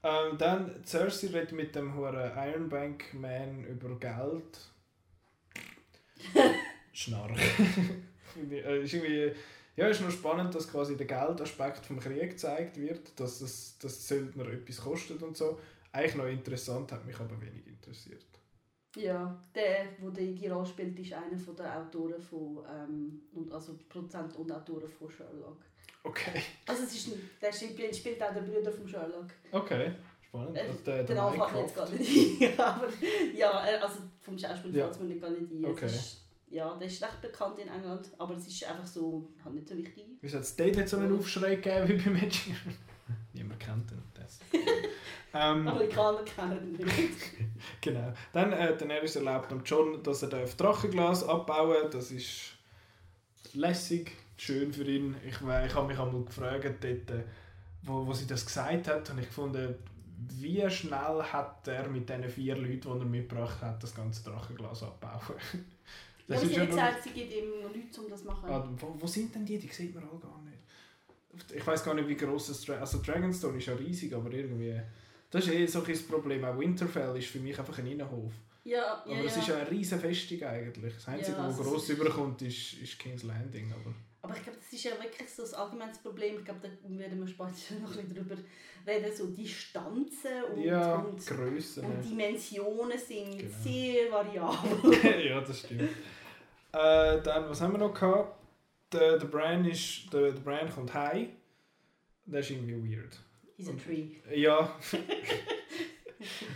Ähm, dann, Cersei redet mit dem hohen Ironbank Man über Geld. Schnarch. äh, ist irgendwie, Ja, ist noch spannend, dass quasi der Geldaspekt vom Krieg gezeigt wird, dass es das Söldner etwas kostet und so. Eigentlich noch interessant, hat mich aber wenig interessiert. Ja, der, der die, die Rolle spielt, ist einer der Autoren von, ähm, und, also Produzent und Autoren von Sherlock. Okay. Also es ist ein, der spielt, spielt auch der Bruder von Sherlock. Okay, spannend. Äh, Also der, den der fällt mir jetzt gar nicht ein. aber, ja, er- also vom Schauspiel Ja. fällt es mir nicht gar nicht ein. Okay. Ist, ja, der ist recht bekannt in England, aber es ist einfach so, hat nicht so wichtig. Wieso hat es dort nicht so einen Aufschrei gegeben wie bei Magic? Niemand kennt den. Das. Ähm, Amerikaner kennen ihn nicht. genau. Dann äh, Daenerys erlaubt dem John, dass er darf Drachenglas abbauen. Das ist lässig, schön für ihn. Ich, ich habe mich einmal gefragt, dort, äh, wo, wo sie das gesagt hat, habe ich gefunden, wie schnell hat er mit diesen vier Leuten, die er mitgebracht hat, das ganze Drachenglas abbauen? Ja, aber sie ja gesagt, sie gibt ihm Leute, um das zu machen. Ah, wo, wo sind denn die? Die sieht man alle gar nicht. Ich weiß gar nicht, wie groß das Dra also Dragonstone ist ja riesig, aber irgendwie das ist eh so ein Problem. Auch Winterfell ist für mich einfach ein Innenhof. ja, ja, Aber es ja. ist ja eine riesige Festung eigentlich. Das Einzige, Ja, was also es gross ist- überkommt, ist, ist King's Landing. Aber Aber ich glaube, das ist ja wirklich so ein allgemeines Problem. Ich glaube, da werden wir später noch ein bisschen drüber reden. So Distanzen und, ja, und, Grössen. und Dimensionen sind Genau. sehr variabel. ja, das stimmt. äh, dann, was haben wir noch gehabt? Der, der Bran ist, der, der Bran kommt heim. Das ist irgendwie weird. He's a tree. Ja.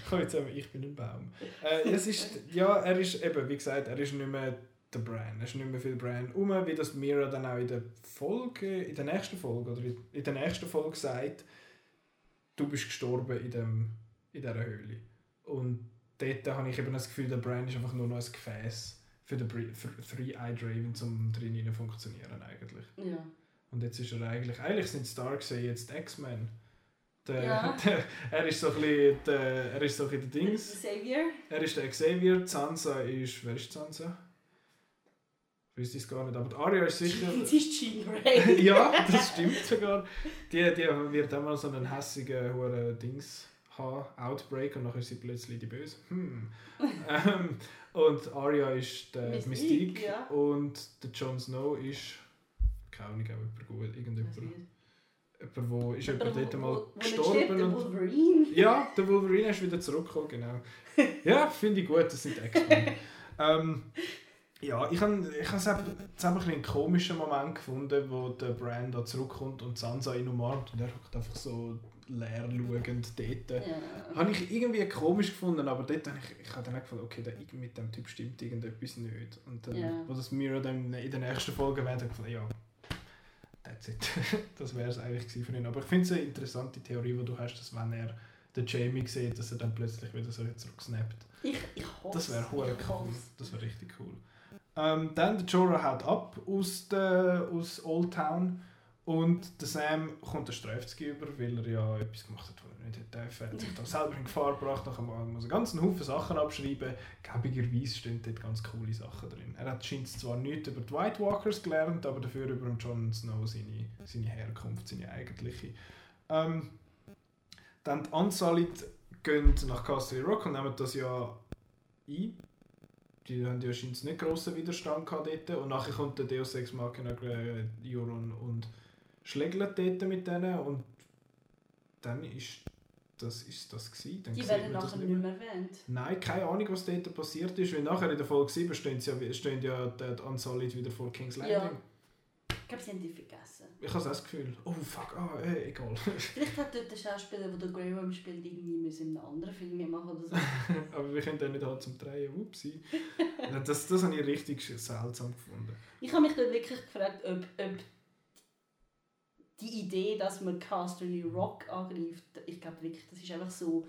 Komm, jetzt haben wir, ich bin ein Baum. Äh, es ist, ja, er ist eben, wie gesagt, er ist nicht mehr der Bran. Er ist nicht mehr viel Bran um, wie das Mira dann auch in der Folge, in der nächsten Folge oder in, der nächsten Folge sagt, du bist gestorben in, dem, in dieser Höhle. Und dort habe ich eben das Gefühl, der Bran ist einfach nur noch ein Gefäß für den Three-Eyed Raven, um drin funktionieren eigentlich. Ja. Und jetzt ist er eigentlich, eigentlich sind Starks ja jetzt X-Men. Der, Ja. der, er ist so ein bisschen der, er ist so ein der Dings. Xavier? Er ist der Xavier, Sansa ist, wer ist Sansa? Ich weiß es gar nicht, aber die Arya ist sicher... Sie ist Jean Grey. ja, das stimmt sogar. Die, die wird immer so einen hässigen hohen Dings haben, Outbreak, und dann ist sie plötzlich die Böse. Hm. ähm, und Arya ist der Mystique, Mystique ja. und der Jon Snow ist... Keine Ahnung, auch jemand gut, irgendjemand. Jemand, wo ist jemand dort mal gestorben Der und... Wolverine. Ja, der Wolverine ist wieder zurückgekommen, genau. Ja, finde ich gut, das sind X-Men. ähm, ja, ich habe ich habe es eben- es eben ein bisschen einen komischen Moment gefunden, wo der Bran da zurückkommt und Sansa ihn umarmt und er hockt einfach so leer schauend dort. Ja. Habe ich irgendwie komisch gefunden, aber dort habe ich, ich habe dann auch gefunden, okay, der, mit dem Typ stimmt irgendetwas nicht. Und dann, Ja. wo das Mira dann in der nächsten Folge erwähnt hat, gefunden, ja, that's it. das wäre es eigentlich gewesen für ihn. Aber ich finde es eine interessante Theorie, die du hast, dass wenn er den Jamie sieht, dass er dann plötzlich wieder so zurücksnappt. Ich, ich hoffe Das wäre cool. Das wäre richtig cool. Ähm, dann der Jorah haut ab aus, der, aus Old Town und der Sam kommt der Streifzgi über, weil er ja etwas gemacht hat, was er nicht hätte dürfen. Er hat sich da selber in Gefahr gebracht, nachher muss er einen Haufen Sachen abschreiben. Gäbigerweise stehen dort ganz coole Sachen drin. Er hat scheint zwar nichts über die White Walkers gelernt, aber dafür über Jon Snow seine, seine Herkunft, seine eigentliche. Ähm, dann die Unsullied gehen nach Castle Rock und nehmen das ja ein. Die haben ja scheinbar nicht grossen Widerstand gehabt dort. Und nachher kommt der Deus Ex Machina äh, Euron und schlägelt dort mit denen. Und dann ist das, ist das gewesen. Dann Die werden nachher nicht nicht mehr. mehr erwähnt. Nein, keine Ahnung, was dort passiert ist. Weil nachher in der Folge 7 stehen, ja, stehen ja die, Unsullied wieder vor King's Landing. Ja. Ich glaube, sie haben die vergessen. Ich habe das Gefühl, oh fuck, ah, eh, egal. Vielleicht hat dort der Schauspieler, der Worm spielt, irgendwie müssen in einem anderen Film mitmachen oder so. Aber wir können den nicht halt zum Drehen. Upsi. Das, das habe ich richtig seltsam gefunden. Ich habe mich dort wirklich gefragt, ob, ob die Idee, dass man Casterly Rock angreift, ich glaube wirklich, das ist einfach so,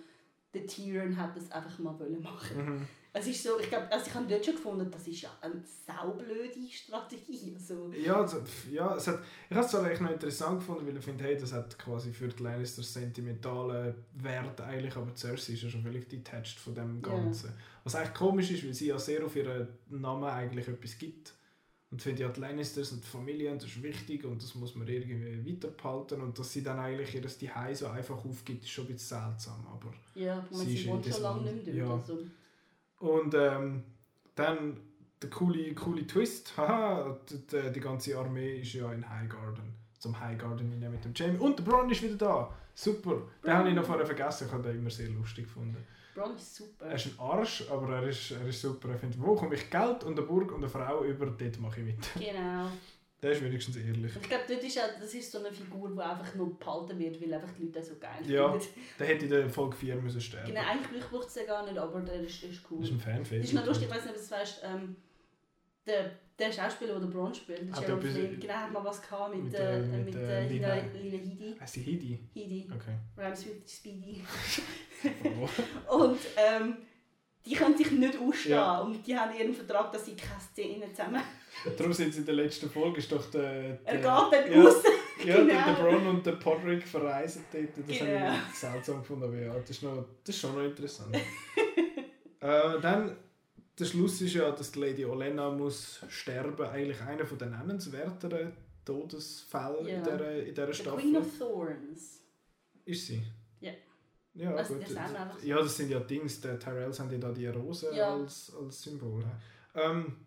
der Tyrion hat das einfach mal wollen machen. Mhm. Es ist so, ich glaube, also ich habe dort schon gefunden, das ist ja eine saublöde Strategie. Also, Ja, also, ja es hat, ich habe es zwar eigentlich noch interessant gefunden, weil ich finde, hey, das hat quasi für die Lannisters sentimentalen Wert eigentlich, aber Cersei ist ja schon völlig detached von dem. Ganzen. Was eigentlich komisch ist, weil sie ja sehr auf ihren Namen eigentlich etwas gibt. Und ich finde ja, die Lannisters und die Familie, und das ist wichtig und das muss man irgendwie weiterbehalten. Und dass sie dann eigentlich ihr Zuhause so einfach aufgibt, ist schon ein bisschen seltsam. Aber ja, man Sie ist sie wohnt jedes schon lange Mal- nicht mehr ja. Also, Und ähm, dann der coole, coole Twist. Haha, die, die, ganze Armee ist ja in Highgarden. Zum Highgarden hinein mit dem Jamie. Und der Bron ist wieder da. Super. Den habe ich noch vorher vergessen. Ich habe den immer sehr lustig gefunden. Bron ist super. Er ist ein Arsch, aber er ist, er ist super. Er findet, wo komme ich Geld und eine Burg und eine Frau über, dort mache ich mit. Genau. Der ist wenigstens ehrlich. Ich glaube, dort ist auch, das ist so eine Figur, die einfach nur behalten wird, weil einfach die Leute so geil Ja. finden. Der hätte in der Folge 4 müssen sterben Genau, eigentlich braucht es den gar nicht, aber der ist, ist cool. Das ist ein Fanfilm. Das ist noch lustig, ich weiß nicht, ob du es weißt, ähm, der, der Schauspieler, der den Bron spielt, der Hat Gerald Flynn, genau, hat mal was gehabt mit, mit, äh, äh, mit, mit, äh, äh, Lina, Lina- Headey. Heißt die Hidi? Headey. Okay. Rhymes with Speedy. Oh. Und ähm, die können sich nicht ausstehen Ja. und die haben ihren Vertrag, dass sie keine Szenen zusammen... Darum sind sie in der letzten Folge, ist doch der... Er der geht dann ja, raus. Ja, Genau. der, der Bron und der Podrick verreisen dort. Das Genau. habe ich seltsam gefunden, aber ja, das ist, noch, das ist schon noch interessant. äh, dann, der Schluss ist ja, dass die Lady Olenna muss sterben. Eigentlich einer von den nennenswerteren Todesfällen in Ja. dieser, in dieser The Staffel. Queen of Thorns. Ist sie? Ja. Ja, Also, gut. das so. Ja, das sind ja Dings, der Tyrells haben ja da die Rose Ja. als, als Symbol. Ähm,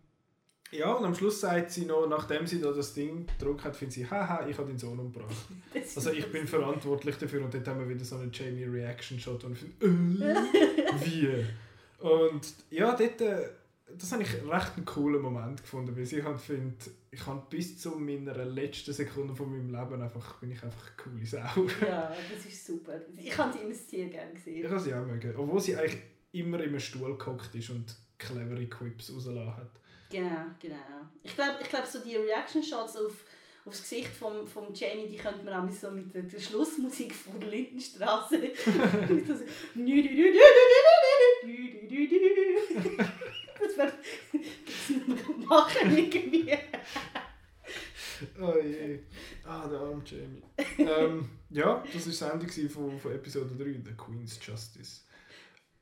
ja, und am Schluss sagt sie noch, nachdem sie da das Ding gedruckt hat, findet sie, haha, ich habe deinen Sohn umgebracht. Also ich bin verantwortlich dafür und dort haben wir wieder so einen Jamie-Reaction-Shot und ich finde, äh, wie? Und ja, dort, äh, das habe ich recht einen coolen Moment gefunden, weil ich halt finde, ich habe bis zu meiner letzten Sekunde von meinem Leben einfach, bin ich einfach eine coole Sau. Ja, das ist super. Ich habe sie immer sehr gerne Ich gesehen. kann sie auch mögen. Obwohl sie eigentlich immer in einem Stuhl gehockt ist und clevere Quips rausgelassen hat. Genau, genau. Ich glaube, ich glaub, so die Reaction-Shots auf, das Gesicht vom, vom Jamie, die könnte man auch so mit der, der Schlussmusik von der Lindenstraße. Mit so- das wäre das machen irgendwie. Oh je. Ah, der arme Jamie. ähm, ja, das war das Ende von, von Episode 3, The Queen's Justice.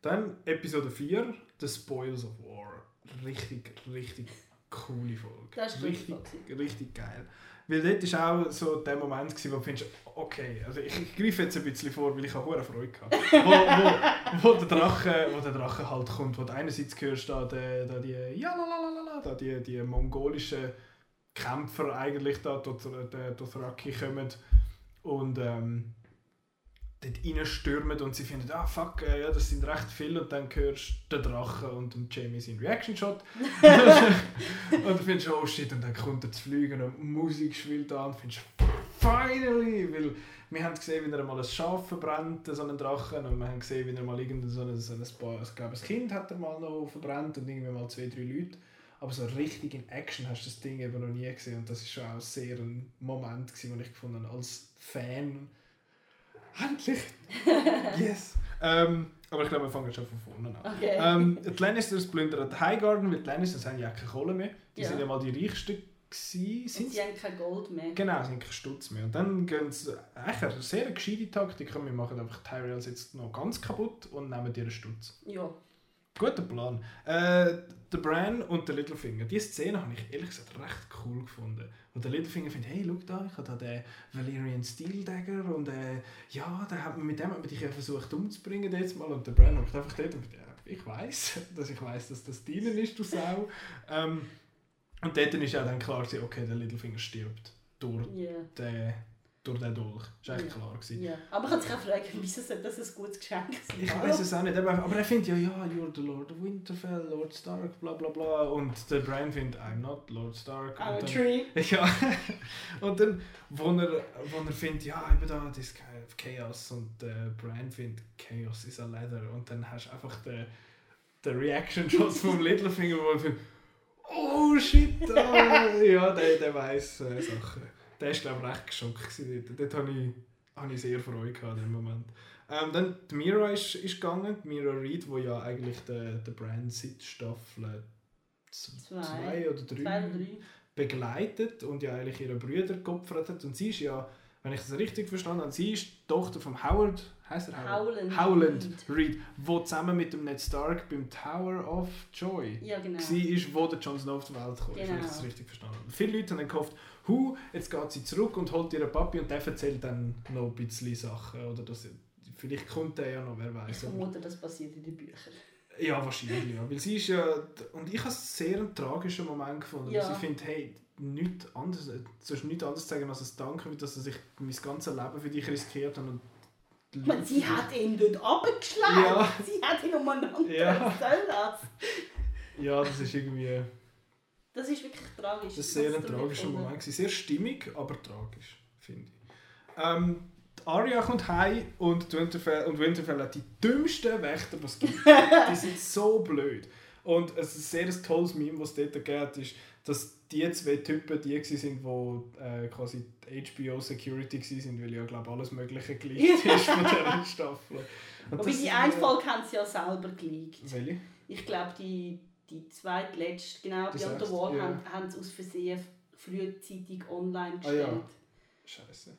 Dann Episode 4, The Spoils of War. Richtig, richtig coole Folge. Das ist richtig richtig geil. Weil dort war auch so der Moment, gewesen, wo du findest, okay, also ich, ich greife jetzt ein bisschen vor, weil ich habe hohe Freude gehabt. wo, wo, wo, der Drache, wo der Drache halt kommt, wo du einerseits hörst da, die, da die, ja, da die, die mongolischen Kämpfer eigentlich da durch, durch, durch Raki kommen und ähm, dort reinstürmen und sie finden, ah fuck, äh, ja, das sind recht viele und dann hörst du den Drachen und den Jamie seinen Reaction-Shot. Und du findest, oh shit, und dann kommt er zu fliegen und Musik schwillt an. Und findest, finally, weil wir haben gesehen, wie er mal ein Schaf verbrennt, so einen Drachen, und wir haben gesehen, wie er mal irgendein so ein, so ein, Ba- ich glaube, ein Kind hat er mal noch verbrennt und irgendwie mal zwei, drei Leute. Aber so richtig in Action hast du das Ding eben noch nie gesehen. Und das ist schon auch sehr ein Moment gewesen, den ich gefunden als Fan. Endlich! yes! Ähm, aber ich glaube, wir fangen schon von vorne an. Okay. Ähm, die Lannisters plündern die Highgarden, weil die Lannisters haben ja keine Kohle mehr. Die Ja. sind ja mal die reichsten gewesen. Sind sie haben kein Gold mehr. Genau, sie haben keinen Stutz mehr. Und dann gehen sie, eigentlich eine sehr gescheite Taktik, wir machen einfach Tyrells jetzt noch ganz kaputt und nehmen ihren Stutz. Ja. Guter Plan. Äh, der Bran und der Littlefinger, diese Szene habe ich ehrlich gesagt recht cool gefunden. Wo der Littlefinger findet, hey, schau da, ich habe da den Valyrian Steel Dagger und äh, ja, da hat man, mit dem hat man dich ja versucht umzubringen jetzt mal. Und der Bran hockt einfach dort und findet, ja, ich weiß, dass ich weiß, dass das deinen ist, du Sau. ähm, und dort ist ja dann klar, okay, der Littlefinger stirbt durch Ja. den, durch den Dolch. Das war eigentlich Ja. klar. Gewesen. ja. Aber man kann sich auch fragen, wieso sollte das ein gutes Geschenk sein? Ich weiß es auch nicht, aber, aber er findet ja, ja, you're the Lord of Winterfell, Lord Stark, bla bla bla. Und der Brian findet, I'm not Lord Stark. I'm a tree. Ja, und dann, wo er, wo er findet, ja, eben da, das ist Chaos. Und der Brian findet, Chaos is a leather. Und dann hast du einfach den, den Reaction-Shots vom Littlefinger, wo er findet, oh shit, ah, ja, der, der weiß äh, Sachen. Der war, glaube ich, recht geschockt. Dort, dort habe ich, habe ich sehr Freude gehabt in dem Moment. Ähm, dann die Mira ist, ist gegangen, die Mira Reed, die ja eigentlich der, der Brand seit Staffel z- Zwei. zwei oder drei, Zwei oder drei. begleitet und ja eigentlich ihre Brüder geopfert hat. Und sie ist ja, wenn ich das richtig verstanden habe, sie ist die Tochter von Howard, heißt er Howard? Howland Howland Reed. Reed, wo zusammen mit dem Ned Stark beim Tower of Joy Ja, genau. war, wo der Jon Snow auf die Welt kam, wenn ich Genau. das richtig verstanden habe. Viele Leute haben gehofft, hu, jetzt geht sie zurück und holt ihren Papi und der erzählt dann noch ein bisschen Sachen. Oder das, vielleicht kommt der ja noch, wer Ich weiß. vermute, das passiert in den Büchern. Ja, wahrscheinlich, ja. Weil sie ist ja... Und ich habe es sehr einen tragischen Moment gefunden. Ja. Weil ich finde, hey, nichts anderes, du hast nichts anderes sagen als ein Danke, dass er sich mein ganzes Leben für dich riskiert hat. Und Ich Leute- sie hat ihn dort abgeschlagen. Ja. Sie hat ihn umeinander. Ja. Das? Ja, das ist irgendwie... Das ist wirklich tragisch. Das war sehr ein tragischer Moment. Sehr stimmig, aber tragisch, finde ich. Ähm, Arya kommt heim und Winterfell, und Winterfell hat die dümmsten Wächter, die es gibt. die sind so blöd. Und es ist ein sehr tolles Meme, was es dort gibt, ist, dass die zwei Typen die waren, die äh, quasi HBO Security waren, weil ja, glaube alles Mögliche geleakt ist von dieser Staffel. Und das die sind, eine Folge haben sie ja selber geleakt. Welche? Ich glaube, die, die zweitletzte, genau, Die Beyond the Wall, ja. haben, haben sie aus Versehen frühzeitig online Ah, ja. gestellt. Scheiße.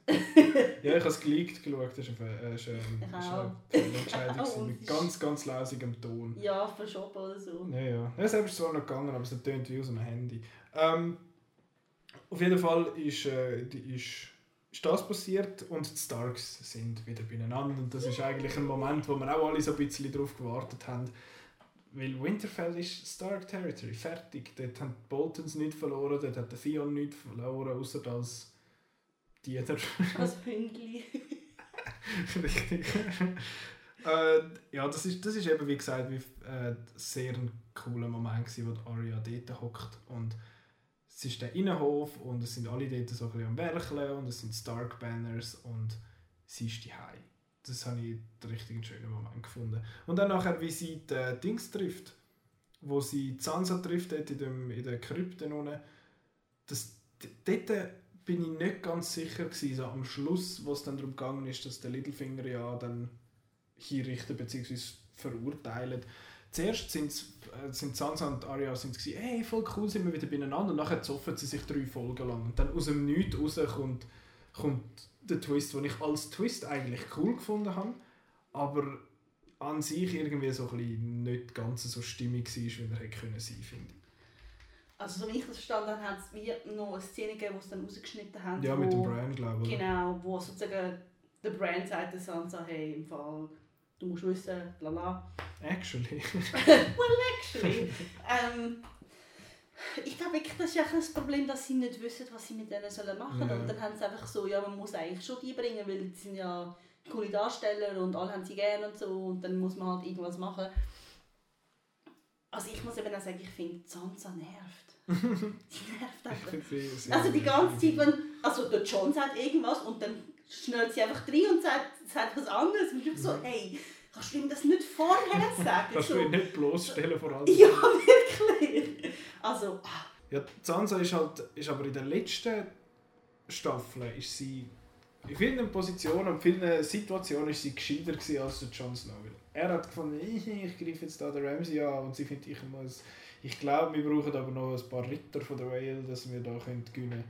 ja, ich habe es geleakt geschaut, das ist eine, äh, ist Ich ist Fehlentscheidung Oh, mit ganz, ganz lausigem Ton. Ja, verschoben oder so. Ja, ja. ja selbst ist zwar noch gegangen, aber es tönt wie aus einem Handy. Ähm, auf jeden Fall ist, äh, die, ist, ist das passiert und die Starks sind wieder beieinander. Und das ist eigentlich ein Moment, wo wir auch alle so ein bisschen drauf gewartet haben. Weil Winterfell ist Stark Territory, fertig. Dort haben die Boltons nicht verloren, dort hat der Theon nicht verloren, außer als Dieter. Als Hündli. Richtig. äh, ja, das ist, das ist eben, wie gesagt, wie, äh, sehr ein cooler Moment, gewesen, wo die Arya dort hockt. Und es ist der Innenhof und es sind alle dort so ein bisschen am Werkeln und es sind Stark Banners und sie ist die Das habe ich einen richtig schönen Moment gefunden. Und dann nachher, wie sie die äh, Dings trifft, wo sie die Sansa trifft, dort in, dem, in der Krypte unten, das, dort bin ich nicht ganz sicher gewesen, so am Schluss, wo es dann darum gegangen ist, dass der Littlefinger ja dann hinrichten bzw. verurteilen. Zuerst sind's, äh, sind Sansa und Arya sind gewesen, hey, voll cool, sind wir wieder beieinander. Und nachher zoffen sie sich drei Folgen lang. Und dann aus dem Nichts raus kommt, kommt der Twist, den ich als Twist eigentlich cool gefunden habe, aber an sich irgendwie so ein bisschen nicht ganz so stimmig war, wie er hätte können sein, finde. Also, so wie ich das verstanden habe, hat es wie noch eine Szene gegeben, wo sie dann rausgeschnitten haben. Ja, wo, mit dem Brian, glaube ich. Genau, wo sozusagen der Brand sagt der Sansa, hey, im Fall, du musst wissen, bla. Actually. Actually. ähm, ich glaube wirklich, das ist echt das Problem, dass sie nicht wissen, was sie mit denen sollen machen sollen. Ja. Und dann haben sie einfach so, ja, man muss eigentlich schon die bringen, weil sie sind ja coole Darsteller und alle haben sie gerne und so. Und dann muss man halt irgendwas machen. Also ich muss eben auch sagen, ich finde, Sansa nervt. die nervt einfach. Sehr Also die ganze Zeit, wenn, also der John sagt irgendwas und dann schnellt sie einfach rein und sagt, sagt was anderes. Und ich bin so, hey, kannst du ihm das nicht vorher sagen? Kannst so, du ihn nicht bloßstellen vor allem? ja, wirklich. Also, Ja, Sansa ist halt, ist aber in der letzten Staffel ist sie in vielen Positionen und vielen Situationen ist sie gescheiter gewesen als der Jon Snow. Er hat gefunden, ich, ich greife jetzt da den Ramsay an und sie findet, ich muss, ich glaube, wir brauchen aber noch ein paar Ritter von der Whale, dass wir da können gewinnen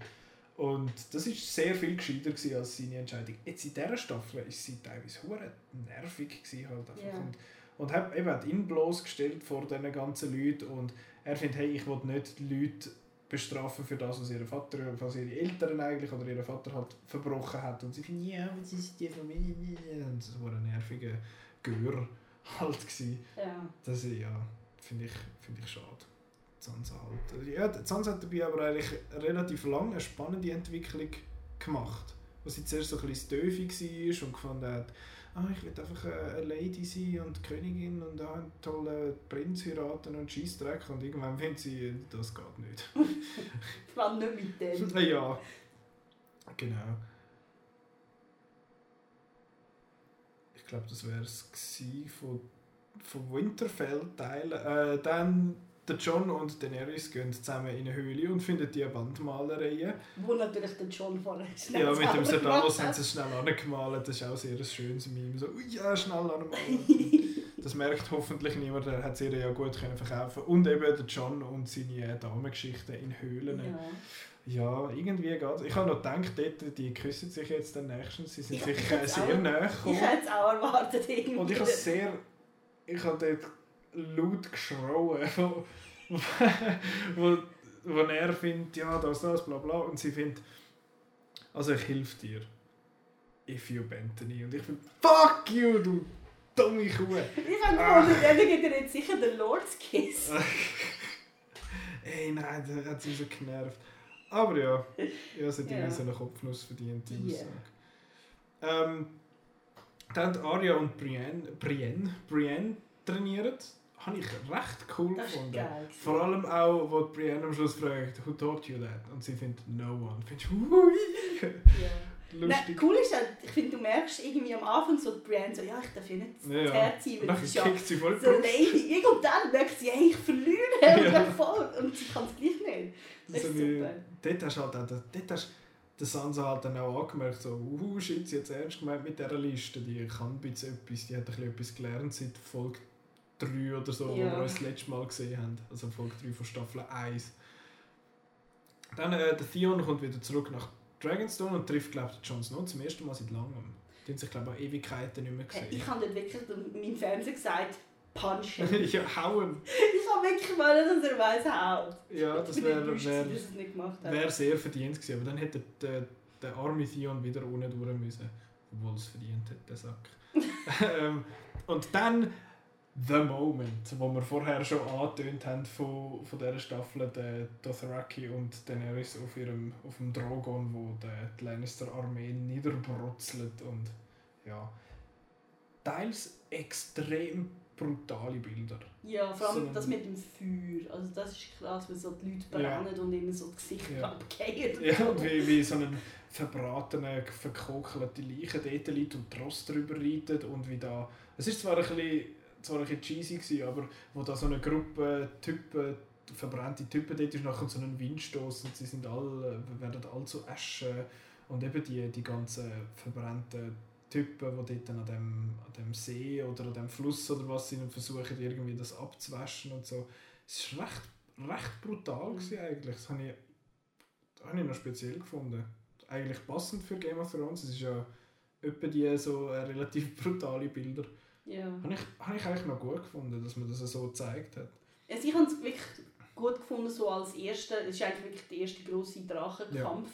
Und das ist sehr viel gescheiter gewesen als seine Entscheidung. Jetzt in dieser Staffel ist sie teilweise hure nervig gewesen halt einfach. Ja. Und, und hat, eben hat ihn bloßgestellt vor diesen ganzen Leuten und er findet, hey, ich will nicht die Leute bestrafen für das, was ihr Vater, was ihre Eltern eigentlich oder ihr Vater halt verbrochen hat. Und sie finden, ja, sie ist die Familie. Und das war ein nerviger Gör halt gewesen. ja. Das ja, finde ich, finde ich schade. Sansa halt. Ja, Sansa hat dabei aber eigentlich relativ lange eine spannende Entwicklung gemacht. Wo sie zuerst so ein bisschen Döfi war und gefunden hat, ah, ich will einfach eine Lady sein und Königin und auch einen tollen Prinz heiraten und Scheissdreck. Und irgendwann findet sie, das geht nicht. Allem nicht mit dem. ja, genau. Ich glaube, das wäre es von, von Winterfell-Teil. Äh, dann der John und Daenerys gehen zusammen in eine Höhle und finden die Wandmalereien. Wo natürlich der John vorher schnell Ja, mit dem gemacht haben sie es schnell angemalt. Das ist auch sehr ein schönes Meme. So, ja, schnell anmalen. Das merkt hoffentlich niemand, der hat es ihr ja gut können verkaufen Und eben der John und seine Damengeschichten in Höhlen. Ja. Ja, irgendwie geht Ich habe noch gedacht, dort, die küssen sich jetzt dann nächstens. Sie sind Ich sich hätte äh, es sehr auch- nahe Ich hätte es auch erwartet. Irgendwie. Und ich habe sehr... Ich habe dort laut geschrauen, wo, wo, wo er findet, ja, das, das, bla bla. Und sie findet, also ich helfe dir. If you Bethany. Und ich finde, fuck you, du dumme Kuh. Ich habe gefunden, dann gibt er jetzt sicher den Lord's Kiss. Ey, nein, der hat sie so genervt. Aber ja, ja es hat irgendwie so einen Kopfnuss verdient, die. Aussage. Ähm, dann haben Arya und Brienne, Brienne, Brienne trainiert. Habe ich recht cool Das gefunden. geil. Vor allem auch, wo Brienne am Schluss fragt, who taught you that? Und sie findet, no one. Findest du, Ja. Nein, cool ist halt, ich finde, du merkst irgendwie am Anfang so Brienne so, ja, ich darf ja nicht Ja, das ja. Herz Und weil das ist ja sie voll so lady. Irgendwann merkt sie, hey, ich verliere Ja. ja. voll. Und sie kann es gleich nicht. Das So ist super. Dort hast du halt auch, dort hast der Sansa halt dann auch angemerkt, so, uh, shit, sie hat es ernst gemeint mit dieser Liste, die kann ein bisschen etwas, die hat ein bisschen etwas gelernt seit Folge 3 oder so, Ja. wo wir uns das letzte Mal gesehen haben, also Folge 3 von Staffel 1. Dann, äh, der Theon kommt wieder zurück nach Dragonstone und trifft, glaube ich, Jon Snow zum ersten Mal seit langem. Die haben sich, glaube ich, auch Ewigkeiten nicht mehr Hey, gesehen. Ich habe dort wirklich meinem Fernseher gesagt, punch him. ja, hauen! ich habe wirklich wollen, dass er weiss, haut. Ja, das wäre wär, wär sehr verdient gewesen, aber dann hätte der, der arme Theon wieder ohne durch müssen. Obwohl es verdient hat, der Sack. ähm, und dann The Moment, wo wir vorher schon angetönt haben von, von dieser Staffel, der Dothraki und Daenerys auf, ihrem, auf dem Drogon, wo der, die Lannister-Armee niederbrutzelt und ja, teils extrem brutale Bilder. Ja, vor allem So das mit dem Feuer. Also das ist krass, wenn so die Leute Ja. brennen und ihnen so das Gesicht Ja. abgehen. Ja, und wie, wie so ein verbratener, verkokelte Leiche dort liegt und die Rost drüber reitet und wie da... Es ist zwar ein bisschen, zwar ein bisschen cheesy gewesen, aber wo da so eine Gruppe Typen, verbrannte Typen dort ist, nachher so ein Windstoß und sie sind alle, werden alle zu Asche und eben die, die ganzen verbrannten Typen, die dort an dem, an dem See oder an dem Fluss oder was sie versuchen, irgendwie das abzuwaschen und so. Es war recht, recht brutal gewesen eigentlich. Das habe ich, das habe ich noch speziell gefunden. Eigentlich passend für Game of Thrones. Es ist ja etwa die so äh, relativ brutale Bilder. Ja. Habe ich, habe ich eigentlich noch gut gefunden, dass man das so gezeigt hat. Also ich habe es wirklich gut gefunden, so als erster, es ist eigentlich wirklich der erste grosse Drachenkampf,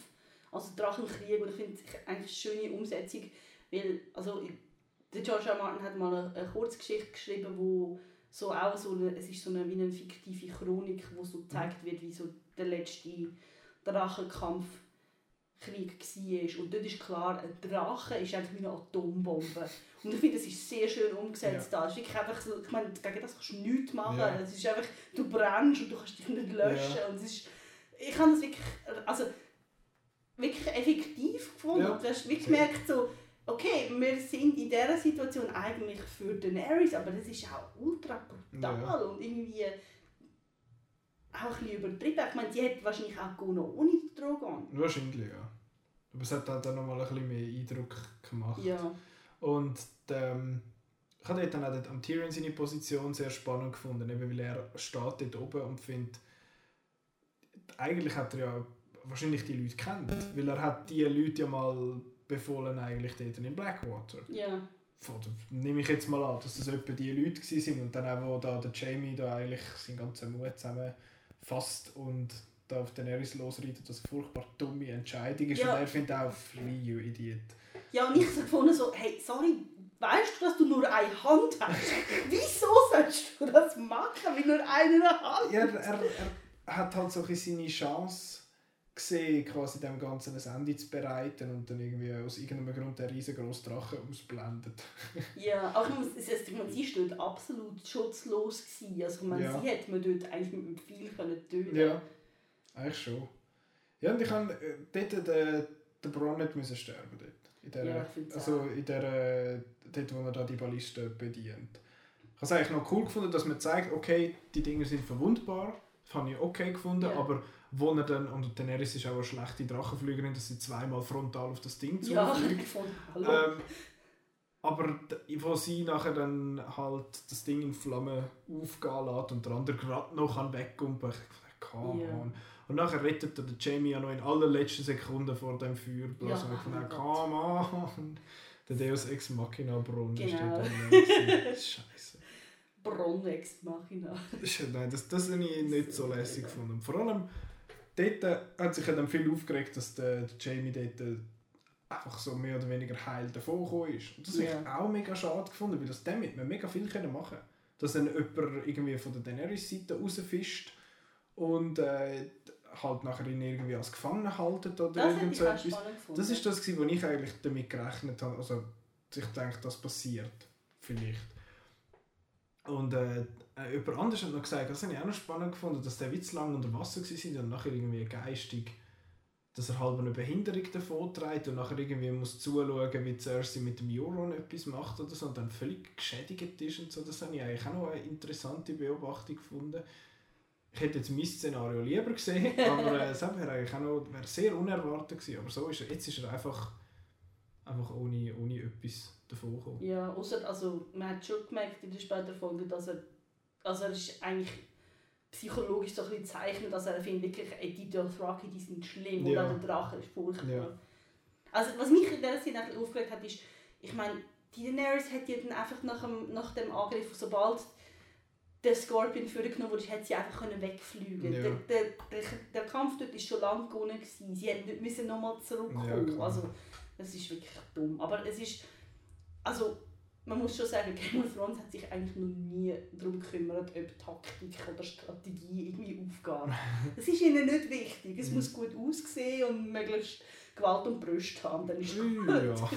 also Drachenkrieg und ich finde es eigentlich eine schöne Umsetzung, weil, also der George. R. Martin hat mal eine, eine Kurzgeschichte geschrieben, wo so auch so eine, es ist so eine, wie eine fiktive Chronik, wo so gezeigt wird, wie so der letzte Drachenkampf Krieg war. Und dort ist klar, ein Drache ist eigentlich wie eine Atombombe. Und ich finde, das ist sehr schön umgesetzt. da. Es ist wirklich einfach so, ich meine, gegen das kannst du nichts machen. Ja. Es ist einfach, du brennst und du kannst dich nicht löschen. Und es ist, ich habe das wirklich, also, wirklich effektiv gefunden. Ja. Und Du hast wirklich gemerkt, so, okay, wir sind in dieser Situation eigentlich für Daenerys, aber das ist auch ultra brutal Ja. und irgendwie auch ein bisschen übertrieben. Ich meine, sie hat wahrscheinlich auch gewonnen ohne den Drogon. Wahrscheinlich, ja. Aber es hat halt dann nochmal ein bisschen mehr Eindruck gemacht. Ja. Und ähm, ich habe dort dann auch dort am Tyrion seine Position sehr spannend gefunden, eben weil er steht dort oben und findet, eigentlich hat er ja wahrscheinlich die Leute kennt, weil er hat die Leute ja mal befohlen eigentlich dort in Blackwater. Ja. Von, nehme ich jetzt mal an, dass das etwa die Leute gewesen sind und dann auch, wo da der Jamie da eigentlich seinen ganzen Mut zusammenfasst und da auf Daenerys losreitet, das eine furchtbar dumme Entscheidung ist Ja. und er findet auch, flee, you idiot. Ja, und ich habe gefunden so, hey, sorry, weißt du, dass du nur eine Hand hast? Wieso sollst du das machen, mit nur einer Hand? Ja, er, er, hat halt so ein seine Chance gesehen, quasi dem Ganzen ein Ende zu bereiten und dann irgendwie aus irgendeinem Grund der riesengroße Drache ausblendet. Ja, ich meine, sie war dort absolut schutzlos. Gewesen. Also, ich meine, Ja. sie hätte man dort eigentlich mit dem Pfeil können töten Ja, eigentlich schon. Ja, und ich habe äh, dort der, der Bronn nicht müssen sterben dort. In der, Ja, also in der, dort, wo er da die Balliste bedient. Ich habe es eigentlich noch cool gefunden, dass man zeigt, okay, die Dinge sind verwundbar. Das habe ich okay gefunden, Ja. aber wo er dann, und Daenerys ist auch eine schlechte Drachenflügerin, dass sie zweimal frontal auf das Ding Ja, zufliegt. hallo. Ähm, aber wo sie nachher dann halt das Ding in Flammen aufgehen lässt und der andere gerade noch kann ich dachte, come Ja. Und nachher rettet er den Jamie ja noch in allerletzten Sekunden vor dem Feuerblasen. Ja, und ich oh dachte, come on. Der Deus Ex Machina Brunnen Genau. scheiße. Bronnex Machina. Das, ist- nein, das, das habe ich nicht so lässig gefunden. Vor allem dort äh, hat sich dann viel aufgeregt, dass der, der Jamie dort äh, einfach so mehr oder weniger heil davon ist. Und das Ja. habe ich auch mega schade gefunden, weil das damit man mega viel können machen Dass dann jemand irgendwie von der Daenerys-Seite rausfischt und äh, halt nachher ihn irgendwie als Gefangener haltet oder Das irgend so etwas. Das ist das, wo ich eigentlich damit gerechnet habe. Also, ich denke, das passiert. Vielleicht. Und äh, äh, jemand anderes hat noch gesagt, das habe ich auch noch spannend gefunden, dass der Witz lang unter Wasser war und nachher irgendwie geistig, dass er halb eine Behinderung davon trägt und nachher irgendwie muss zuschauen, wie Cersei mit dem Euron etwas macht oder so und dann völlig geschädigt ist und so. Das habe ich eigentlich auch noch eine interessante Beobachtung gefunden. Ich hätte jetzt mein Szenario lieber gesehen, aber äh, wäre eigentlich auch noch wäre sehr unerwartet gewesen. Aber so ist er, jetzt ist er einfach, einfach ohne, ohne etwas davon gekommen. Ja, außer, also man hat schon gemerkt in der späteren Folge, dass er, also er ist eigentlich psychologisch so ein bisschen zeichnet, dass er findet wirklich, ey, die Dothraki, die sind schlimm Ja. und auch der Drache ist furchtbar. Ja. Also was mich in dieser Szene aufgeregt hat, ist, ich meine, die Daenerys hat ja dann einfach nach dem, nach dem Angriff, sobald der Scorpion vorgenommen wurde, hat sie einfach können wegfliegen. Ja. Der, der, der, Kampf dort war schon lange gewonnen. Gewesen. Sie hätten nicht müssen nochmal zurückkommen. Ja, also, das ist wirklich dumm. Aber es ist, also man muss schon sagen, Game of Thrones hat sich eigentlich noch nie darum gekümmert, ob Taktik oder Strategie irgendwie aufgeht. Das ist ihnen nicht wichtig. Es Mhm. muss gut aussehen und möglichst Gewalt und Brüste haben, dann ist gut. Ja.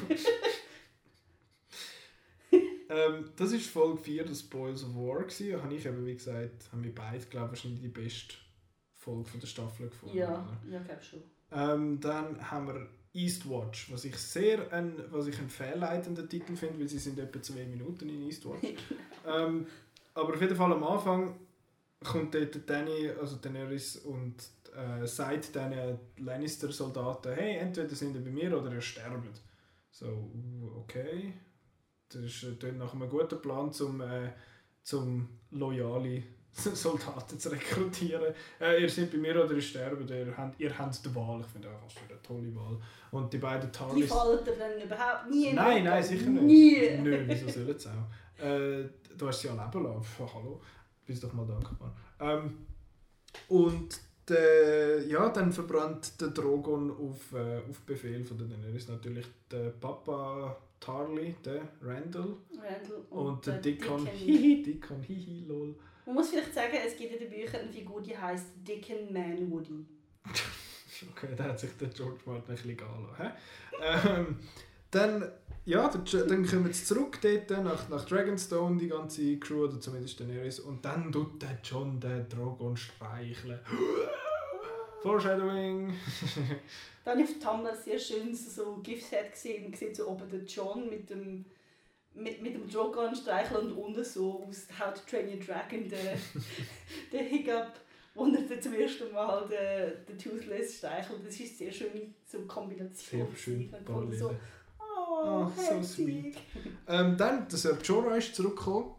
ähm, das ist Folge 4 des Spoils of War. Gewesen. Habe ich eben, wie gesagt, haben wir beide, glaube ich, wahrscheinlich die beste Folge von der Staffel gefunden. Ja, ja, ich glaube schon. Ähm, dann haben wir Eastwatch, was ich sehr ein, was ich einen fehlleitenden Titel finde, weil sie sind etwa zwei Minuten in Eastwatch. ähm, aber auf jeden Fall am Anfang kommt dort Danny, also Daenerys und äh, sagt diesen Lannister-Soldaten, hey, entweder sind ihr bei mir oder ihr sterbt. So, okay. Das ist äh, klingt nach einem guten Plan, um äh, zum loyale Soldaten zu rekrutieren. Äh, ihr seid bei mir oder ihr sterbt, ihr habt, ihr habt die Wahl. Ich finde auch, für eine tolle Wahl. Und die beiden Die Tarlis... fallen dir dann überhaupt nie in den Nein, nein, sicher nicht. Nie. Nö, wieso sollen sie auch? Äh, du hast sie ja leben lassen. Pff, hallo, bist doch mal dankbar. Ähm, und der, ja, dann verbrannt der Drogon auf, äh, auf Befehl von der Daenerys natürlich der Papa Tarly, der Randall Randall und, der der Dickon, Dickon. hihi, Dickon, hihi, lol. Man muss vielleicht sagen, es gibt in den Büchern eine Figur, die heißt Dickon Manwoody. Okay, da hat sich der George Martin ein bisschen gehen lassen. hä? Ähm, dann, ja, dann kommen sie zurück dort nach, nach Dragonstone, die ganze Crew, oder zumindest Daenerys, und dann tut der John den Drogon streicheln. Foreshadowing! Dann auf Tumblr sehr schön so GIF-Set gesehen, man sieht so oben den John mit dem mit, mit dem Drogon streicheln und unten so aus How to Train Your Dragon der, der Hiccup, wo er zum ersten Mal den, den Toothless streichelt. Das ist sehr schön so eine Kombination. Sehr schön, Und dann so, oh, Oh, so sweet. Ähm, dann, der Ser Jorah ist zurückgekommen.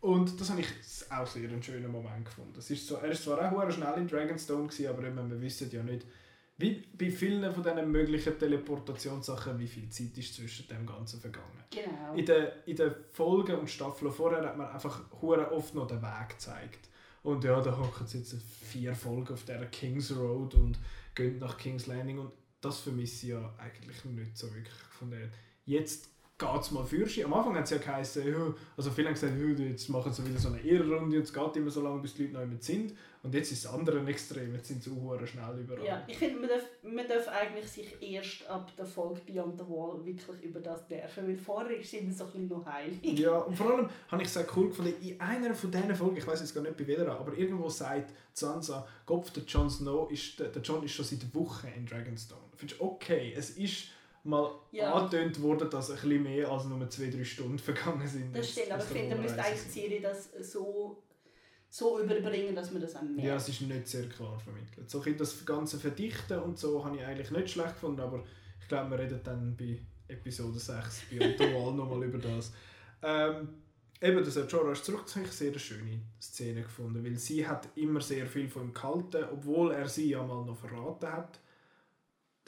Und das habe ich auch sehr einen schönen Moment gefunden. Das ist so, er war zwar auch schnell in Dragonstone, gewesen, aber eben, wir wissen ja nicht, wie bei vielen von diesen möglichen Teleportationssachen, wie viel Zeit ist zwischen dem Ganzen vergangen. Genau. In den, in den Folgen und Staffeln vorher hat man einfach hure oft noch den Weg gezeigt. Und ja, da hocken sie jetzt vier Folgen auf der Kings Road und gehen nach Kings Landing und das vermisse ich ja eigentlich nicht so wirklich von der. Jetzt geht es mal für sie. Am Anfang hat es ja geheißen, also viele haben gesagt, jetzt machen sie wieder so eine Ehrenrunde und es geht immer so lange, bis die Leute noch jemand sind. Und jetzt ist das andere Extrem, jetzt sind sie auch schnell überall. Ja, ich finde, man darf, man darf eigentlich sich erst ab der Folge Beyond the Wall wirklich über das nerven, weil vorher ist es immer so ein bisschen noch heilig. Ja, und vor allem habe ich es sehr cool gefunden, in einer von diesen Folgen, ich weiß jetzt gar nicht bei welcher, aber irgendwo sagt Sansa, Kopf, der Jon Snow, ist, der, der Jon ist schon seit Wochen in Dragonstone. Findest du, okay, es ist mal Ja. angetönt worden, dass ein bisschen mehr als nur zwei, drei Stunden vergangen sind. Das stimmt, aber ich finde, man müsste eigentlich die. Serie das so, so überbringen, dass man das auch merkt. Ja, es ist nicht sehr klar vermittelt. So ein das ganze Verdichten und so habe ich eigentlich nicht schlecht gefunden, aber ich glaube, wir reden dann bei Episode 6 bei Wall nochmal über das. Ähm, eben, das hat Jorah ist zurück, das habe ich sehr schöne Szene gefunden, weil sie hat immer sehr viel von ihm gehalten, obwohl er sie ja mal noch verraten hat.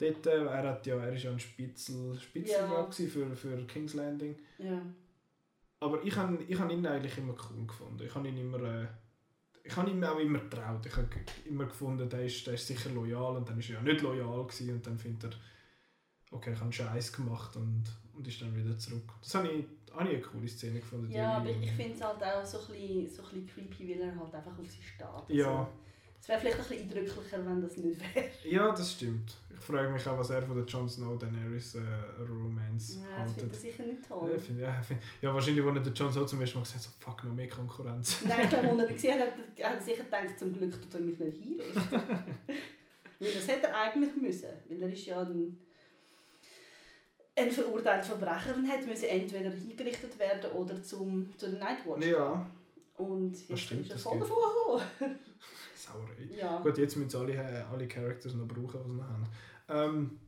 Dort, äh, er, hat ja, er ist ja ein Spitzel, Spitzelgrab Ja. für, für King's Landing. Ja. Aber ich habe ich hab ihn eigentlich immer cool gefunden. Ich habe ihn immer, äh, ich habe ihm auch immer getraut. Ich habe immer gefunden, der ist, der ist sicher loyal und dann ist er ja nicht loyal gewesen und dann findet er, okay, ich habe Scheiß gemacht und, und ist dann wieder zurück. Das habe ich, habe ich eine coole Szene gefunden. Ja, aber ich finde es halt auch so ein, bisschen, so ein bisschen creepy, weil er halt einfach auf sie steht. Ja. Also, es wäre vielleicht ein bisschen eindrücklicher, wenn das nicht wäre. Ja, das stimmt. Ich frage mich auch, was er von der Jon Snow Daenerys äh, Romance Ja, das finde haltet. ich sicher nicht Ja, toll. find, ja, find, ja, wahrscheinlich, als er der Jon Snow zum ersten Mal gesagt hat, so, fuck, noch mehr Konkurrenz. Nein, ich glaube, als er gesehen hat, hat er- hat er sicher gedacht, zum Glück tut er mich nicht hinrichten. weil das hätte er eigentlich müssen. Weil er ist ja ein, ein verurteilter Verbrecher und hätte müssen entweder hingerichtet werden oder zum, zu den Nightwatch. Ja, Und jetzt stimmt, ist er das voll davon. Sauerei. Ja. Gut, jetzt müssen sie alle, äh, alle Characters noch brauchen, die sie noch haben. Ähm,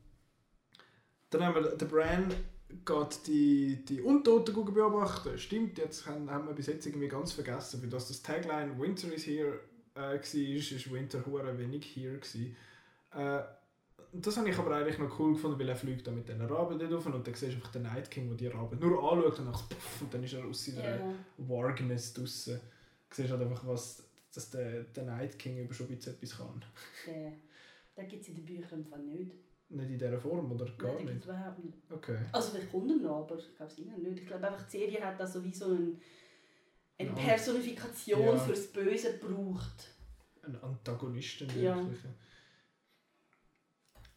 dann haben wir den Bran geht die, die Untoten beobachten. Stimmt, jetzt haben, haben wir bis jetzt irgendwie ganz vergessen, weil das, das Tagline Winter is here äh, war, ist Winter hure wenig gewesen. Äh, das habe ich aber eigentlich noch cool gefunden, weil er fliegt dann mit diesen Raben dort rauf und dann siehst du einfach den Night King, der die Raben nur anschaut und dann, puff, und dann ist er aus seiner Ja. Wargness draussen. Du siehst halt einfach, was, dass der, der Night King über schon ein bisschen etwas kann. Der, den gibt es in den Büchern Fall nicht. Nicht in dieser Form oder gar Nein, nicht? überhaupt nicht. Okay. Also vielleicht kommt er noch, aber ich glaube es ihnen nicht. Ich glaube einfach, die Serie hat da so wie so ein, eine Ja. Personifikation Ja. fürs Böse gebraucht. Ein Antagonisten Ja. wirklich.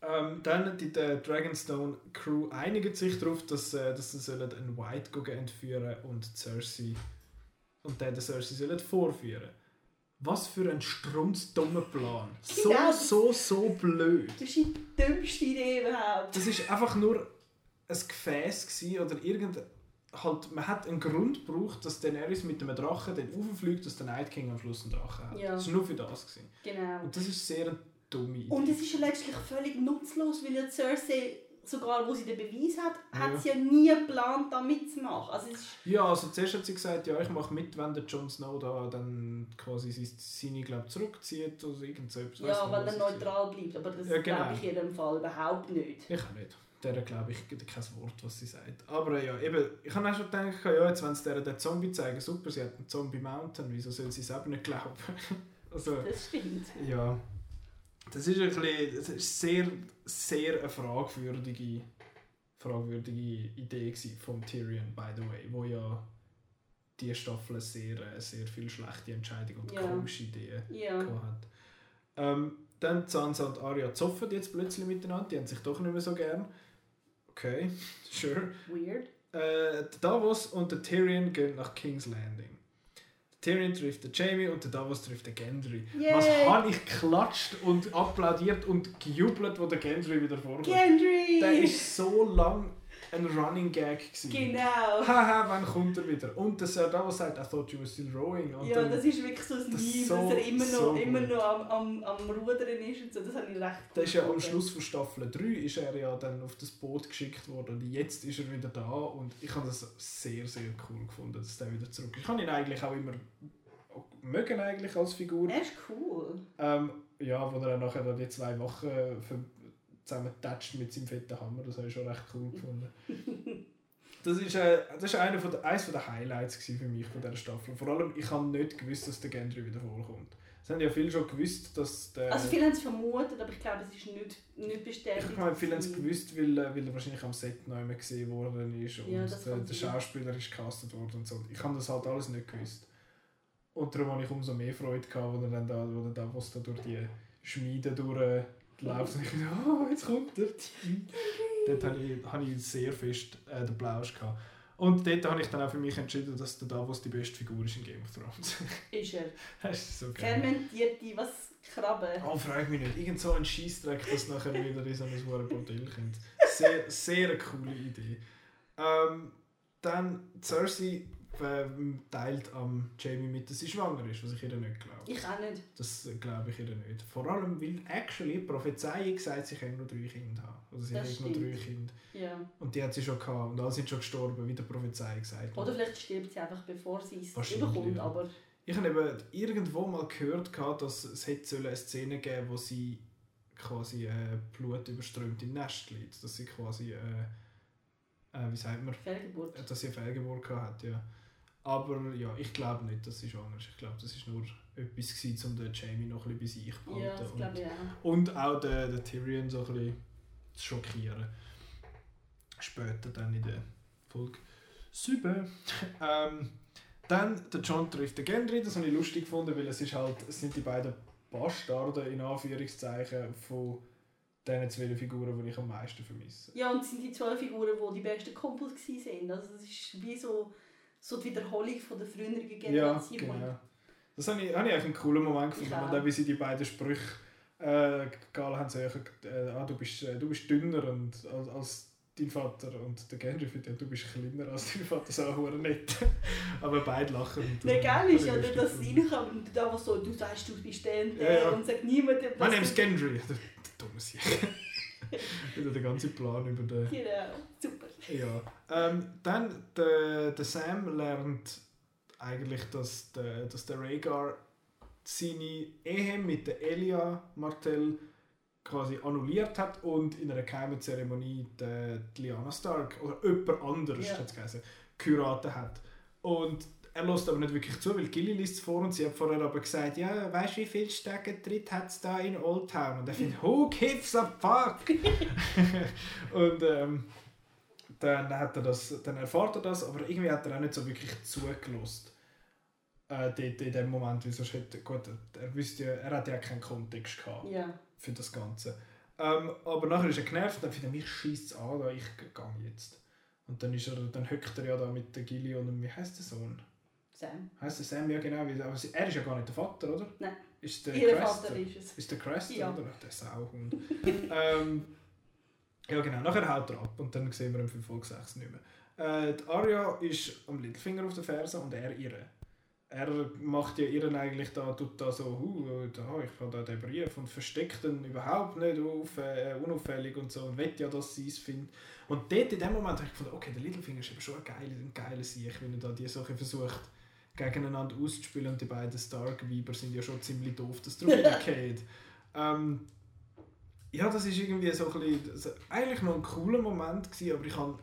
Ähm, dann die, die Dragonstone Crew einigen sich darauf, dass, äh, dass sie sollen einen White entführen und Cersei und den Cersei sollen vorführen. Was für ein strunzdummer Plan. So, Genau. so, so blöd. Das ist die dümmste Idee überhaupt. Das ist einfach nur ein Gefäß oder irgend halt man hat einen Grund gebraucht, dass Daenerys mit einem Drachen dann rauffliegt, dass der Night King am Schluss einen Drachen hat. Ja. Das war nur für das gewesen. Genau. Und das ist sehr eine dumme Idee. Und es ist ja letztlich völlig nutzlos, weil ja Cersei, sogar wo sie den Beweis hat, Ja. hat sie ja nie geplant, da mitzumachen. Also ja, also zuerst hat sie gesagt, ja, ich mache mit, wenn der Jon Snow da dann quasi sein- seine glaub, zurückzieht oder irgend so etwas. Ja, wenn was er neutral bleibt, aber das Ja, genau. glaube ich in jedem Fall überhaupt nicht. Ich auch nicht. Der glaube ich kein Wort, was sie sagt. Aber ja, eben, ich habe auch schon gedacht, ja, jetzt wenn sie der den Zombie zeigen, super, sie hat einen Zombie Mountain, wieso soll sie es eben nicht glauben? also, Das stimmt. ja. Das ist ein bisschen, das ist sehr, sehr eine fragwürdige, fragwürdige Idee von Tyrion, by the way, wo ja die Staffel sehr, äh, sehr viel schlechte Entscheidungen und Ja. komische Ideen Ja. hat. Ähm, dann Sansa und Arya zoffen jetzt plötzlich miteinander, die haben sich doch nicht mehr so gern. Okay, sure. Weird. Äh, Davos und der Tyrion gehen nach King's Landing. Tyrion trifft den Jamie und der Davos trifft den Gendry. Yay. Was habe ich geklatscht und applaudiert und gejubelt, wo der Gendry wieder vorkommt. Gendry! Der ist so lang ein Running Gag gewesen. Genau. Haha, wann kommt er wieder? Und der Sir Davos sagt, I thought you were still rowing. Und Ja, dann- das ist wirklich so ein das Meme, so- dass er immer noch, so immer noch am, am, am Rudern ist und so. Das habe ich recht Der ist ja am. Schluss von Staffel 3 ist er ja dann auf das Boot geschickt worden und jetzt ist er wieder da und ich habe das sehr, sehr cool gefunden, dass der wieder zurück ist. Ich habe ihn eigentlich auch immer mögen eigentlich als Figur. Er ist cool. Ähm, ja, wo er dann nachher die zwei Wochen zusammentatscht mit seinem fetten Hammer, das habe ich schon recht cool gefunden. Das ist, äh, das ist einer von der, eines der Highlights für mich von dieser Staffel. Vor allem, ich habe nicht gewusst, dass der Gendry wieder vorkommt. Es haben ja viele schon gewusst, dass der... Also viele haben es vermutet, aber ich glaube, es ist nicht, nicht bestätigt. Ich meine, viele haben es gewusst, weil, äh, weil er wahrscheinlich am Set noch immer gesehen worden ist und Ja, der, der. Schauspieler ist gecastet worden und so. Ich habe das halt alles nicht gewusst. Und darum habe ich umso mehr Freude gehabt, als er dann da, wo der Davos da durch die Schmiede durchläuft und ich dachte, oh, jetzt kommt er. dort habe ich, habe ich sehr fest äh, den Plausch gehabt. Und dort habe ich dann auch für mich entschieden, dass der Davos die beste Figur ist in Game of Thrones. Ist er. das ist so geil. Fermentierte, was Krabben. Oh, frag mich nicht. Irgend so ein Scheissdreck, das nachher wieder in so ein verdammtes Bordell kommt. Sehr, sehr eine coole Idee. Ähm, dann Cersei teilt am Jamie mit, dass sie schwanger ist, was ich ihr nicht glaube. Ich auch nicht. Das glaube ich ihr nicht. Vor allem, weil actually die Prophezeiung sagt, sie kann nur drei Kinder haben. Also sie Das hat nur drei. Kinder. Ja. Und die hat sie schon gehabt. Und alle sind schon gestorben, wie der Prophezeiung sagt. Oder vielleicht stirbt sie einfach, bevor sie es überkommt. ja. Aber Ich habe eben irgendwo mal gehört, dass es hätte eine Szene geben wo sie quasi äh, Blut überströmt im Nest liegt. Dass sie quasi, äh, äh, wie sagt man, Fehlgeburt. dass sie eine Fehlgeburt gehabt hat. Ja. Aber ja, ich glaube nicht, schwanger ist. Ich glaube, das war nur etwas, gewesen, um den Jamie noch ein bisschen bei sich zu behalten. Ja, das und, ich auch. und auch den, den Tyrion so ein bisschen zu schockieren. Später dann in der Folge 7. ähm, dann der John trifft den Gendry, das habe ich lustig gefunden, weil es ist halt, es sind die beiden Bastarden in Anführungszeichen von diesen zwei Figuren, die ich am meisten vermisse. Ja, und es sind die zwei Figuren, die die besten Kumpels waren. Also das ist wie so, so die Wiederholung von der früheren Generation. Ja, genau. Das habe ich, habe ich einen coolen Moment gefunden, ja. und wie sie die beiden Sprüche äh, gegangen haben, so, äh, ah, du, bist, äh, du bist dünner und, als, als dein Vater und der Gary findet, du bist kleiner als dein Vater, so auch nett. Aber beide lachen. Und, Nein, geil ist ja, dass sie reinkommen und dann einfach so, du sagst, du bist der und der ja, ja. und sagt niemand etwas. Mein Name ist Gendry. Der, der Wieder der ganze Plan über den... Genau, super. Ja. Ähm, dann, der, der Sam lernt eigentlich, dass der, dass der Rhaegar seine Ehe mit der Elia Martell quasi annulliert hat und in einer geheimen Zeremonie die, die Lyanna Stark oder jemand anderes ja. geheißen, geheiratet hat. Und er lässt aber nicht wirklich zu, weil Gilly liest es vor und sie hat vorher aber gesagt, ja, weißt du, wie viele Stegentritt hat es da in Old Town? Und er findet, who gives a fuck? und ähm, dann, hat er das, dann erfährt er das, aber irgendwie hat er auch nicht so wirklich zugelassen. Äh, dort in dem Moment, wie sonst hätte, gut, er wüsste ja, er hat ja keinen Kontext gehabt. Ja für das Ganze. Ähm, aber nachher ist er genervt, dann findet er, mich schießt es an, ich gehe jetzt. Und dann, ist er, dann hockt er ja da mit der Gilly und wie heißt der Sohn? Sam. Heißt der Sam, ja genau. Aber er ist ja gar nicht der Vater, oder? Nein. Ist der Ihr Crest, Vater ist es. Ist der Crest, ja. oder? Der Sauhund. ähm, ja genau, nachher haut er ab und dann sehen wir ihn für Folge 6 nicht mehr. Äh, die Arya ist am Littlefinger auf der Ferse und er ihre er macht ja ihren eigentlich da, tut da so, uh, da, ich habe da den Brief und versteckt ihn überhaupt nicht auf, äh, unauffällig und so und will ja, dass sie es findet. Und dort in dem Moment habe ich gefunden, okay, der Littlefinger ist eben schon ein geiler, ein geiler Sieg, wenn er da die Sachen versucht gegeneinander auszuspielen und die beiden Stark-Weiber sind ja schon ziemlich doof, dass drauf geht. ähm, ja, das ist irgendwie so ein bisschen, also eigentlich noch ein cooler Moment gewesen, aber ich habe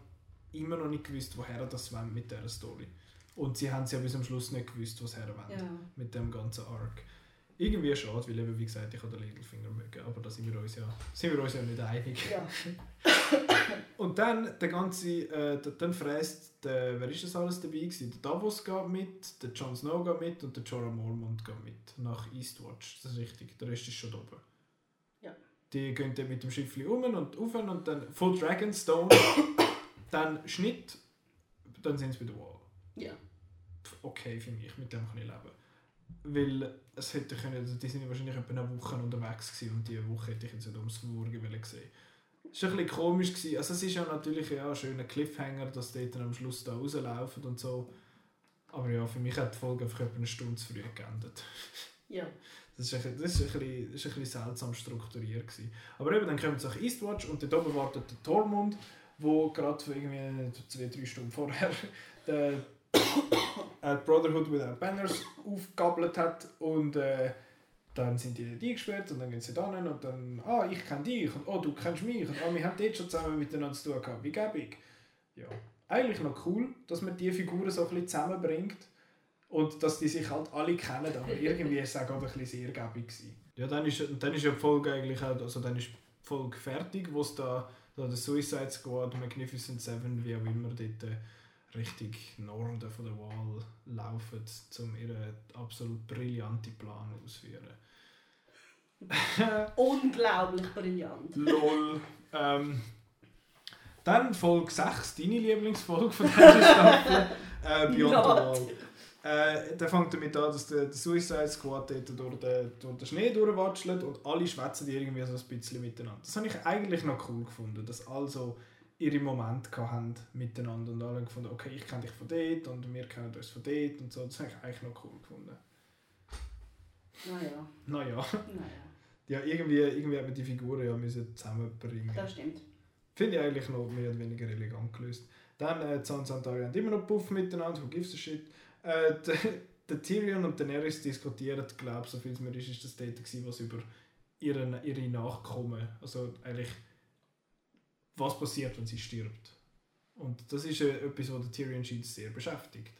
immer noch nicht gewusst, woher das mit dieser Story. Und sie haben es ja bis zum Schluss nicht gewusst, was her wollen ja. mit dem ganzen Arc. Irgendwie schade, weil eben, wie gesagt, ich habe den Littlefinger mögen, aber da sind wir uns ja, sind wir uns ja nicht einig. Ja. und dann der ganze, äh, dann fräst der, wer ist das alles dabei gewesen? Der Davos geht mit, der Jon Snow geht mit und der Jorah Mormont geht mit nach Eastwatch. Das ist richtig, der Rest ist schon oben. Ja. Die gehen dann mit dem Schiff um und auf und dann Full Dragonstone, dann Schnitt, dann sind sie bei der Wall. Ja okay für mich, mit dem kann ich leben. Weil es hätte können, also die sind wahrscheinlich etwa eine Woche unterwegs gewesen und diese Woche hätte ich jetzt nicht ums Wurgen gesehen. Es war ein bisschen komisch. Gewesen. Also es ist ja natürlich ja, ein schöner Cliffhanger, dass die dann am Schluss da rauslaufen und so. Aber ja, für mich hat die Folge einfach etwa eine Stunde zu früh geendet. Ja. Das ist, ein, das ist, ein, bisschen, das ist ein bisschen seltsam strukturiert. Gewesen. Aber eben, dann kommt es nach Eastwatch und dort oben wartet der Tormund, wo gerade irgendwie zwei, drei Stunden vorher der äh, Brotherhood Without Banners aufgegabelt hat und äh, dann sind die dort eingesperrt und dann gehen sie dann und dann, ah, ich kenne dich und oh, du kennst mich und oh, wir haben dort schon zusammen miteinander zu tun gehabt. Wie gäbig. Ja, eigentlich noch cool, dass man die Figuren so ein bisschen zusammenbringt und dass die sich halt alle kennen, aber irgendwie ist es auch ein bisschen sehr gäbig. Ja, dann ist, dann ist ja die Folge eigentlich auch, also dann ist die Folge fertig, wo es da, da der Suicide Squad, Magnificent Seven, wie auch immer, dort äh, Richtung Norden von der Wall laufen, um ihren absolut brillanten Plan auszuführen. Unglaublich brillant. Lol. Ähm, dann Folge 6, deine Lieblingsfolge von dieser Staffel, äh, Beyond the Wall. Äh, der fängt damit an, dass der, der Suicide Squad dort durch den, durch den Schnee durchwatschelt und alle schwätzen irgendwie so ein bisschen miteinander. Das habe ich eigentlich noch cool gefunden, dass also ihre Momente hatten miteinander und alle gefunden, okay, ich kenne dich von dort und wir kennen uns von dort und so. Das habe ich eigentlich noch cool gefunden. Naja. Naja. naja. Ja, irgendwie, irgendwie haben die Figuren ja müssen zusammenbringen. Das stimmt. Finde ich eigentlich noch mehr oder weniger elegant gelöst. Dann äh, Sansa und Arya haben immer noch Puff miteinander, who gives a shit. Äh, der Tyrion und Daenerys diskutieren, glaube ich, so viel es mir ist, ist das dort gewesen, was über ihre, ihre Nachkommen, also eigentlich was passiert, wenn sie stirbt. Und das ist äh, etwas, was Tyrion scheint sehr beschäftigt.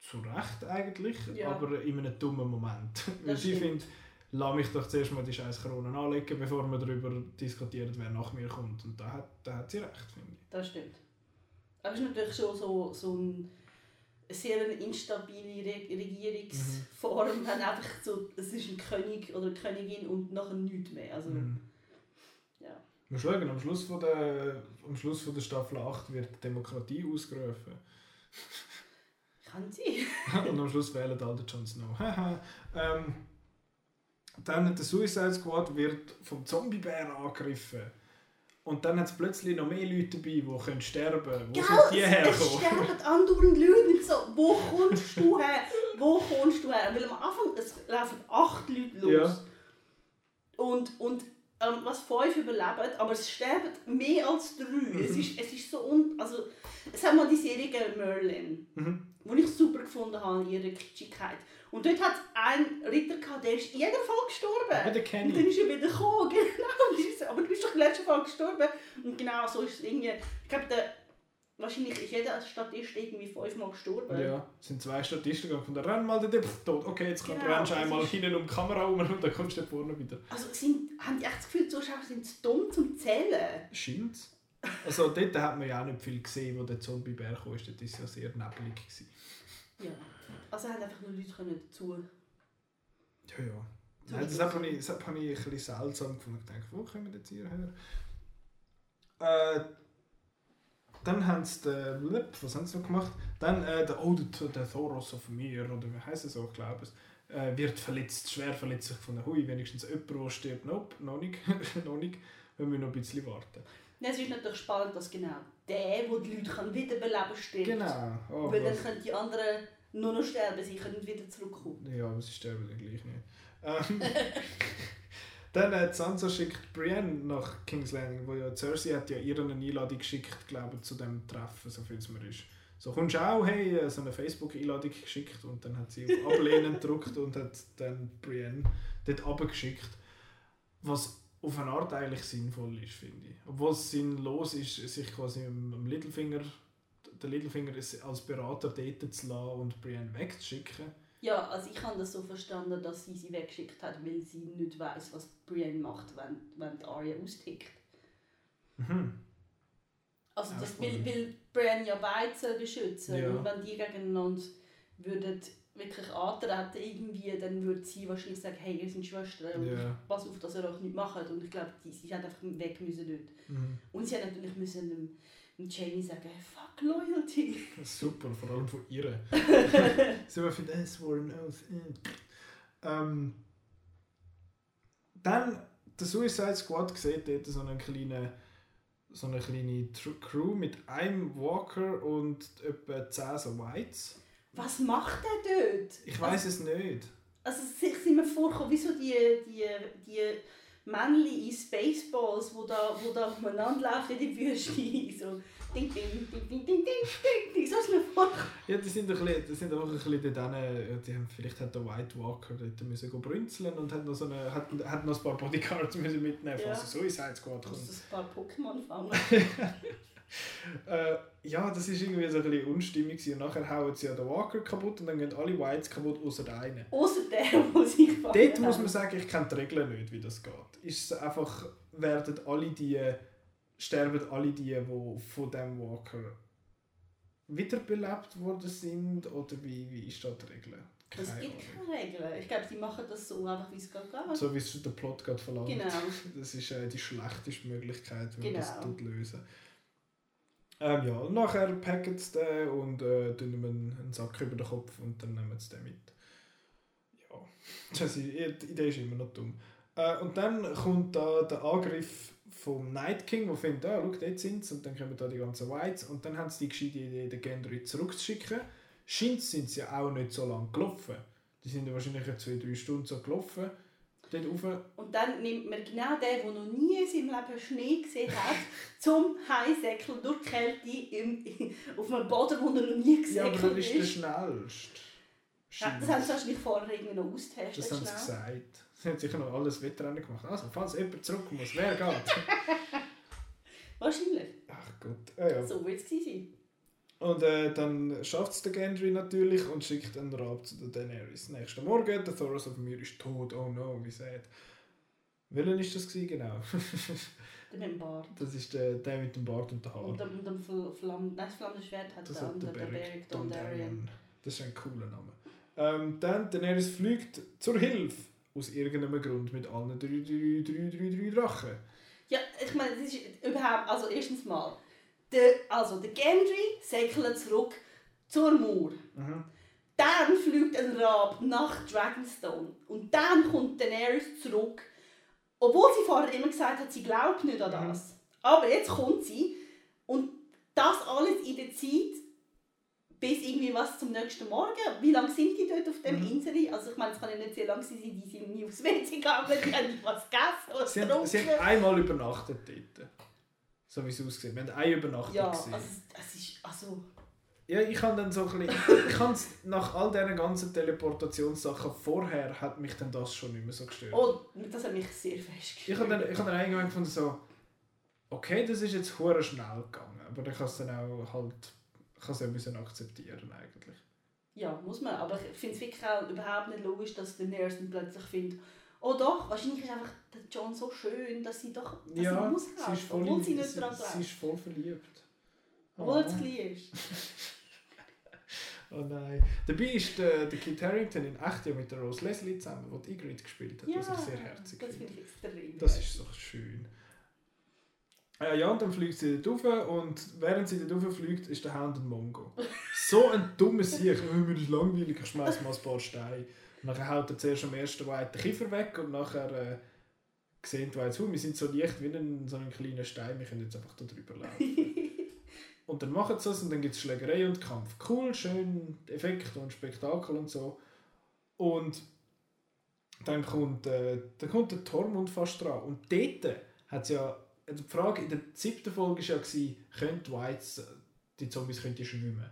Zu Recht eigentlich, ja. aber in einem dummen Moment. Weil sie findet, lass mich doch zuerst mal die scheiß Krone anlegen, bevor wir darüber diskutieren, wer nach mir kommt. Und da hat, da hat sie recht, finde ich. Das stimmt. Aber es ist natürlich schon so, so ein, eine sehr instabile Re Regierungsform. Mhm. einfach so, es ist ein König oder eine Königin und nachher nichts mehr. Also, Mhm. Wir schauen, am Schluss, von der, am Schluss von der Staffel 8 wird Demokratie ausgerufen. Kann sie. Und am Schluss wählen alle den Jon Snow. Ähm, dann der Suicide Squad wird vom Zombiebär angegriffen. Und dann hat es plötzlich noch mehr Leute dabei, die können sterben können. Wo Gell, sind die es hergekommen? sterben andauernd Leute und so, wo kommst du her? Wo kommst du her? Weil am Anfang es laufen acht Leute los. Ja. Und, und ähm, was fünf überleben, aber es sterben mehr als drei. Mhm. Es, ist, es ist so un... Also, es hat mal die Serie Merlin, Mhm. die ich super gefunden habe in ihrer Kitschigkeit. Und dort hat es einen Ritter gehabt, der ist in jeder Fall gestorben. Ja, der Und Kenny. dann ist er wieder gekommen, genau. Aber du bist doch in der letzten Fall gestorben. Und genau so ist es irgendwie. Ich glaube, der, wahrscheinlich ist jeder Statist irgendwie fünfmal gestorben. Ja, es sind zwei Statisten gegangen von der Renn mal der Pff, tot. Okay, jetzt Genau, rennst du einmal hinten um die Kamera herum und dann kommst du da vorne wieder. Also sind, haben die echt das Gefühl, die Zuschauer sind zu dumm zum Zählen? Scheint's. Also dort hat man ja auch nicht viel gesehen, wo der Zombiebär kam. Dort war es ja sehr nebelig. Gewesen. Ja. Also haben einfach nur Leute können dazu. Ja, ja. Nein, das habe ich, das habe ich ein bisschen seltsam gefunden. Ich dachte, wo kommen wir jetzt hierher? Äh, dann haben sie den, Blip, was haben sie noch gemacht? Dann äh, der, oh, der, der Thoros of Mir, oder wie heisst er so, ich glaube es, äh, wird verletzt, schwer verletzt sich von der Hui. Wenigstens jemand, der stirbt. Nope, noch nicht. noch nicht. Wir müssen noch ein bisschen warten. Es ist natürlich spannend, dass genau der, der die Leute kann wiederbeleben stirbt. Genau. Oh, Weil dann können die anderen nur noch sterben, sie können wieder zurückkommen. Ja, aber sie sterben dann gleich nicht. Ähm, dann äh, Sansa schickt Brienne nach King's Landing, wo ja Cersei hat ja ihr eine Einladung geschickt, glaube ich, zu dem Treffen, so viel es mir ist. So kommst du auch, hey, äh, so eine Facebook-Einladung geschickt und dann hat sie auf Ablehnen gedrückt und hat dann Brienne dort abgeschickt. Was auf eine Art eigentlich sinnvoll ist, finde ich. Obwohl es sinnlos ist, sich quasi am Littlefinger, den Littlefinger als Berater dort zu lassen und Brienne wegzuschicken. Ja, also ich habe das so verstanden, dass sie sie weggeschickt hat, weil sie nicht weiß, was Brienne macht, wenn, wenn die Arya austickt. Mhm. Also Ja, das will, will Brienne ja beide beschützen Ja. und wenn die gegeneinander würden wirklich antreten irgendwie, dann würde sie wahrscheinlich sagen, hey, ihr seid Schwestern und Ja. pass auf, dass ihr euch nicht macht. Und ich glaube, die- sie hat einfach weg müssen dort. Mhm. Und sie hat natürlich müssen dem Jamie sagen, hey, fuck Loyalty. Super, vor allem von ihr. so für das Sworn Oath. Ähm, dann, der Suicide Squad sieht dort so eine kleine, so eine kleine Crew mit einem Walker und etwa 10 so Whites. Was macht er dort? Ich weiß es nicht. Also ich sind mir vorgekommen, wie so die, die, die Männchen in Spaceballs, wo da, wo da umeinander laufen in der Wüste. So ding, ding, ding, ding, ding, ding, ding, ding. So ist mir vorgekommen. Ja, die sind, ein bisschen, die sind einfach ein bisschen dort hin, die haben, vielleicht hat der White Walker dort müssen go brünzeln und hat noch, so eine, hat, hat noch ein paar Bodyguards müssen mitnehmen, Ja. falls der Suicide Squad Du kommt. musst ein paar Pokémon fangen. Äh, ja, das ist irgendwie so ein bisschen unstimmig gewesen. und nachher hauen sie ja den Walker kaputt und dann gehen alle Whites kaputt, außer der eine. Außer der, sich fangen Dort muss man sagen, ich kenne die Regeln nicht, wie das geht. Ist es einfach, werden alle die, sterben alle die, die von dem Walker wiederbelebt worden sind oder wie, wie ist da die Regel? Es gibt keine Regeln. Ich glaube, die machen das so einfach, wie es gerade geht. So wie es der Plot gerade verlangt. Genau. Das ist äh, die schlechteste Möglichkeit, wie man das Genau. lösen. Ähm, ja, nachher packen sie den und äh, tun ihm einen, einen Sack über den Kopf und dann nehmen sie den mit. Ja, das ist, die Idee ist immer noch dumm. Äh, und dann kommt da der Angriff vom Night King, der findet, ah, schau, dort sind sie und dann kommen da die ganzen Whites und dann haben sie die gescheite Idee, den Gendry zurückzuschicken. Scheint sind sie ja auch nicht so lange gelaufen. Die sind ja wahrscheinlich zwei, drei Stunden so gelaufen. Dort rauf. Und dann nimmt man genau den, der noch nie in seinem Leben Schnee gesehen hat, zum Heißsäckeln durch die Kälte im, auf einem Boden, wo er noch nie Ja, gesäckelt aber er ist der schnellste. Ja, das haben sie wahrscheinlich vorher irgendwie noch austestet. Das haben sie schnell. gesagt. Sie haben sicher noch alles Wettrennen gemacht. Also, falls jemand zurück muss, wer geht? Wahrscheinlich. Ach Gott. Ja, ja. So wird es sein. Und äh, dann schafft es der Gendry natürlich und schickt einen Rab zu der Daenerys. Nächsten Morgen, der Thoros of Myr ist tot, oh no, wie sad. Welchen ist das gewesen? genau? Der mit dem Bart. Das ist der, der mit dem Bart und der Haar. Und dem, und dem Fl Flamm, nein, das flammende Schwert hat Das der andere, der Beric. Dondarrion. Das ist ein cooler Name. Ähm, dann Daenerys fliegt zur Hilfe. Aus irgendeinem Grund mit allen drei, drei, drei, drei, drei Drachen. Ja, ich meine, das ist überhaupt, also erstens mal, der, also der Gendry segelt zurück zur Mauer. Mhm. Dann fliegt ein Rab nach Dragonstone. Und dann kommt Daenerys zurück. Obwohl sie vorher immer gesagt hat, sie glaubt nicht an Mhm. das. Aber jetzt kommt sie und das alles in der Zeit bis irgendwie was zum nächsten Morgen. Wie lange sind die dort auf dem Mhm. Insel? Also ich meine, es kann ja nicht sehr lang sein, die sind nie aufs WC gegangen, die haben nicht was gegessen, was Sie haben, sie haben einmal übernachtet dort. So wie es aussieht. Wir haben eine Übernachtung Ja, gesehen. also es ist, also... Ja, ich habe dann so ein bisschen, ich habe nach all diesen ganzen Teleportationssachen vorher hat mich dann das schon nicht mehr so gestört. Oh, das hat mich sehr fest Ich habe dann, ich habe dann irgendwann gefunden so, okay, das ist jetzt hure schnell gegangen, aber ich habe es dann auch halt, ich habe es ja müssen akzeptieren eigentlich. Ja, muss man. Aber ich finde es wirklich auch überhaupt nicht logisch, dass der Nurse dann plötzlich findet, oh doch, wahrscheinlich ist einfach der John so schön, dass sie doch dass ja, sie muss sie ist voll, obwohl sie nicht sie, daran sie glaubt. ist voll verliebt. Obwohl er Oh. zu klein ist. Oh nein. Dabei ist der, der Kit Harington in echt ja mit der Rose Leslie zusammen, die Ygritte gespielt hat, was ich sehr herzig das finde. ich extrem. Das ist so schön. Äh, ja, und dann fliegt sie dort rauf und während sie dort rauf fliegt, ist der Hound ein Mongo. So ein dummer Sieg. Mir ist langweilig, ich schmeiß mal ein paar Steine. Dann haut er zuerst am ersten White den Kiefer weg und nachher äh, sehen die Whites, wir sind so leicht wie ein, so ein kleiner Stein, wir können jetzt einfach da drüber laufen. und dann machen sie das und dann gibt es Schlägerei und Kampf. Cool, schön, Effekt und Spektakel und so. Und dann kommt, äh, dann kommt der Tormund fast dran. Und dort hat es ja, die Frage in der siebten Folge war ja, gewesen, können die Whites, äh, die Zombies können die schwimmen?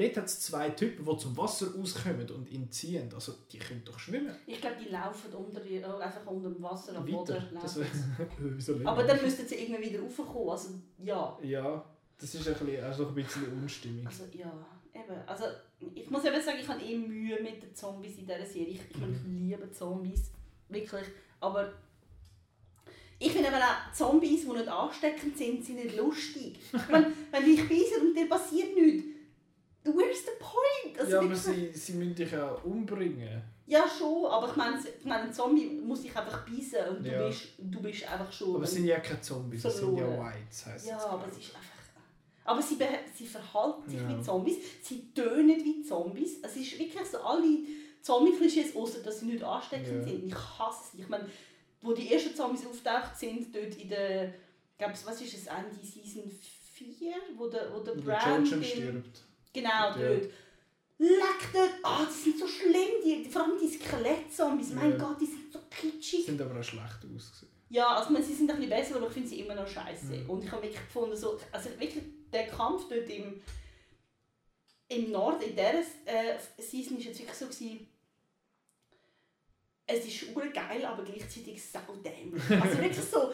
Dort hat es zwei Typen, die zum Wasser auskommen und ihn ziehen. Also, die können doch schwimmen. Ich glaube, die laufen unter, äh, einfach unter dem Wasser am Boden. Aber dann müssten sie irgendwie wieder raufkommen. Also ja. Ja, das ist ein bisschen, also ein bisschen unstimmig. Also ja, eben. Also ich muss eben sagen, ich habe eh Mühe mit den Zombies in dieser Serie. Ich, ich, ich liebe Zombies. Wirklich. Aber ich finde eben auch Zombies, die nicht ansteckend sind, sind nicht lustig. Meine, wenn dich beißen und dir passiert nichts, where's the point? Also ja, aber sie, sie müssen dich ja umbringen. ja schon, aber ich meine, ich meine, ein Zombie muss dich einfach beißen und du, Ja. bist, du bist einfach schon... Aber es sind ja keine Zombies, es sind ja. Whites, heisst Ja, aber es ist einfach. Aber sie, sie verhalten sich Ja. wie Zombies, sie tönen wie Zombies. Es ist wirklich so alle Zombie-Klischees, außer dass sie nicht ansteckend Ja. sind. Ich hasse sie. Ich meine, wo die ersten Zombies auftaucht sind, dort in der. Ich glaube, was ist es, Ende Season 4, wo der, wo der Und der Bran. Jojen den- stirbt. Genau, Ja. dort. Leck dort! Ah, die sind so schlimm, die, vor allem die Skelett-Zombies. Mein Ja. Gott, die sind so kitschig. sind aber auch schlecht ausgesehen. Ja, also meine, sie sind ein bisschen besser, aber ich finde sie immer noch scheiße. Mhm. Und ich habe wirklich gefunden, so, also wirklich der Kampf dort im, im Norden, in dieser äh, Season, war jetzt wirklich so, gewesen, es ist urgeil, aber gleichzeitig saudämlich. Also wirklich so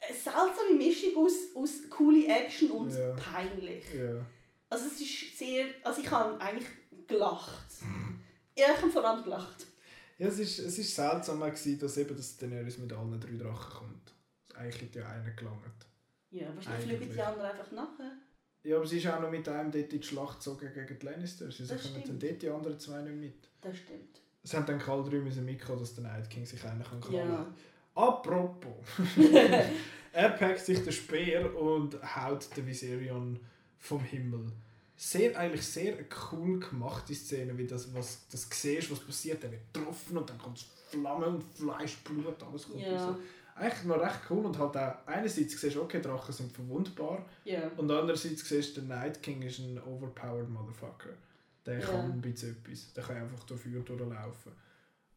eine seltsame Mischung aus, aus coole Action und Ja. peinlich. Ja. Also es ist sehr, also ich habe eigentlich gelacht. Ja, ich habe vor allem gelacht. Ja, es ist, es ist seltsam, gewesen, dass eben das Daenerys mit allen drei Drachen kommt. Eigentlich hat ja einer gelangt. Ja, aber Eigentlich. fliegen die anderen einfach nachher. Ja, aber sie ist auch noch mit einem dort in die Schlacht gezogen gegen die Lannisters. Sie Das kommen dann dort die anderen zwei nicht mit. Das stimmt. Es haben dann alle drei müssen mitkommen, dass der Night King sich einen kann Ja. klauen Apropos. er packt sich den Speer und haut den Viserion vom Himmel. Sehr, eigentlich sehr cool gemachte Szene, wie das, was das siehst, was passiert. Er wird getroffen und dann kommt Flammen und Fleisch, Blut, alles kommt Ja. raus. Eigentlich noch recht cool und halt auch einerseits siehst du, okay, Drachen sind verwundbar Ja. und andererseits siehst du, der Night King ist ein overpowered Motherfucker. Der Ja. kann ein bisschen etwas. Der kann einfach dafür durchlaufen.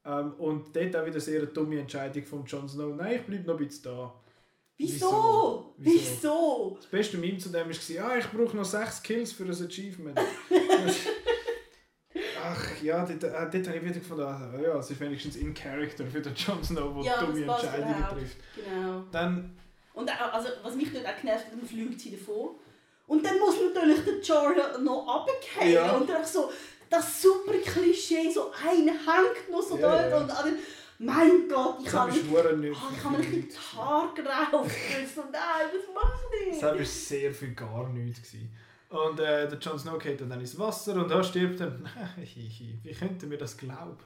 Ähm, und dort auch wieder sehr eine dumme Entscheidung von Jon Snow. Nein, ich bleibe noch ein bisschen da. Wieso? Wieso? Wieso? Das beste Meme zu dem war, ja, ich brauche noch 6 Kills für ein Achievement. Ach ja, dort, äh, dort habe ich wieder gefunden, ah, ja, es ist wenigstens in Character für den Jon Snow, der Ja, dumme Entscheidungen trifft. Genau. Dann, Und auch, also, was mich dort auch genervt hat, dann fliegt sie davor. Und dann muss natürlich der Jordan noch runterfallen. Ja. Und dann so das super Klischee, so ein hängt noch so Ja, dort und mein Gott, ich habe mich, oh, ich habe mich in die Haare gerauft. nein, das mache ich Das war sehr viel gar nichts. Gewesen. Und äh, der Jon Snow geht dann ins Wasser und da stirbt er. Wie könnte mir das glauben?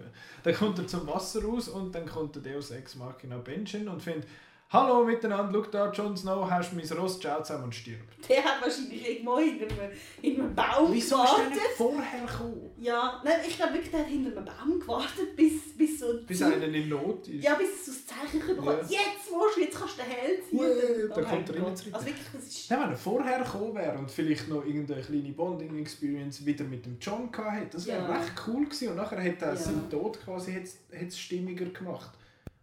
Dann kommt er zum Wasser raus und dann kommt der Deus Ex Machina Benjen und findet Hallo miteinander, schau da, Jon Snow, hast mein Ross, ciao zusammen und stirbt. Der hat wahrscheinlich irgendwo hinter einem, hinter einem Baum Wieso ist der gewartet. nicht vorher gekommen? Ja, nein, ich glaube wirklich, der hat hinter einem Baum gewartet, bis, bis so... Bis einer in Not ist. Ja, bis es so das Zeichen bekommt. Ja. Jetzt musst du, jetzt kannst du den Held ziehen. Ui, da Oh kommt er rein Gott. zurück. Also wirklich, das ist... Nein, wenn er vorher gekommen wäre und vielleicht noch irgendeine kleine Bonding-Experience wieder mit dem John gehabt hätte, das wäre Ja. recht cool gewesen. Und nachher hätte er Ja. seinen Tod quasi hat's- hat's stimmiger gemacht.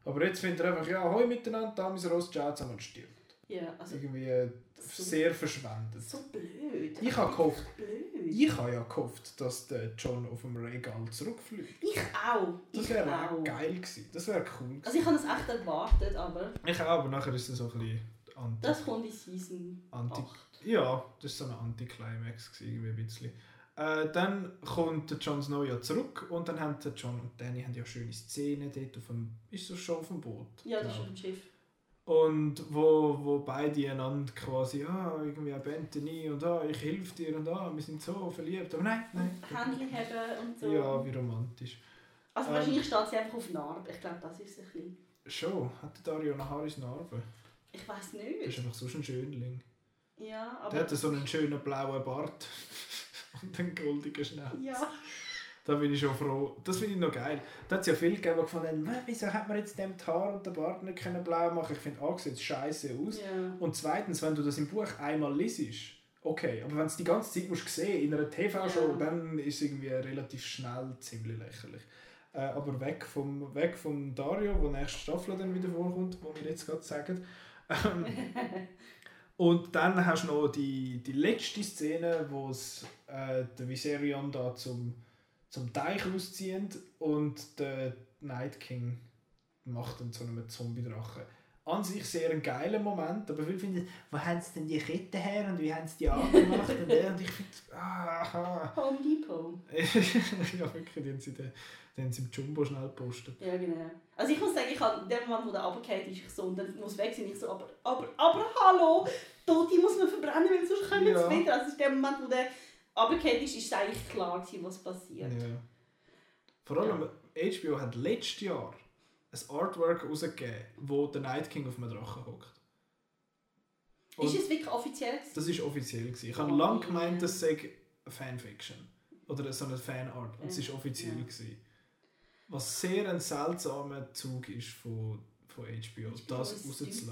Aber jetzt findet er einfach, ja, hoi miteinander, da mein Ross, ciao zusammen und stirbt. Ja, also Irgendwie äh, So- sehr verschwendet. so blöd. Ich habe gehofft, Blöd. ich habe ja gehofft, dass der John auf dem Regal zurückfliegt. Ich auch. Das wäre geil gewesen. Das wäre cool gewesen. Also ich habe das echt erwartet, aber Ich auch, aber nachher ist es so ein bisschen anti. das kommt in Season Anti 8. Ja, das war so ein Anticlimax, irgendwie ein bisschen. Äh, dann kommt der Jon Snow ja zurück und dann haben der John und Danny haben ja schöne Szenen dort auf dem, ist das schon auf dem Boot? Ja, das ist auf dem Schiff. Und wo, wo beide einander quasi, ah, irgendwie Anthony und ah, ich helfe dir und ah, wir sind so verliebt. Aber nein, nein. Händchen haben und so. Ja, wie romantisch. Also Ähm. wahrscheinlich steht sie einfach auf Narbe. Ich glaube, das ist ein bisschen. Schon, hat der Dario Naharis Narbe? Ich weiß Das nicht. ist einfach so ein Schönling. Ja, aber... Der hat so einen schönen blauen Bart und einen goldigen Schnauz. Ja. Da bin ich schon froh. Das finde ich noch geil. Da hat es ja viele gegeben, die gefunden haben, «Hä, wieso hat man jetzt dem die Haare und den Bart nicht können blau machen Ich finde, A, sieht scheiße aus. ja. Und zweitens, wenn du das im Buch einmal liest, okay. Aber wenn du es die ganze Zeit musst sehen in einer TV-Show, Ja. dann ist es irgendwie relativ schnell ziemlich lächerlich. Äh, aber weg vom, weg vom Dario, wo nächste Staffel dann wieder vorkommt, wo wir jetzt gerade sagen. Ähm, und dann hast du noch die, die letzte Szene, wo es äh, der Viserion da zum, zum Teich auszieht und der Night King macht dann zu einem Zombie-Drachen. An sich sehr ein geiler Moment, aber viele finden, wo haben sie denn die Kette her und wie haben sie die angemacht und, der, und ich finde, ah, Home Depot. ja wirklich, die haben sie, den, die haben sie im Jumbo schnell gepostet. Ja, genau. Also ich muss sagen, ich habe in dem Moment, wo der runterfällt, ist ich so und dann muss weg sein, ich so, aber, aber, aber hallo, Tote muss man verbrennen, weil sonst kommen Ja. sie wieder. Also in dem Moment, wo der runterfällt ist, ist eigentlich klar gewesen, was passiert. Ja. Vor allem, HBO hat letztes Jahr ein Artwork rausgegeben, wo der Night King auf einem Drachen hockt. Und Ist es wirklich offiziell gewesen? das war offiziell. Gewesen. Ich habe Oh, lange ja. gemeint, das sei Fanfiction. Oder so eine Fanart. Und es Ja. war offiziell. Ja. Gewesen. Was sehr ein seltsamer Zug ist von, von HBO, das ist rauszulassen.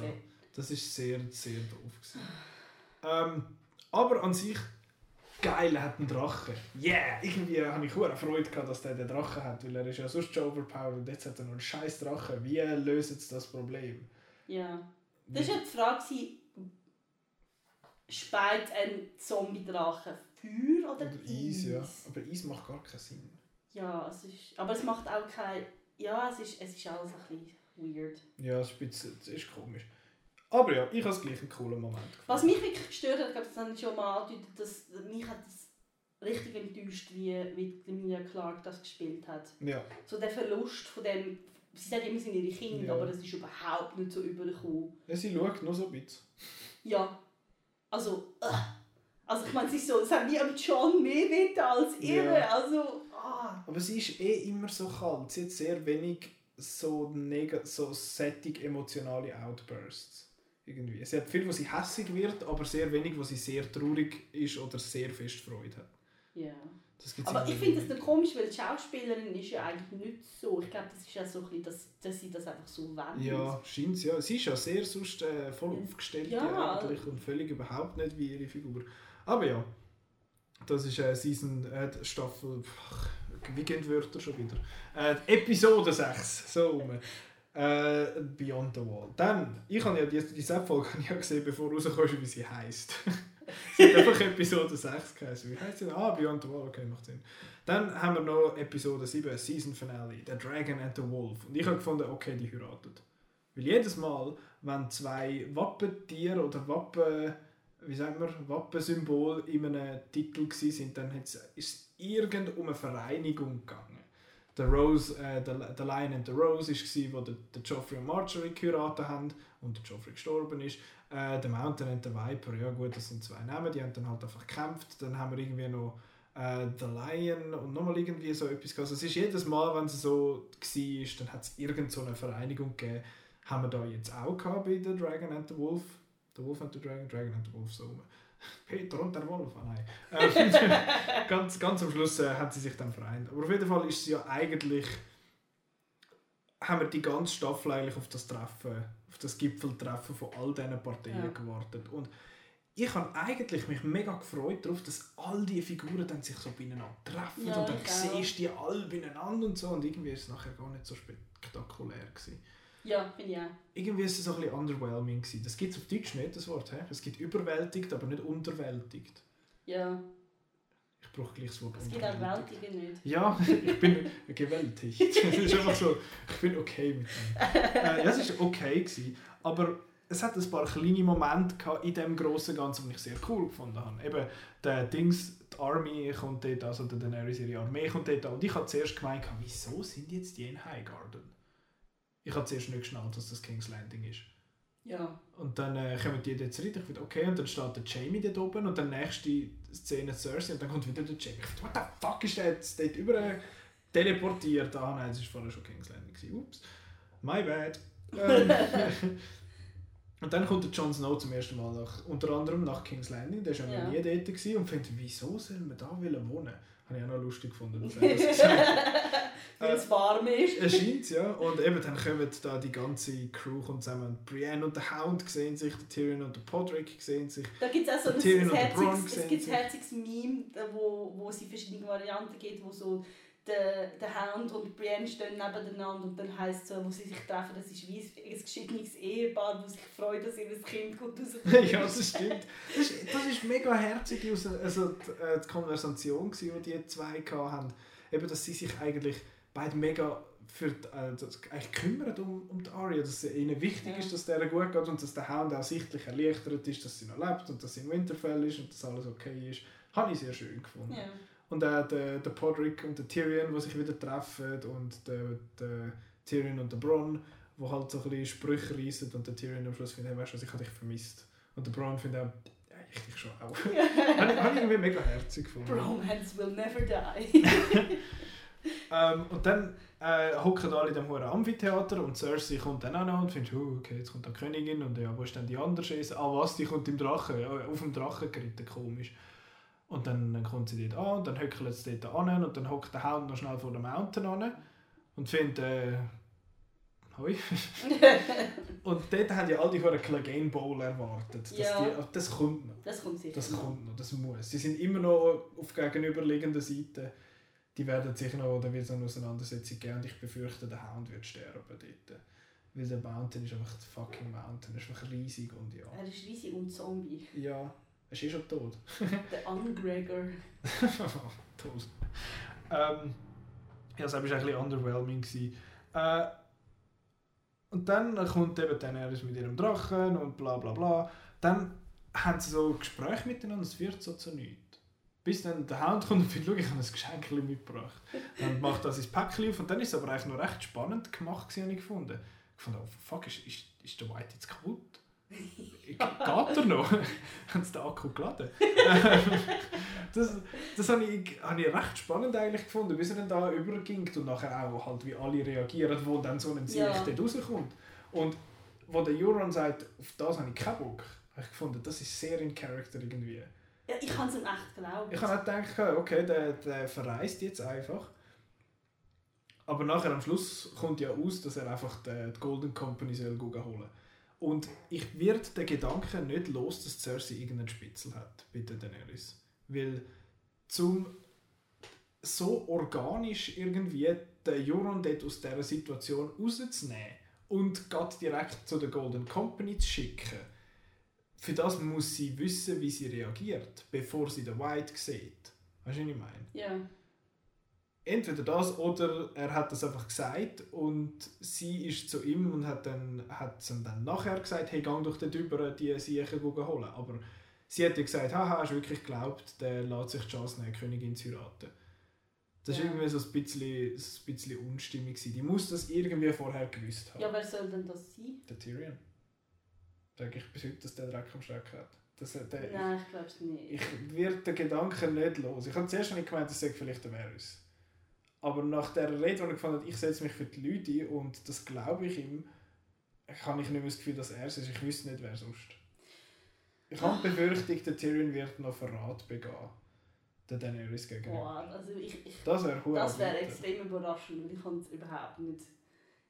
Das ist sehr, sehr doof. Gewesen. Ähm, aber an sich, geil, er hat einen Drachen. Yeah! Irgendwie habe ich hohe Freude gehabt, dass der den Drachen hat, weil er ist ja sonst schon overpowered und jetzt hat er noch einen scheiß Drachen. Wie lösen sie das Problem? Ja. Das war ja die Frage, speit ein Zombie-Drachen Feuer oder Oder Eis, ja. Aber Eis macht gar keinen Sinn. Ja, es ist, aber es macht auch kein... Ja, es ist, es ist alles ein bisschen weird. Ja, es ist, bisschen- es ist komisch. Aber ja, ich habe es gleich einen coolen Moment gefunden. Was mich wirklich gestört hat, ich glaube, das habe ich schon mal angedeutet, dass mich hat das richtig enttäuscht, wie, wie Emilia Clarke das gespielt hat. Ja, So der Verlust von dem... Sie sagt immer, sie sind ihre Kinder, Ja. aber das ist überhaupt nicht so übergekommen. ja sie schaut nur so ein bisschen. Ja. Also... äh. Also ich meine, es ist so, es hat wie am John mehr weh als ihr. Ja. Also... Ah. Aber sie ist eh immer so kalt. Sie hat sehr wenig so, neg so sättig emotionale Outbursts. Irgendwie. Sie hat viel, wo sie hässig wird, aber sehr wenig, wo sie sehr traurig ist oder sehr fest Freude hat. Ja. Das gibt's Aber ich finde das dann komisch, weil die Schauspielerin ist ja eigentlich nicht so. Ich glaube, das ist ja so ein bisschen, dass, dass sie das einfach so wollen. Ja, scheint ja. Sie ist ja sehr sonst äh, voll aufgestellt Ja. eigentlich und völlig überhaupt nicht wie ihre Figur. Aber ja, das ist äh, Season äh, Staffel. Ach, wie gehen die Wörter schon wieder? Äh, Episode 6, so rum. Äh, Beyond the Wall. Dann, ich habe ja die, diese Folge ja gesehen, bevor rauskam, wie sie heisst. sie hat einfach Episode 6 geheißen. Wie heisst sie? denn? Ah, Beyond the Wall, okay, macht Sinn. Dann haben wir noch Episode 7, Season Finale, The Dragon and the Wolf. Und ich habe gefunden, okay, die heiraten. Weil jedes Mal, wenn zwei Wappentiere oder Wappen wie sagen wir, Wappensymbol in einem Titel waren, dann ist es irgend um eine Vereinigung gegangen. Der Rose, äh, der, der Lion and the Rose war, wo der, der Joffrey und Marjorie geheiratet haben und der Joffrey gestorben ist. Äh, der Mountain and the Viper, ja gut, das sind zwei Namen, die haben dann halt einfach gekämpft. Dann haben wir irgendwie noch äh, The Lion und nochmal irgendwie so etwas. Also es ist jedes Mal, wenn es so war, dann hat es irgendeine so Vereinigung gegeben. Haben wir da jetzt auch gehabt bei The Dragon and the Wolf. The Wolf and the Dragon, Dragon and the Wolf, so Peter und der Wolf, ah nein. Ähm, ganz, ganz am Schluss äh, hat sie sich dann vereint. Aber auf jeden Fall ist sie ja eigentlich, haben wir die ganze Staffel eigentlich auf das Treffen, auf das Gipfeltreffen von all diesen Parteien ja. gewartet. Und ich habe eigentlich mich mega gefreut darauf, dass all diese Figuren dann sich so beieinander treffen ja, und dann siehst du die alle beieinander und so und irgendwie ist es nachher gar nicht so spektakulär gewesen. Ja, finde ich auch. Irgendwie ist es ein bisschen underwhelming gewesen. Das gibt es auf Deutsch nicht, das Wort. He? Es gibt überwältigt, aber nicht unterwältigt. Ja. Ich brauche gleich das Wort Es gibt auch Wältigen nicht. Ja, ich bin gewältigt. Es ist einfach so, ich bin okay mit dem. Äh, ja, es war okay, gewesen, aber es hat ein paar kleine Momente in dem grossen Ganzen, die ich sehr cool gefunden habe. Eben, der Dings, die Army kommt dort, also der Daenerys ihre Armee kommt dort an. Und ich habe zuerst gemeint, wieso sind jetzt die in Highgarden? Ich habe zuerst nicht geschnallt, dass das King's Landing ist. Ja. Und dann äh, kommen die jetzt rein, ich finde, okay, und dann steht der Jamie dort oben und dann nächste Szene Cersei und dann kommt wieder der Jamie. Ich finde, what the fuck ist der jetzt dort über teleportiert? Ah nein, es war vorher schon King's Landing. Ups, my bad. Ähm, und dann kommt der Jon Snow zum ersten Mal nach, unter anderem nach King's Landing, der war ja noch nie dort gewesen, und findet, wieso soll man da wohnen? Habe ich auch noch lustig gefunden, dass er das gesagt Weil es warm ist. Es scheint ja. Und eben dann kommen da die ganze Crew kommt zusammen. Brienne und der Hound sehen sich, der Tyrion und der Podrick sehen sich. Da gibt es auch so ein, ein, herziges, es gibt ein herziges Meme, wo, wo es verschiedene Varianten gibt, wo so der, der Hound und Brienne stehen nebeneinander und dann heisst es so, wo sie sich treffen, das ist wie ein geschiedenes Ehepaar, das sich freut, dass ihr Kind gut rauskommt. ja, das stimmt. Das ist, das ist mega herzig, also die, äh, die Konversation, die die zwei hatten. Eben, dass sie sich eigentlich beide mega für die, äh, eigentlich kümmern um, um die Arya, dass es ihnen wichtig ja. ist, dass der gut geht und dass der Hound auch sichtlich erleichtert ist, dass sie noch lebt und dass sie in Winterfell ist und dass alles okay ist. Habe ich sehr schön gefunden. Ja. Und auch der, der Podrick und der Tyrion, die sich wieder treffen und der, der Tyrion und der Bronn, die halt so ein bisschen Sprüche reissen und der Tyrion am Schluss findet, hey, weißt du was, ich habe dich vermisst. Und der Bronn findet auch, ja, ich dich schon auch. habe, ich irgendwie mega herzig gefunden. Bromance will never die. ähm, und dann äh, hocken alle in dem hohen Amphitheater und Cersei kommt dann auch noch und findet, oh, okay, jetzt kommt die Königin und ja, wo ist denn die andere? Ah was, die kommt im Drachen, auf dem Drachen geritten, komisch. Und dann, dann kommt sie dort an und dann höckelt sie dort an und dann hockt der Hound noch schnell vor der Mountain an und findet, äh, Hoi. und dort haben ja all die hohen Clegane Bowl erwartet. Dass ja. die, das kommt noch. Das kommt sicher. Das kommt noch, das muss. Sie sind immer noch auf gegenüberliegender Seite. Die werden sich noch, oder wird es eine Auseinandersetzung geben und ich befürchte, der Hound wird sterben dort. Weil der Mountain ist einfach der fucking Mountain. Er ist einfach riesig und ja. Er ist riesig und Zombie. Ja. Er ist eh schon tot. der Ungregor. tot. Ähm, ja, das war ein bisschen underwhelming. Äh, und dann kommt eben Daenerys mit ihrem Drachen und bla bla bla. Dann haben sie so Gespräche miteinander, es führt so zu nichts. Bis dann der Hound kommt und findet, ich habe ein Geschenk mitgebracht. Dann macht das ins Päckchen auf und dann ist es aber eigentlich noch recht spannend gemacht, habe ich gefunden. Ich fand, oh fuck, ist, ist, ist der White jetzt kaputt? Geht er noch? Haben sie den Akku geladen? das das habe ich, hab ich recht spannend eigentlich gefunden, wie er dann da überging und nachher auch halt wie alle reagieren, wo dann so ein Sicht ja. rauskommt. Und wo der Euron sagt, auf das habe ich keinen Bock, habe ich gefunden, das ist sehr in Character irgendwie. Ich habe es ihm echt geglaubt. Ich habe auch gedacht, okay, der, der verreist jetzt einfach. Aber nachher am Schluss kommt ja aus, dass er einfach die, die Golden Company soll holen und ich werde den Gedanken nicht los, dass Cersei irgendeinen Spitzel hat bei der Daenerys. Weil zum so organisch irgendwie den Euron dort aus dieser Situation rauszunehmen und direkt zu der Golden Company zu schicken, für das muss sie wissen, wie sie reagiert, bevor sie den White sieht. Weißt du, was ich meine? Ja entweder das oder er hat das einfach gesagt und sie ist zu ihm und hat dann hat dann nachher gesagt hey gang doch dort über die Siechen holen aber sie hat ja gesagt, haha, hast du wirklich geglaubt, der lässt sich die Chance nehmen, Königin zu heiraten. Das war Ja. irgendwie so ein bisschen, so ein bisschen unstimmig. Die muss das irgendwie vorher gewusst haben. Ja, wer soll denn das sein? Der Tyrion. Sag ich bis heute, dass der Dreck am Stecken hat. Das, der, Nein, ich glaube es nicht. ich, ich werde den Gedanken nicht los. Ich habe zuerst nicht gemeint, das sei vielleicht der Varys. Aber nach der Rede, die er gefunden hat, ich setze mich für die Leute ein und das glaube ich ihm, habe ich nicht mehr das Gefühl, dass er es ist. Ich wüsste nicht, wer sonst. Ich habe die Befürchtung, der Tyrion wird noch Verrat begehen. Der Daenerys gegenüber. Boah, also ich, ich, Das wäre das wäre extrem überraschend, weil ich habe es überhaupt nicht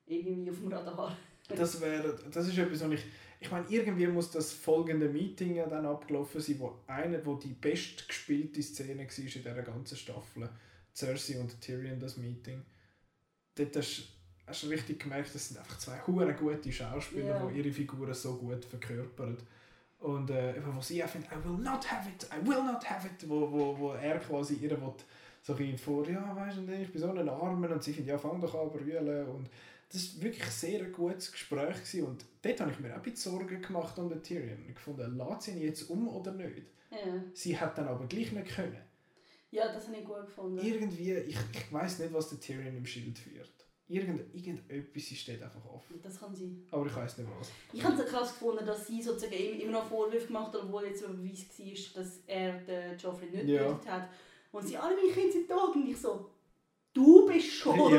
irgendwie auf dem Radar. Das wäre, das ist etwas, was ich, ich meine, irgendwie muss das folgende Meeting ja dann abgelaufen sein, wo eine, wo die bestgespielte Szene war in dieser ganzen Staffel. Cersei und Tyrion, das Meeting. Dort hast, hast du richtig gemerkt, das sind einfach zwei hure gute Schauspieler, Ja. die ihre Figuren so gut verkörpern. Und äh, wo sie auch findet, I will not have it, I will not have it, wo, wo, wo er quasi ihr will, so ein vor, ja, weißt du, ich bin so ein Armen und sie findet, ja, fang doch an brüllen und das war wirklich sehr ein gutes Gespräch gewesen. und dort habe ich mir auch ein bisschen Sorgen gemacht um den Tyrion. Ich fand, lässt sie ihn jetzt um oder nicht? Ja. Sie hat dann aber gleich nicht können. ja, das habe ich gut gefunden. Irgendwie, ich, ich weiß nicht, was der Tyrion im Schild führt. Irgend, irgendetwas steht einfach offen. Das kann sein. Aber ich weiß nicht was. Ich habe es krass gefunden, dass sie sozusagen immer noch Vorwürfe gemacht hat, obwohl jetzt Beweis war, dass er den Joffrey nicht Ja. getötet hat. Und sie alle meine Kinder sind tot und ich so, du bist schuld,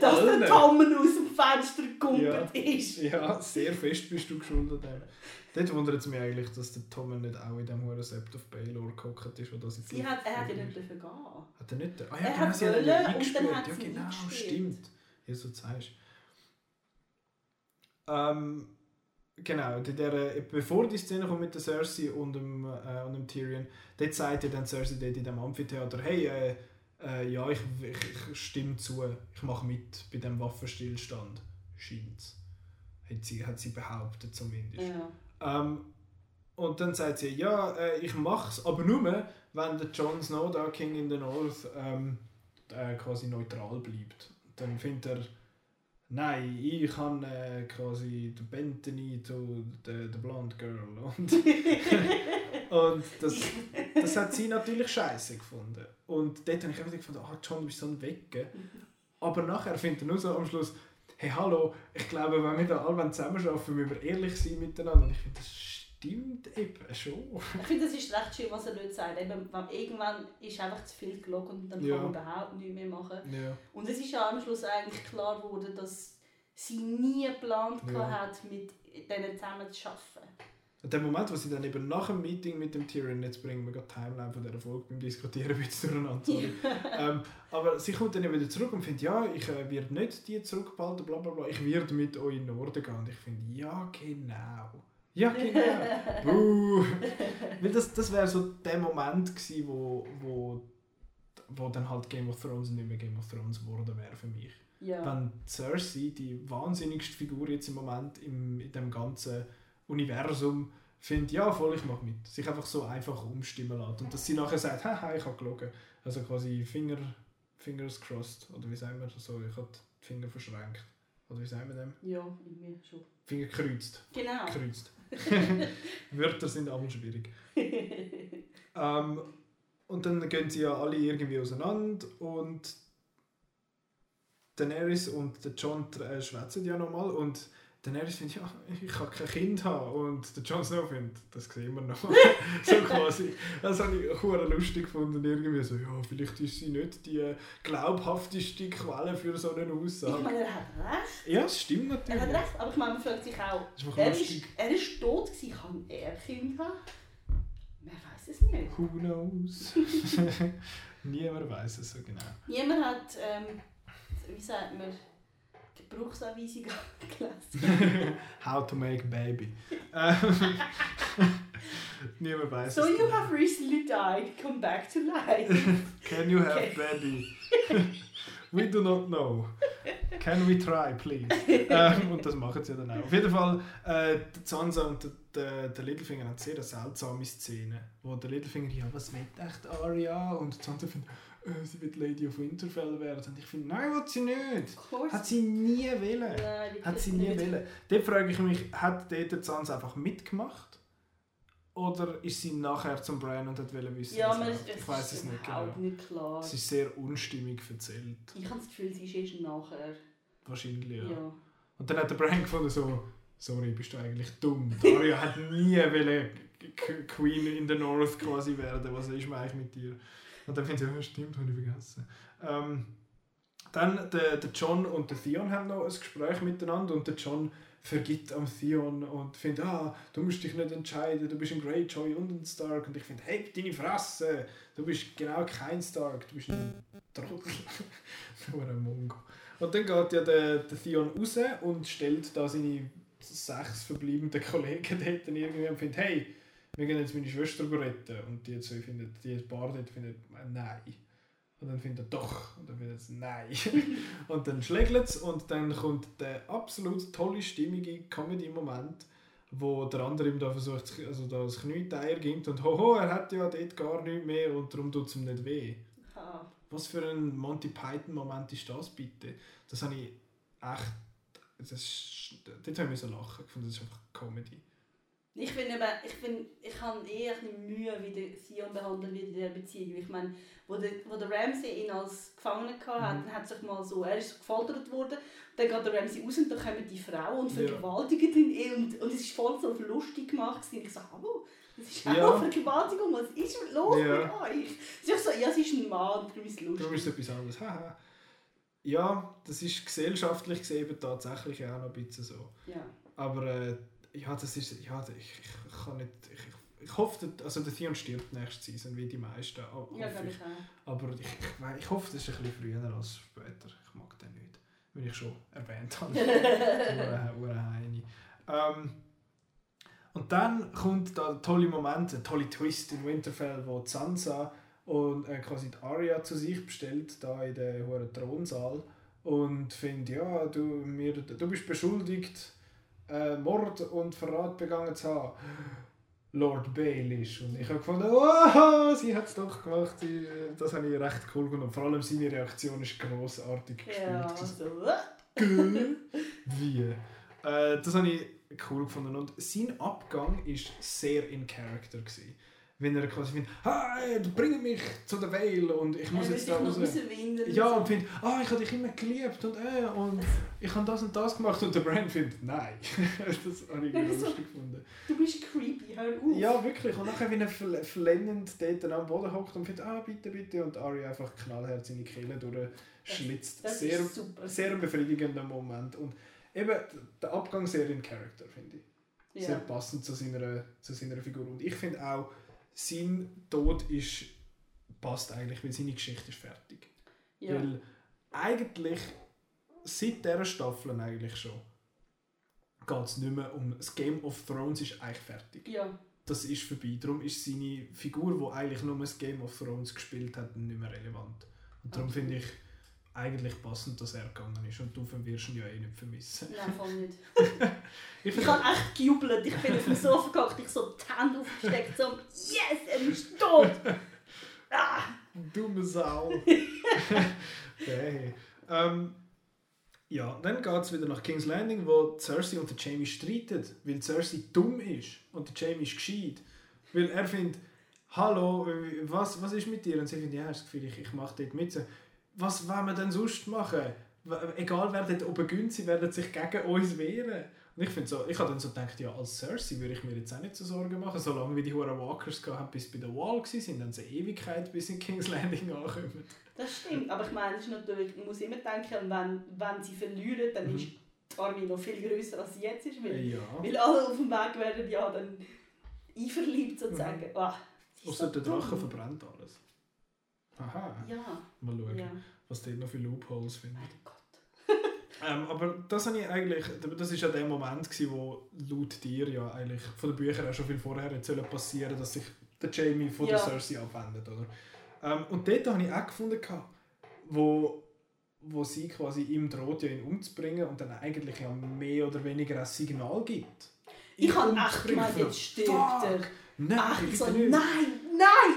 dass allen. der Tommen aus dem Fenster gekumpelt Ja. ist. Ja, sehr fest bist du geschuldet. dem. Dort wundert es mich eigentlich, dass der Tom nicht auch in dem Huren Sept of Baelor gehockt ist, wo das jetzt Sie hat, er hat ja nicht dürfen gehen. Hat er nicht? Ah Er ja, hat genau, sie hat ja wollen und eingespielt. dann hat Ja, sie genau, eingespielt. stimmt. Ja, so zeigst ähm, Genau, in der, bevor die Szene kommt mit der Cersei und dem, äh, und dem Tyrion, dort sagt ja dann Cersei dort in dem Amphitheater, hey, äh, äh, ja, ich, ich, ich stimme zu, ich mache mit bei dem Waffenstillstand. Scheint's. Hat sie, hat sie behauptet zumindest. Ja. Ähm, und dann sagt sie, ja, äh, ich mach's, aber nur, wenn der Jon Snow, der King in the North, ähm, äh, quasi neutral bleibt. Dann findet er, nein, ich habe äh, quasi den Bentany zu der, Blonde Girl. Und, und das, das hat sie natürlich scheiße gefunden. Und dort habe ich einfach gefunden, ah, John, du bist so ein Wecke. Aber nachher findet er nur so am Schluss, hey, hallo, ich glaube, wenn wir da alle zusammenarbeiten, müssen wir ehrlich sein miteinander. Und ich finde, das stimmt eben schon. Ich finde, es ist recht schön, was er dort sagt. Eben, irgendwann ist einfach zu viel gelogen und dann Ja. kann man überhaupt nichts mehr machen. Ja. Und es ist ja am Schluss eigentlich klar geworden, dass sie nie geplant Ja. hat, mit denen zusammen zu arbeiten. Und der Moment, wo sie dann eben nach dem Meeting mit dem Tyrion, jetzt bringen wir gerade die Timeline von dieser Folge beim Diskutieren ein bisschen durcheinander, sorry. ähm, aber sie kommt dann eben wieder zurück und findet, ja, ich äh, werde nicht die zurückbehalten, bla bla bla, ich werde mit euch in den Norden gehen. Und ich finde, ja, genau. Ja, genau. Weil das, das wäre so der Moment gewesen, wo, wo, wo dann halt Game of Thrones nicht mehr Game of Thrones geworden wäre für mich. Ja. Wenn Cersei, die wahnsinnigste Figur jetzt im Moment im, in dem ganzen Universum, findet, ja voll, ich mache mit. Sich einfach so einfach umstimmen lässt. Und dass sie nachher sagt, haha, ich habe gelogen. Also quasi Finger, Fingers crossed. Oder wie sagen wir so, ich habe die Finger verschränkt. Oder wie sagen wir dem? ja, irgendwie schon. Finger kreuzt. Genau. Kreuzt. Wörter sind alle schwierig. Ähm, und dann gehen sie ja alle irgendwie auseinander und Daenerys und der Jon äh, schwätzen ja nochmal und Daenerys findet, ja, ich kann kein Kind haben und der Jon Snow findet, das sehen wir noch. so quasi. Das habe ich auch lustig gefunden, irgendwie so, ja, vielleicht ist sie nicht die glaubhafteste Quelle für so eine Ich Aussage. meine, er hat recht. Ja, es stimmt Er natürlich. hat recht, aber ich meine, man fragt sich auch, Das ist er ist, er ist tot gewesen, kann er Kinder haben? Wer weiß es nicht. Who knows? Niemand weiß es so genau. Niemand hat, ähm, wie sagt man, Gebrauchsanweisung gelesen. How to make baby. Niemand weiß So you genau. have recently died, come back to life. Can you have Okay. baby? we do not know. Can we try, please? ähm, und das machen sie dann auch. Auf jeden Fall, äh, der Sansa und der, der, der Littlefinger haben sehr seltsame Szene. Wo der Littlefinger, ja, was will echt Arya? Und die Sansa findet, sie wird Lady of Winterfell werden. Und ich finde, nein, will sie nicht. Course. Hat sie nie wollen. Nein, Hat sie nie nicht. wollen. Dort frage ich mich, hat dort Sansa einfach mitgemacht? Oder ist sie nachher zum Bran und hat wollen wissen, Ja, was es ich weiß es nicht genau. nicht klar. Es ist sehr unstimmig erzählt. Ich habe das Gefühl, sie ist erst nachher. Wahrscheinlich, Ja. ja. Und dann hat der Bran gefunden, so, sorry, bist du eigentlich dumm. Daria hat nie wollen Queen in the North quasi werden. Was ist eigentlich mit dir? Und dann finde ich, ja, stimmt, habe ich vergessen. Ähm, dann der, der John und der Theon haben noch ein Gespräch miteinander und der John vergibt am Theon und findet, ah, du musst dich nicht entscheiden, du bist ein Greyjoy und ein Stark. Und ich finde, hey, deine Fresse, du bist genau kein Stark, du bist ein Trottel. Nur ein Mongo. Und dann geht ja der, der Theon raus und stellt da seine sechs verbleibenden Kollegen dort irgendwie und findet, hey, wir gehen jetzt meine Schwester retten. Und die zwei finden, die Paar dort findet, nein. Und dann findet er doch. Und dann findet es nein. und dann schlägt es und dann kommt der absolut tolle, stimmige Comedy-Moment, wo der andere ihm da versucht, also da das Knieteier gibt und hoho, er hat ja dort gar nichts mehr und darum tut es ihm nicht weh. Ah. Was für ein Monty Python-Moment ist das bitte? Das habe ich echt. Das dort habe ich müssen lachen. Ich fand, das ist einfach Comedy. Ich finde eben, ich finde, ich habe eher ein Mühe, wie der Theon behandelt wird in dieser Beziehung. Ich meine, wo der, wo der Ramsay ihn als Gefangenen hatte, Mhm. dann hat sich mal so, er ist gefoltert worden, dann geht der Ramsay raus und dann kommen die Frauen und Ja. vergewaltigen ihn und, und es ist voll so lustig gemacht gewesen. Ich so, hallo, das ist auch Ja. Vergewaltigung, was ist los Ja. mit euch? Es ist so, ja, sie ist ein Mann, darum ist es lustig. Darum ist es etwas anderes. Haha. ja, das ist gesellschaftlich gesehen tatsächlich auch noch ein bisschen so. Ja. Aber äh, ja, das ist. Ja, ich, ich kann nicht. Ich, ich hoffe, dass- also der Theon stirbt nächste Season, wie die meisten. Ja, ich. auch. Aber ich, ich, ich hoffe, das ist ein bisschen früher als später. Ich mag den nicht. Wie ich schon erwähnt habe. Ure- ure Heini. ähm, und dann kommt da ein toller Moment, ein toller Twist in Winterfell, wo Sansa und äh, quasi die Arya zu sich bestellt, da in den hohen Thronsaal. Und findet, ja, du, mir, du bist beschuldigt, äh, Mord und Verrat begangen zu haben. Lord Baelish. Und ich habe gefunden, oh, sie hat es doch gemacht. Sie, das habe ich recht cool gefunden. Und vor allem seine Reaktion ist grossartig gespielt. Ja, gewesen. so. äh. Wie? Äh, das habe ich cool gefunden. Und sein Abgang war sehr in Character. Gewesen. Wenn er quasi findet, hey, bring mich zu der Vale und ich muss will jetzt da raus. Ja, und findet, ah, ich habe dich immer geliebt und, äh, und ich habe das und das gemacht. Und der Brand findet, nein. das habe ich Ja, lustig so. gefunden. Du bist creepy, hör auf. Ja, wirklich. Und nachher, wenn er verlennend dort am Boden hockt und findet, ah, bitte, bitte. Und Ari einfach knallhart seine Kehle durchschlitzt. Das Sehr, ist super. sehr befriedigender Moment. Und eben der Abgang sehr in Character, finde ich. Sehr ja. passend zu seiner, zu seiner Figur. Und ich finde auch, sein Tod ist, passt eigentlich, weil seine Geschichte ist fertig. ja. Weil eigentlich, seit dieser Staffel eigentlich schon, geht es nicht mehr um... Das Game of Thrones ist eigentlich fertig. ja. Das ist vorbei. Darum ist seine Figur, die eigentlich nur das Game of Thrones gespielt hat, nicht mehr relevant. Und darum Absolut. finde ich eigentlich passend, dass er gegangen ist. Und du wirst ihn ja eh nicht vermissen. Nein, voll nicht. Ich Ich habe echt gejubelt. Ich bin auf dem Sofa gehockt, ich so die Hände aufgesteckt, so «Yes, er ist tot!» ah, Dumme Sau. hey. ähm, ja, dann geht es wieder nach King's Landing, wo Cersei und der Jamie streiten, weil Cersei dumm ist und der Jamie ist gescheit. Weil er findet, hallo, was, was ist mit dir? Und sie findet, ja, das Gefühl, ich, ich mache dort mit. So, Was wollen wir denn sonst machen? Egal wer dort oben gönnt, sie werden sich gegen uns wehren. Und ich finde so, ich habe dann so gedacht, ja, als Cersei würde ich mir jetzt auch nicht so Sorgen machen, solange wir die Huren Walkers haben, bis sie bei der Wall waren, sind dann eine Ewigkeit, bis sie in King's Landing ankommen. das stimmt. Aber ich meine, ist natürlich, man muss immer denken, wenn, wenn sie verlieren, dann Mhm. ist die Armee noch viel grösser als sie jetzt ist. Weil, Ja. weil alle auf dem Weg werden ja dann einverliebt sozusagen. Mhm. Sie ist Außer der dumm. Drache verbrennt alles. Aha. Ja, Mal schauen, ja. was dort noch für Loopholes findet. Mein Gott. Ähm, aber das habe ich eigentlich, das ist ja der Moment gewesen, wo laut dir ja eigentlich von den Büchern auch schon viel vorher hätte passieren, dass sich der Jamie von der Ja. Cersei abwendet, oder? Ähm, und dort habe ich auch gefunden, wo, wo sie quasi ihm droht, ja, ihn umzubringen und dann eigentlich ja mehr oder weniger ein Signal gibt. ihn Ich habe gemeint, jetzt stirbt er. Nein, Ach, ich so, nicht. nein, nein,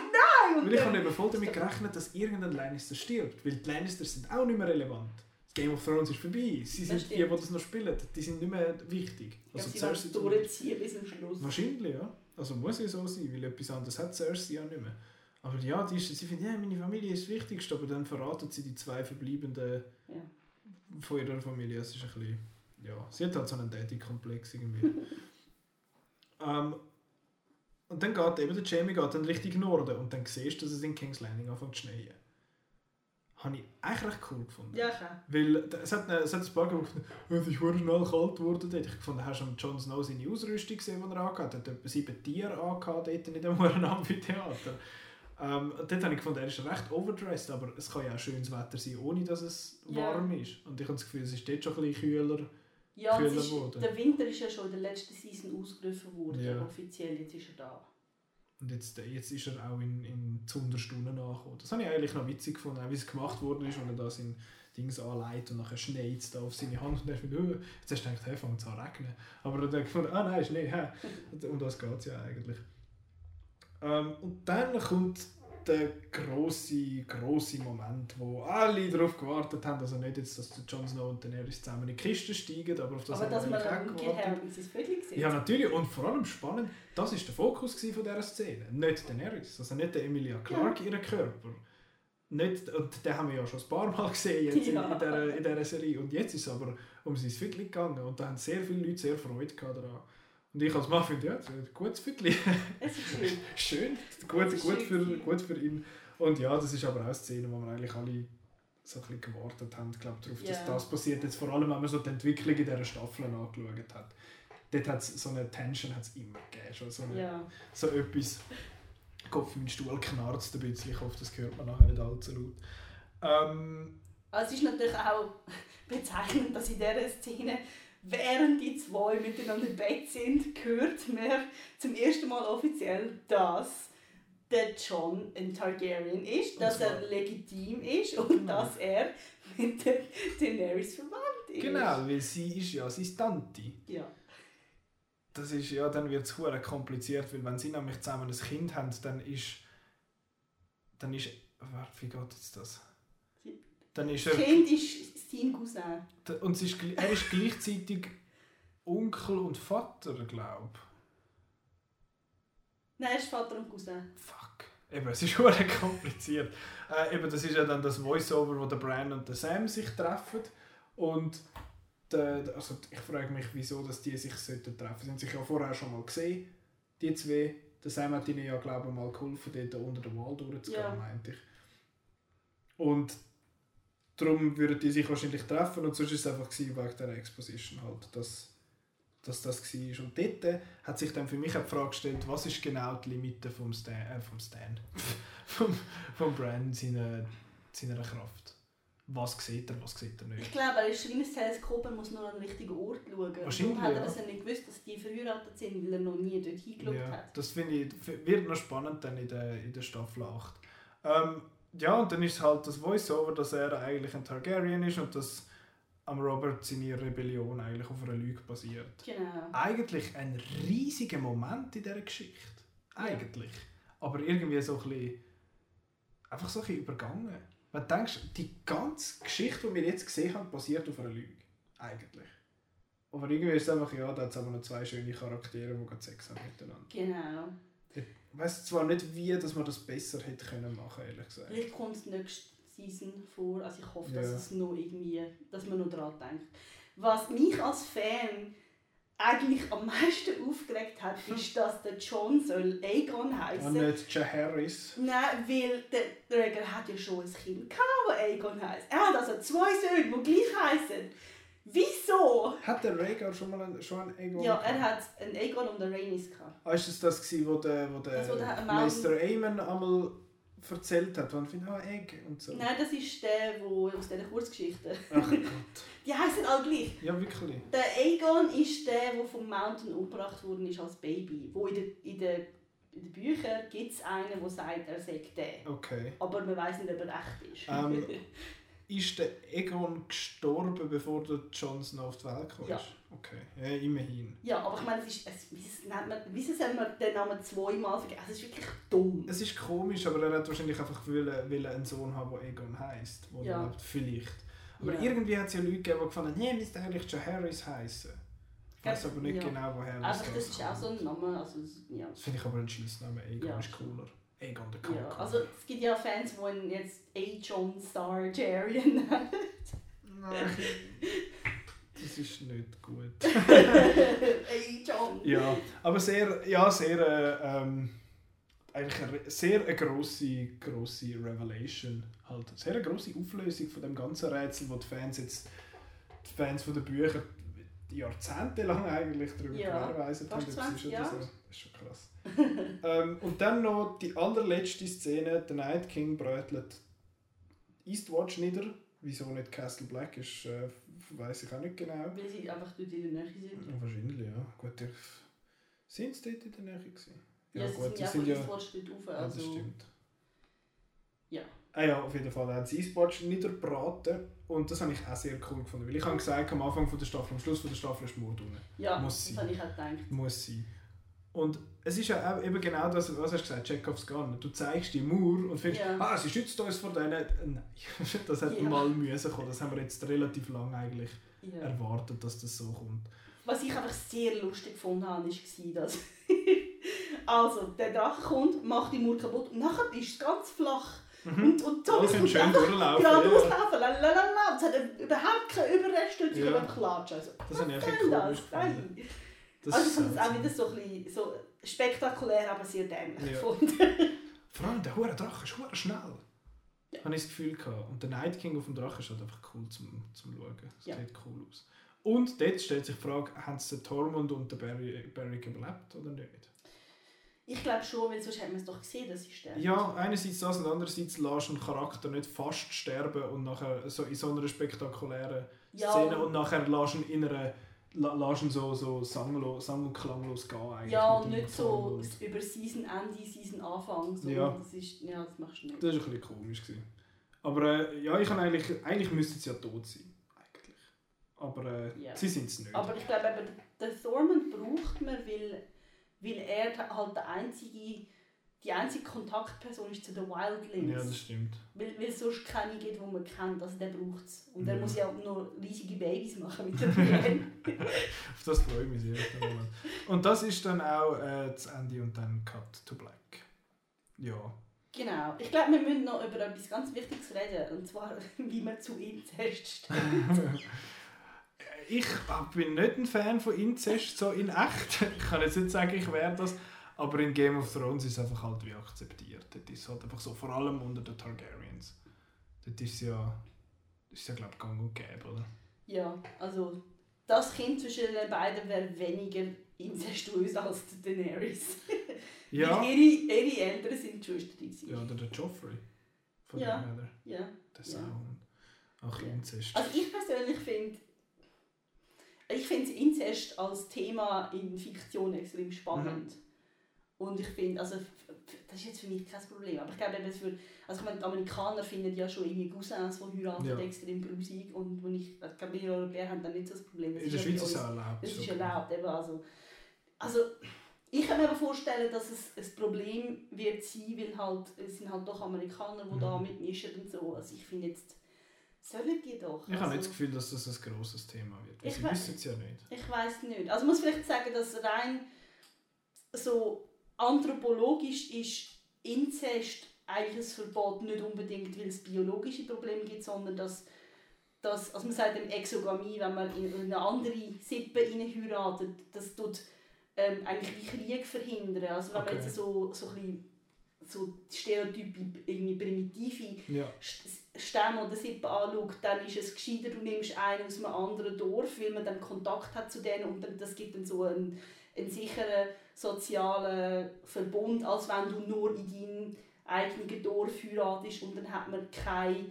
nein! Weil ich habe eben voll damit gerechnet, dass irgendein Lannister stirbt. Weil die Lannisters sind auch nicht mehr relevant. Das Game of Thrones ist vorbei. Sie sind die, die das noch spielen. Die sind nicht mehr wichtig. Ja, Also sie Cersei werden durchziehen bis zum Schluss. Wahrscheinlich, ja. Also muss ja so sein, weil etwas anderes hat Cersei ja nicht mehr. Aber ja, die ist, sie findet, ja, meine Familie ist das Wichtigste, aber dann verraten sie die zwei verbleibenden Ja. von ihrer Familie. Es ist ein bisschen, ja, sie hat halt so einen Daddy-Komplex irgendwie. ähm, und dann geht eben der Jamie geht dann Richtung Norden und dann siehst du, dass es in King's Landing anfängt zu schneien. Habe ich eigentlich recht cool gefunden. Ja, klar. Weil es hat, es hat ein paar gefunden, es ist verdammt schnell kalt geworden dort. Ich gefunden, hast du am Jon Snow seine Ausrüstung gesehen, die er angehabt hat? Er hat etwa sieben Tiere angehabt dort in dem Amphitheater. Ähm, dort habe ich gefunden, er ist recht overdressed, aber es kann ja auch schönes Wetter sein, ohne dass es Ja. warm ist. Und ich habe das Gefühl, es ist dort schon ein bisschen kühler. Ja, Kühler ist, geworden. der Winter ist ja schon in der letzten Season ausgerufen worden, Ja. offiziell, jetzt ist er da. Und jetzt, jetzt ist er auch in, in Zunderstunden angekommen. Das habe ich eigentlich noch witzig gefunden, auch wie es gemacht worden ist, wenn er da sein Dings anlegt und nachher schneit es da auf seine Hand und er findet, oh, jetzt hast du gedacht, hey, fängt es an zu regnen. Aber dann gefunden, ah nein, Schnee, hä. Um das geht es ja eigentlich. Ähm, und dann kommt der grosse, grosse Moment, wo alle darauf gewartet haben, also nicht jetzt, dass der Jon Snow und Daenerys zusammen in die Kiste steigen, aber auf das Aber haben wir gewartet. gesehen Ja, natürlich. Und vor allem spannend, das war der Fokus von dieser Szene. Nicht Daenerys, also nicht der Emilia Clarke, ihren Körper. Nicht, und den haben wir ja schon ein paar Mal gesehen jetzt Ja. in, dieser, in dieser Serie. Und jetzt ist es aber um sein Viertel gegangen. Und da haben sehr viele Leute sehr Freude gehabt daran. Und ich als Mann finde, ja, das ist ein gutes Viertel. Es ist schön. gut, gut, für, gut für ihn. Und ja, das ist aber auch eine Szene, wo wir eigentlich alle so ein bisschen gewartet haben, glaub, darauf, dass Ja. das passiert. Jetzt vor allem, wenn man so die Entwicklung in dieser Staffel angeschaut hat. Dort hat so eine Tension hat's immer gegeben. Schon so, eine, Ja. so etwas. Kopf in den Stuhl knarzt ein bisschen. Ich hoffe, das hört man nachher nicht allzu laut. Ähm, Also es ist natürlich auch bezeichnend, dass in dieser Szene, während die zwei miteinander im Bett sind, hört man zum ersten Mal offiziell, dass der John ein Targaryen ist, dass er legitim ist und Genau. dass er mit der Daenerys verwandt ist. genau, weil sie ist ja seine Tante. Ja. Das ist, ja, dann wird es kompliziert, weil wenn sie nämlich zusammen ein Kind haben, dann ist, dann ist, warte, wie geht jetzt das? Dann ist Das er, Kind ist sein Cousin. und ist, er ist gleichzeitig Onkel und Vater, glaube Nein, er ist Vater und Cousin. Fuck. Eben, es ist hure kompliziert. Äh, eben, das ist ja dann das Voiceover, wo der Bran und der Sam sich treffen. Und der, also ich frage mich, wieso dass die sich sollten treffen. Sie haben sich ja vorher schon mal gesehen, die zwei. Der Sam hat ihnen ja, glaube ich, mal geholfen, dort unter der Wall durchzugehen, Ja. meinte ich. Und darum würden die sich wahrscheinlich treffen und sonst ist es einfach gewesen, wegen der Exposition halt, dass, dass das war. Und dort äh, hat sich dann für mich auch die Frage gestellt, was ist genau die Limite vom Stan, äh, vom Stan, vom, vom Brand seiner, seiner Kraft. Was sieht er, was sieht er Ich nicht. glaube, er ist ein Teleskop, er muss nur an den richtigen Ort schauen. Wahrscheinlich, Darum hat er das ja nicht gewusst, dass die verheiratet sind, weil er noch nie dort hingeschaut Ja, hat. das finde ich, wird noch spannend dann in der, in der Staffel 8. Ähm, ja, und dann ist halt das Voice-Over, dass er eigentlich ein Targaryen ist und dass am Robert seine Rebellion eigentlich auf einer Lüge basiert. Genau. Eigentlich ein riesiger Moment in dieser Geschichte. Eigentlich. Aber irgendwie so ein bisschen, einfach so ein bisschen übergangen. Wenn du denkst, die ganze Geschichte, die wir jetzt gesehen haben, basiert auf einer Lüge. Eigentlich. Aber irgendwie ist es einfach, ja, da hat es aber noch zwei schöne Charaktere, die gerade Sex haben miteinander. Genau. Weiß zwar nicht, wie dass man das besser hätte können machen, ehrlich gesagt. Vielleicht kommt es nächste Season vor. Also ich hoffe, Ja. dass es noch irgendwie, dass man noch daran denkt. Was mich als Fan eigentlich am meisten aufgeregt hat, ist, dass der John soll Aegon Und heißen. nicht Jaehaerys. Nein, weil der Rhaegar hat ja schon ein Kind gehabt, das Aegon heisst. Er hat also zwei Söhne, die gleich heißen. Wieso? Hat der Rhaegar schon mal einen, schon einen Aegon Ja, er hat einen Aegon und einen Rhaenys gehabt. Ah, ist das das gewesen, wo der, wo der, Das, wo der Meister Aemon einmal erzählt hat, wo ich finde, ah, Egg und so. Nein, das ist der, wo aus dieser Kurzgeschichte. Ach Gott. Die heißen alle gleich. Ja, wirklich. Der Aegon ist der, der vom Mountain umgebracht worden ist als Baby. Wo in den in der, in den Büchern gibt es einen, der sagt, er sei der. Okay. Aber man weiß nicht, ob er echt ist. Ähm, Ist der Aegon gestorben, bevor der Jon Snow auf die Welt kam? Ja. Okay, ja, immerhin. ja, aber ich meine, es ist, es, wieso, soll man den Namen zweimal vergessen? Es ist wirklich dumm. Es ist komisch, aber er hat wahrscheinlich einfach wollen, wollen einen Sohn haben, der Aegon heisst. Wo Ja. lebt. Vielleicht. Aber Ja. irgendwie hat es ja Leute gegeben, die gefunden haben, hey, müsste eigentlich Jaehaerys heißen. weiß aber nicht Ja. genau, woher das das ist auch so ein Name. Also, das- ja. Das finde ich aber ein Scheissname. Egon Ja. ist cooler. Egon der Ja, Conqueror. also es gibt ja Fans, die ihn jetzt A-John Star Jerry nennen. Nein. Das ist nicht gut. A-John. ja, aber sehr, ja, sehr, äh, ähm, eigentlich eine, sehr eine grosse, grosse Revelation. Halt. Sehr eine grosse Auflösung von dem ganzen Rätsel, wo die Fans jetzt, die Fans von den Büchern jahrzehntelang eigentlich darüber Ja, gewährleistet haben. 20 ist so. Das ist schon krass. ähm, und dann noch die allerletzte Szene, der Night King brötelt Eastwatch nieder. Wieso nicht Castle Black ist, äh, weiß ich auch nicht genau. Weil sie einfach dort in der Nähe sind. Ja, wahrscheinlich, ja. Gut, ich... Sind sie dort in der Nähe gewesen? Ja, sie sind ja von Eastwatch dort rauf. Ja, das Also, stimmt. Ja. Ah ja, auf jeden Fall. Er hat das Eastwatch niedergebraten und das habe ich auch sehr cool gefunden. Weil ich habe gesagt, am Anfang von der Staffel, am Schluss von der Staffel ist Mord unten. ja Muss das sein. habe ich auch gedacht. Muss sein. Und es ist ja auch eben genau das, was hast du gesagt, Chekhovs Gun. Du zeigst die Mauer und findest, Ja. ah, sie schützt uns vor denen. Nein, das hätte Ja. mal müssen kommen. Das haben wir jetzt relativ lange eigentlich Ja. erwartet, dass das so kommt. Was ich einfach sehr lustig gefunden habe, war, dass also, der Drache kommt, macht die Mauer kaputt und nachher ist es ganz flach. Und, und Alle Thomas können kommt schön einfach durchlaufen. geradeaus ja. laufen, lalalala. Es hat überhaupt keinen Überrest, und ich Ja. einfach klatschen. Also, Das was komisch das? Nein. Das Also ich ist fand es auch wieder so, ein bisschen, so spektakulär, aber sehr dämlich Ja. gefunden. Vor allem der hure Drache ist hure schnell. Habe ich das Gefühl gehabt. Und der Night King auf dem Drache ist halt einfach cool zum, zum Schauen. Das Ja. sieht cool aus. Und dort stellt sich die Frage, haben sie den Tormund und den Barry, Barrick überlebt oder nicht? Ich glaube schon, weil sonst hätten wir es doch gesehen, dass sie sterben. Ja, einerseits das und andererseits lässt einen Charakter nicht fast sterben und nachher so in so einer spektakulären Ja. Szene und nachher lässt ihn in einer lässt ihn so, so sanglo, sang- und klanglos gehen eigentlich. Ja, und nicht so Tormund. über Season Ende, Season Anfang. So. Ja. Das, ist, ja, das machst du nicht. Das war ein bisschen komisch. Gewesen. Aber äh, ja, ich kann eigentlich, eigentlich müssten sie ja tot sein. Eigentlich. Aber äh, Ja. sie sind es nicht. Aber ich glaube, den Thormund braucht man, weil, weil er halt der einzige, die einzige Kontaktperson ist zu den Wildlings. ja, das stimmt. weil, weil es sonst keine gibt, die man kennt. Also der braucht es. Und er Ja. muss ja nur riesige Babys machen mit der Brienne. Auf das freue ich mich sehr. den. Und das ist dann auch äh, das Ende und dann Cut to Black. Ja. genau. Ich glaube, wir müssen noch über etwas ganz Wichtiges reden. Und zwar, wie man zu Inzest steht. Ich bin nicht ein Fan von Inzest so in echt. Ich kann jetzt nicht sagen, ich wäre das. Aber in Game of Thrones ist es einfach halt wie akzeptiert. Das ist halt einfach so, vor allem unter den Targaryens. Dort ist ja, das ist ja glaube ich gang und gäbe, oder? Ja, also das Kind zwischen den beiden wäre weniger inzestuös als die Daenerys. Ja. Ihre, ihre Eltern sind Geschwister. Ja, oder der Joffrey. Von Ja. dem her. ja. Der Ja. Sound. Auch Ja. Inzest. Also ich persönlich finde ich finde Inzest als Thema in Fiktion extrem spannend. Mhm. Und ich finde, also das ist jetzt für mich kein Problem, aber ich glaube eben für, also ich meine, die Amerikaner finden ja schon irgendwie Cousins, die heiraten, Ja. extrem grusig und wo ich, ich glaube, wir Europäer haben dann nicht so das Problem. Das in der Schweiz ist es erlaubt. das ist erlaubt, eben, also, also ich kann mir aber vorstellen, dass es ein Problem wird sein, weil halt, es sind halt doch Amerikaner, die Mhm. da mitmischen und so. Also ich finde jetzt, sollen die doch. Ich habe also, nicht das Gefühl, dass das ein grosses Thema wird. Ich Sie we- wissen es ja nicht. Ich weiß nicht. Also ich muss vielleicht sagen, dass rein so anthropologisch ist Inzest eigentlich ein Verbot nicht unbedingt, weil es biologische Probleme gibt, sondern dass, dass also man sagt eben Exogamie, wenn man in eine andere Sippe heiratet, das tut ähm, eigentlich Krieg verhindern. Also wenn Okay. man jetzt so, so ein bisschen so Stereotype, irgendwie primitive Ja. St- Stämme oder Sippen anschaut, dann ist es gescheiter, du nimmst einen aus einem anderen Dorf, weil man dann Kontakt hat zu denen und dann, das gibt dann so einen, einen sicheren sozialen Verbund, als wenn du nur in deinem eigenen Dorf heiratest und dann hat man keine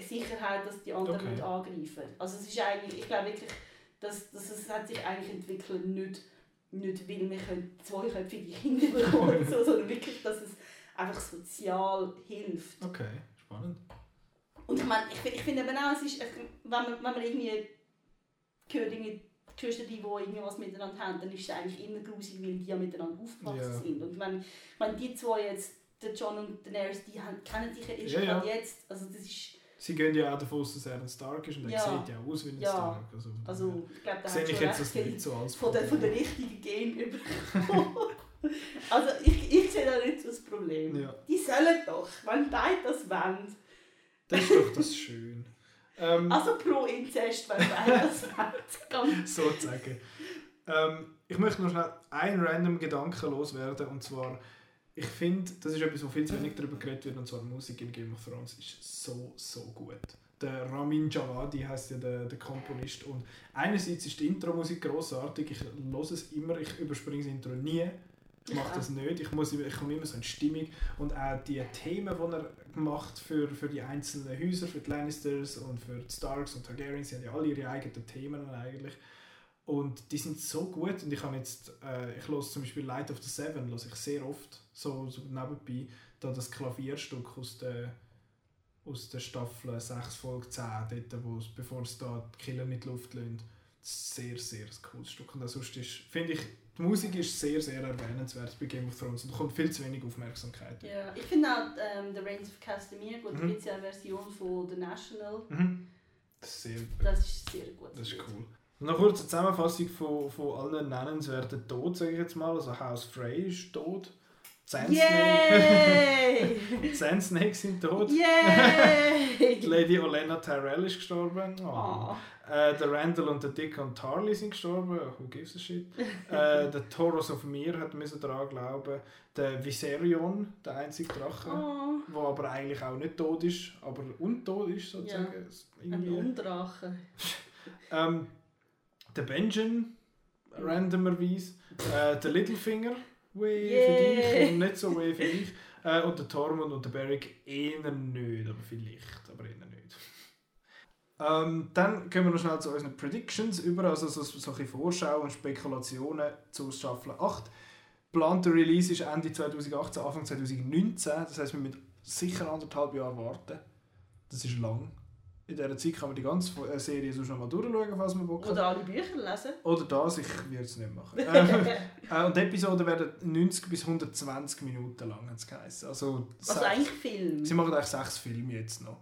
Sicherheit, dass die anderen Okay. nicht angreifen. Also es ist eigentlich, ich glaube wirklich, dass, dass es hat sich eigentlich entwickelt, nicht, nicht weil wir zweiköpfige Kinder bekommen, so, sondern wirklich, dass es einfach sozial hilft. Okay, spannend. Und ich meine, ich, ich finde eben auch, es ist, wenn man, wenn man irgendwie hört, irgendwie Geschwister, die, die irgendwie was miteinander haben, dann ist es eigentlich immer grusig, weil die ja miteinander aufgewachsen Ja. sind. Und wenn, wenn die zwei jetzt, der John und Daenerys, die haben, kennen sich ja erst Ja, ja. gerade jetzt, also das ist, Sie gehen ja auch davon aus, dass er ein Stark ist und er Ja. sieht ja aus wie ein Ja. Stark. Also, Also, ich glaube, da sehe ich schon jetzt das nicht so als von der, von der richtigen Game bekommen. also, ich, ich sehe da nicht so das Problem. Ja. Die sollen doch, wenn beide das wollen. Das ist doch das schön. Ähm, Also pro Inzest, wenn beide das. Ganz sozusagen. Ähm, ich möchte noch schnell einen random Gedanken loswerden und zwar, ich finde, das ist etwas, wo viel zu wenig darüber geredet wird und zwar Musik in Game of Thrones ist so, so gut. Der Ramin Javadi heißt ja der, der Komponist und einerseits ist die Intro-Musik grossartig, ich höre es immer, ich überspringe das Intro nie. Ich mache das nicht, ich, muss, ich komme immer so in Stimmung und auch die Themen, die er macht für, für die einzelnen Häuser, für die Lannisters und für die Starks und Targaryens, sie haben ja alle ihre eigenen Themen eigentlich. Und die sind so gut und ich habe jetzt, äh, ich höre zum Beispiel Light of the Seven, höre ich sehr oft, so, so nebenbei, da das Klavierstück aus der, aus der Staffel 6 Folge 10, dort, bevor es da die Killer die Luft lassen. Sehr, sehr cooles Stück. Und auch sonst finde ich, die Musik ist sehr, sehr erwähnenswert bei Game of Thrones und bekommt viel zu wenig Aufmerksamkeit. Ja, ich finde auch ähm, The Reigns of Castamere, gut, da Mhm. gibt es ja eine Version von The National. Mhm. Das ist sehr Das ist sehr gut. Das ist cool. Und noch kurz eine Zusammenfassung von, von allen nennenswerten Tod, sage ich jetzt mal. Also House Frey ist tot. Sand Snake- Yay! die Sand Snakes sind tot. Lady Olenna Tyrell ist gestorben. Oh. Oh. Äh, der Randall und der Dick und Tarly sind gestorben. Who gives a shit? äh, der Taurus of Mir hat müssen daran glauben. Der Viserion, der einzige Drache, Oh. der aber eigentlich auch nicht tot ist, aber untot ist sozusagen. Ein Irgendwie. Undrache. Ähm, der Benjamin, randomerweise. Äh, der Littlefinger, weh Yeah. für dich und nicht so weh für dich. Äh, und der Tormund und der Beric eher nicht, aber vielleicht, aber eher nicht. Ähm, dann kommen wir noch schnell zu unseren Predictions über, also so, so ein Vorschau und Spekulationen zu Staffel 8. Geplanter Release ist Ende 2018, Anfang 2019, das heißt, wir müssen sicher anderthalb Jahre warten. Das ist lang. In dieser Zeit kann man die ganze äh, Serie sonst noch mal durchschauen, falls man Bock hat. Oder alle Bücher lesen. Oder das, ich würde es nicht machen. ähm, äh, und die Episoden werden 90 bis 120 Minuten lang, hat es. Also, Also sechs- eigentlich Film. Sie machen eigentlich sechs Filme jetzt noch.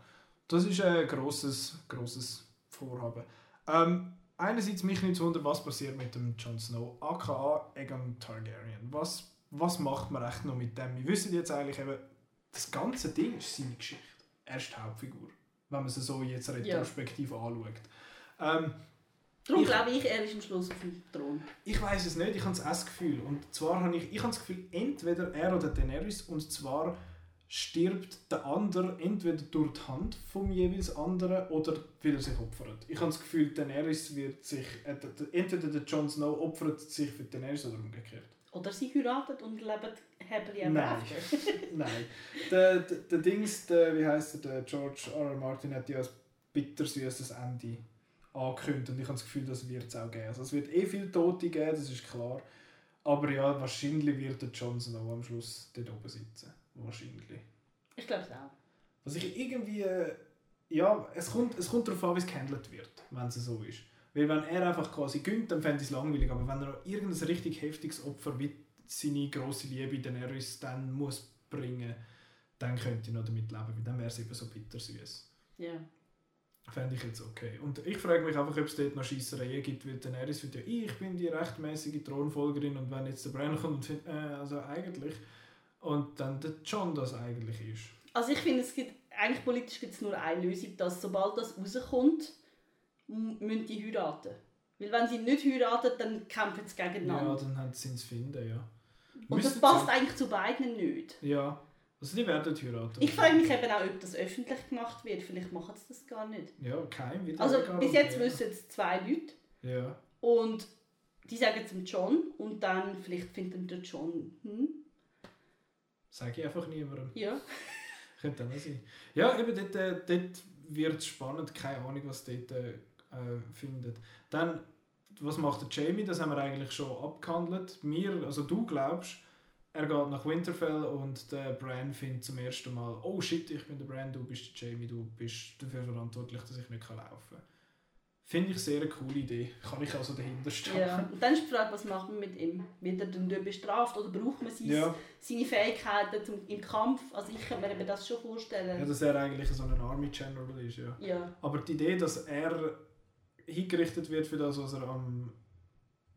Das ist ein grosses, grosses Vorhaben. Ähm, einerseits mich nicht wundern, was passiert mit dem Jon Snow, aka Aegon Targaryen. Was, was macht man echt noch mit dem? Wir wissen jetzt eigentlich eben, das ganze Ding ist seine Geschichte. Er ist die Hauptfigur, wenn man sie so jetzt retrospektiv anschaut. Ähm, Darum Ich- glaube ich, er ist am Schluss auf dem Thron. ich weiß es nicht, ich habe das Gefühl. Und zwar habe ich, ich habe das Gefühl, entweder er oder Daenerys, und zwar stirbt der andere entweder durch die Hand vom jeweils anderen oder weil er sich opfert. Ich habe das Gefühl, Daenerys wird sich, äh, entweder der Jon Snow opfert sich für Daenerys oder umgekehrt. Oder sie heiratet und leben happily ever Nein. after. Nein. Der, der, der Dings, der, wie heißt er, der George R. R. Martin hat ja ein bittersüßes Ende angekündigt und ich habe das Gefühl, das wird es auch geben. Also es wird eh viele Tote geben, das ist klar. Aber ja, wahrscheinlich wird der Jon Snow am Schluss dort oben sitzen. Wahrscheinlich. Ich glaube es auch. Was ich irgendwie... äh, Ja, es kommt, es kommt darauf an, wie es gehandelt wird, wenn es so ist. Weil wenn er einfach quasi gönnt, dann fände ich es langweilig. Aber wenn er noch irgendein richtig heftiges Opfer wie seine grosse Liebe Daenerys dann muss bringen, dann könnte ich noch damit leben, weil dann wäre es eben so bittersüß. Ja. Fände ich jetzt okay. Und ich frage mich einfach, ob es dort noch Scheissereien gibt, weil Daenerys findet ja, ich bin die rechtmäßige Thronfolgerin und wenn jetzt der Bran kommt und findet, äh, also eigentlich, und dann der John das eigentlich ist. Also ich finde, es gibt, eigentlich politisch gibt es nur eine Lösung, dass sobald das rauskommt, müssen die heiraten. Weil wenn sie nicht heiraten, dann kämpfen sie Ja, gegeneinander. dann haben sie es finden, ja. Und das Müssen passt sie- eigentlich zu beiden nicht. Ja, also die werden heiraten. Ich frage mich eben auch, ob das öffentlich gemacht wird. Vielleicht machen sie das gar nicht. Ja, kein wieder. Also bis jetzt ja. wissen es zwei Leute. Ja. Und die sagen zum John und dann vielleicht findet der John, hm, Sage ich einfach niemandem. ja. Könnte auch sein. Ja, eben dort, äh, dort wird es spannend. Keine Ahnung, was dort äh, findet. Dann, was macht der Jamie? Das haben wir eigentlich schon abgehandelt. Wir, also du glaubst, er geht nach Winterfell und der Bran findet zum ersten Mal, oh shit, ich bin der Bran, du bist der Jamie, du bist dafür verantwortlich, dass ich nicht kann laufen kann. Finde ich sehr eine coole Idee. Kann ich also dahinter stehen. Ja. Und dann ist die Frage, was macht man mit ihm? Wird er dann dort bestraft oder braucht man sein, Ja. seine Fähigkeiten zum, im Kampf? Also ich kann mir das schon Ja, vorstellen. dass er eigentlich so ein Army General ist, ja. Ja. Aber die Idee, dass er hingerichtet wird für das, was er am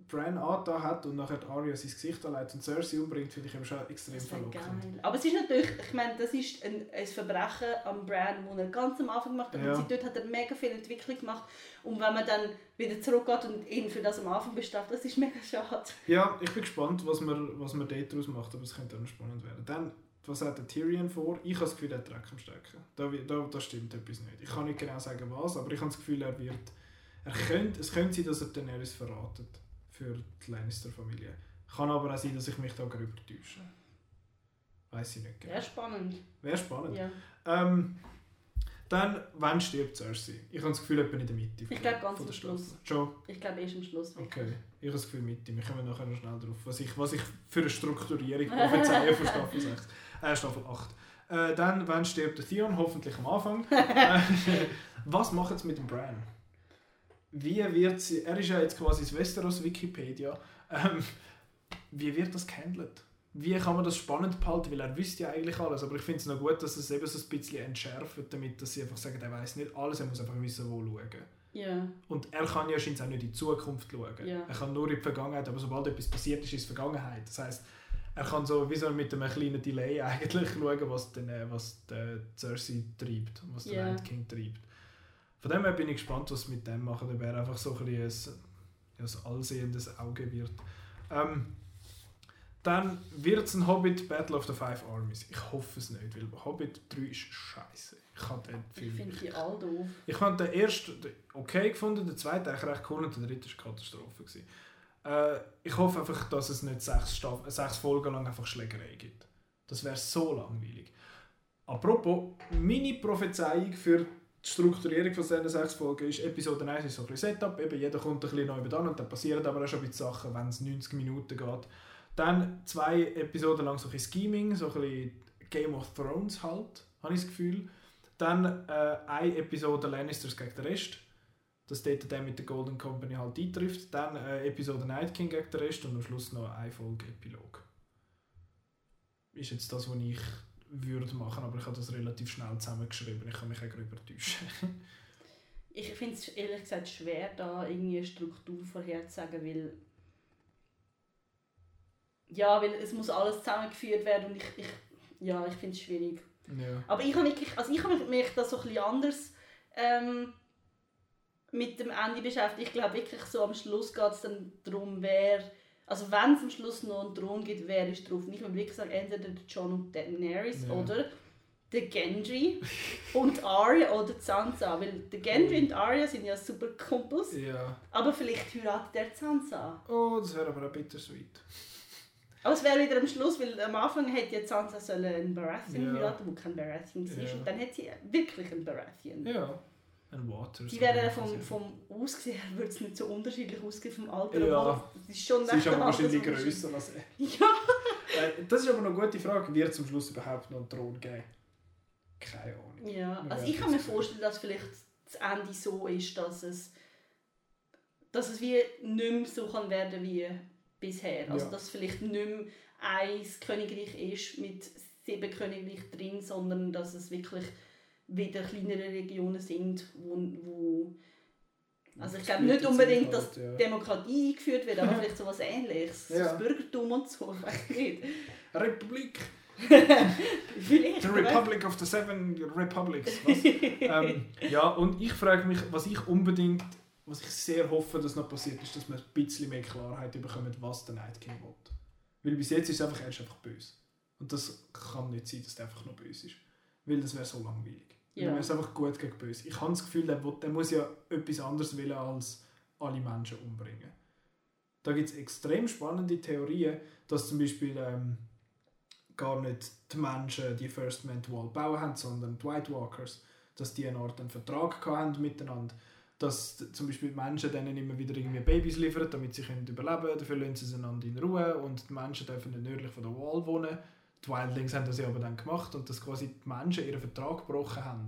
Bran angetan hat und nachher Arya sein Gesicht anlegt und Cersei umbringt, finde ich eben schon extrem verlockend. geil. Aber es ist natürlich, ich meine, das ist ein, ein Verbrechen am Bran, das er ganz am Anfang gemacht hat. Ja. Und dort hat er mega viel Entwicklung gemacht. Und wenn man dann wieder zurückgeht und ihn für das am Anfang bestraft, das ist mega schade. Ja, ich bin gespannt, was man, was man dort daraus macht, aber es könnte auch spannend werden. Dann, was hat der Tyrion vor? Ich habe das Gefühl, er hat Dreck am Stecken. Da, da, da stimmt etwas nicht. Ich kann nicht genau sagen, was, aber ich habe das Gefühl, er wird... Er könnte, es könnte sein, dass er Daenerys verratet für die Lannister-Familie. Kann aber auch sein, dass ich mich da gröber täusche. Weiß ich nicht genau. Ja, spannend. Wäre spannend. Ja. Ähm, dann, wann stirbt Cersei? Ich habe das Gefühl, etwa in der Mitte. von Ich glaube, ganz am. Schluss. Schon? Ich glaube, erst am Schluss. wirklich. Okay. Ich habe das Gefühl, Mitte. Wir kommen nachher noch schnell drauf. Was ich, was ich für eine Strukturierung prophezeie von Staffel 6. Äh, Staffel 8. Äh, dann, wann stirbt der Theon? Hoffentlich am Anfang. äh, was machen sie mit dem Bran? Wie wird sie... Er ist ja jetzt quasi das Westeros-Wikipedia. Ähm, wie wird das gehandelt? Wie kann man das spannend behalten? Weil er wüsste ja eigentlich alles. Aber ich finde es noch gut, dass es eben so ein bisschen entschärft, damit dass sie einfach sagen, er weiß nicht alles, er muss einfach wissen, wo schauen. Ja. Und er kann ja scheinbar auch nicht in die Zukunft schauen. Ja. Er kann nur in die Vergangenheit, aber sobald etwas passiert ist, ist es Vergangenheit. Das heißt, er kann so wie so mit einem kleinen Delay eigentlich schauen, was, den, äh, was der Cersei treibt und was der Ja. Night King treibt. Von dem her bin ich gespannt, was sie mit dem machen. Ob er einfach so ein, ein, ein allsehendes Auge wird. Ähm, dann wird es ein Hobbit Battle of the Five Armies. Ich hoffe es nicht, weil Hobbit 3 ist scheiße. Ich kann den Ich finde die all doof. ich fand den ersten okay gefunden, den zweiten eigentlich recht cool und der dritte war Katastrophe. Gewesen. Äh, ich hoffe einfach, dass es nicht sechs, Staff sechs Folgen lang einfach Schlägerei gibt. Das wäre so langweilig. Apropos, meine Prophezeiung für die Strukturierung von diesen sechs Folgen ist, Episode 1 ist so ein bisschen Setup, eben jeder kommt ein bisschen neu an und dann passieren aber auch schon ein bisschen Sachen, wenn es 90 Minuten geht. Dann zwei Episoden lang so ein bisschen Scheming, so ein bisschen Game of Thrones halt, habe ich das Gefühl. Dann äh, eine Episode Lannisters gegen den Rest. Dass dort der mit der Golden Company halt eintrifft. Dann äh, Episode Night King gegen den Rest und am Schluss noch eine Folge Epilog. Ist jetzt das, was ich würde machen, aber ich habe das relativ schnell zusammengeschrieben. Ich kann mich auch darüber täuschen. Ich finde es ehrlich gesagt schwer, da irgendwie eine Struktur vorherzusagen, weil ja, weil es muss alles zusammengeführt werden und ich, ich ja, ich finde es schwierig. ja. Aber ich habe wirklich, also ich habe mich da so ein bisschen anders ähm, mit dem Ende beschäftigt. Ich glaube wirklich so am Schluss geht es dann darum, wer, also wenn es am Schluss noch einen Thron gibt, wer ist drauf. Und ich würde wirklich sagen, entweder der John und Daenerys Ja. oder der Genji und Arya oder Sansa. Weil der Genji und Arya sind ja super Kumpels, ja. aber vielleicht heiratet der die Sansa. Oh, das wäre aber auch bittersweet. Aber es wäre wieder am Schluss, weil am Anfang hätte ja Sansa sollen einen Baratheon Ja. heiraten, wo kein Baratheon. Ja. Und dann hätte sie wirklich einen Baratheon. Ja. Ein Water. Die wären vom, vom Aussehen her würde es nicht so unterschiedlich aussehen vom Alter. Ja. aber Es ist schon Sie ist aber ein wahrscheinlich grösser als er. Ja. Äh, Das ist aber noch eine gute Frage. Wird es am Schluss überhaupt noch einen Thron geben? Keine Ahnung. ja. Also werden ich kann mir vorstellen, dass vielleicht das Ende so ist, dass es, dass es wie nicht mehr so kann werden wie bisher. Also Ja. dass vielleicht nicht mehr ein Königreich ist mit sieben Königreich drin, sondern dass es wirklich wieder kleinere Regionen sind, wo, wo also ich glaube nicht unbedingt, dass halt, ja. Demokratie eingeführt wird, aber vielleicht so etwas Ähnliches. Ja. Das Bürgertum und so, ich weiß nicht. Republik. Vielleicht. The. Republic of the Seven Republics. Ähm, ja, und ich frage mich, was ich unbedingt, was ich sehr hoffe, dass noch passiert, ist, dass wir ein bisschen mehr Klarheit bekommen, was der Night King will. Weil bis jetzt ist es einfach, er ist einfach böse. Und das kann nicht sein, dass der einfach noch böse ist. Weil das wäre so langweilig. Ja. Dann es einfach gut gegen böse. Ich habe das Gefühl, der, will, der muss ja etwas anderes wollen, als alle Menschen umbringen. Da gibt es extrem spannende Theorien, dass zum Beispiel ähm, gar nicht die Menschen die First Man Wall bauen haben, sondern die White Walkers. Dass die eine Art einen Vertrag haben miteinander. Dass zum Beispiel die Menschen denen immer wieder irgendwie Babys liefern, damit sie können überleben können. Dafür lassen sie sie einander in Ruhe und die Menschen dürfen nicht nördlich von der Wall wohnen. Die Wildlings haben das ja aber dann gemacht und dass quasi die Menschen ihren Vertrag gebrochen haben.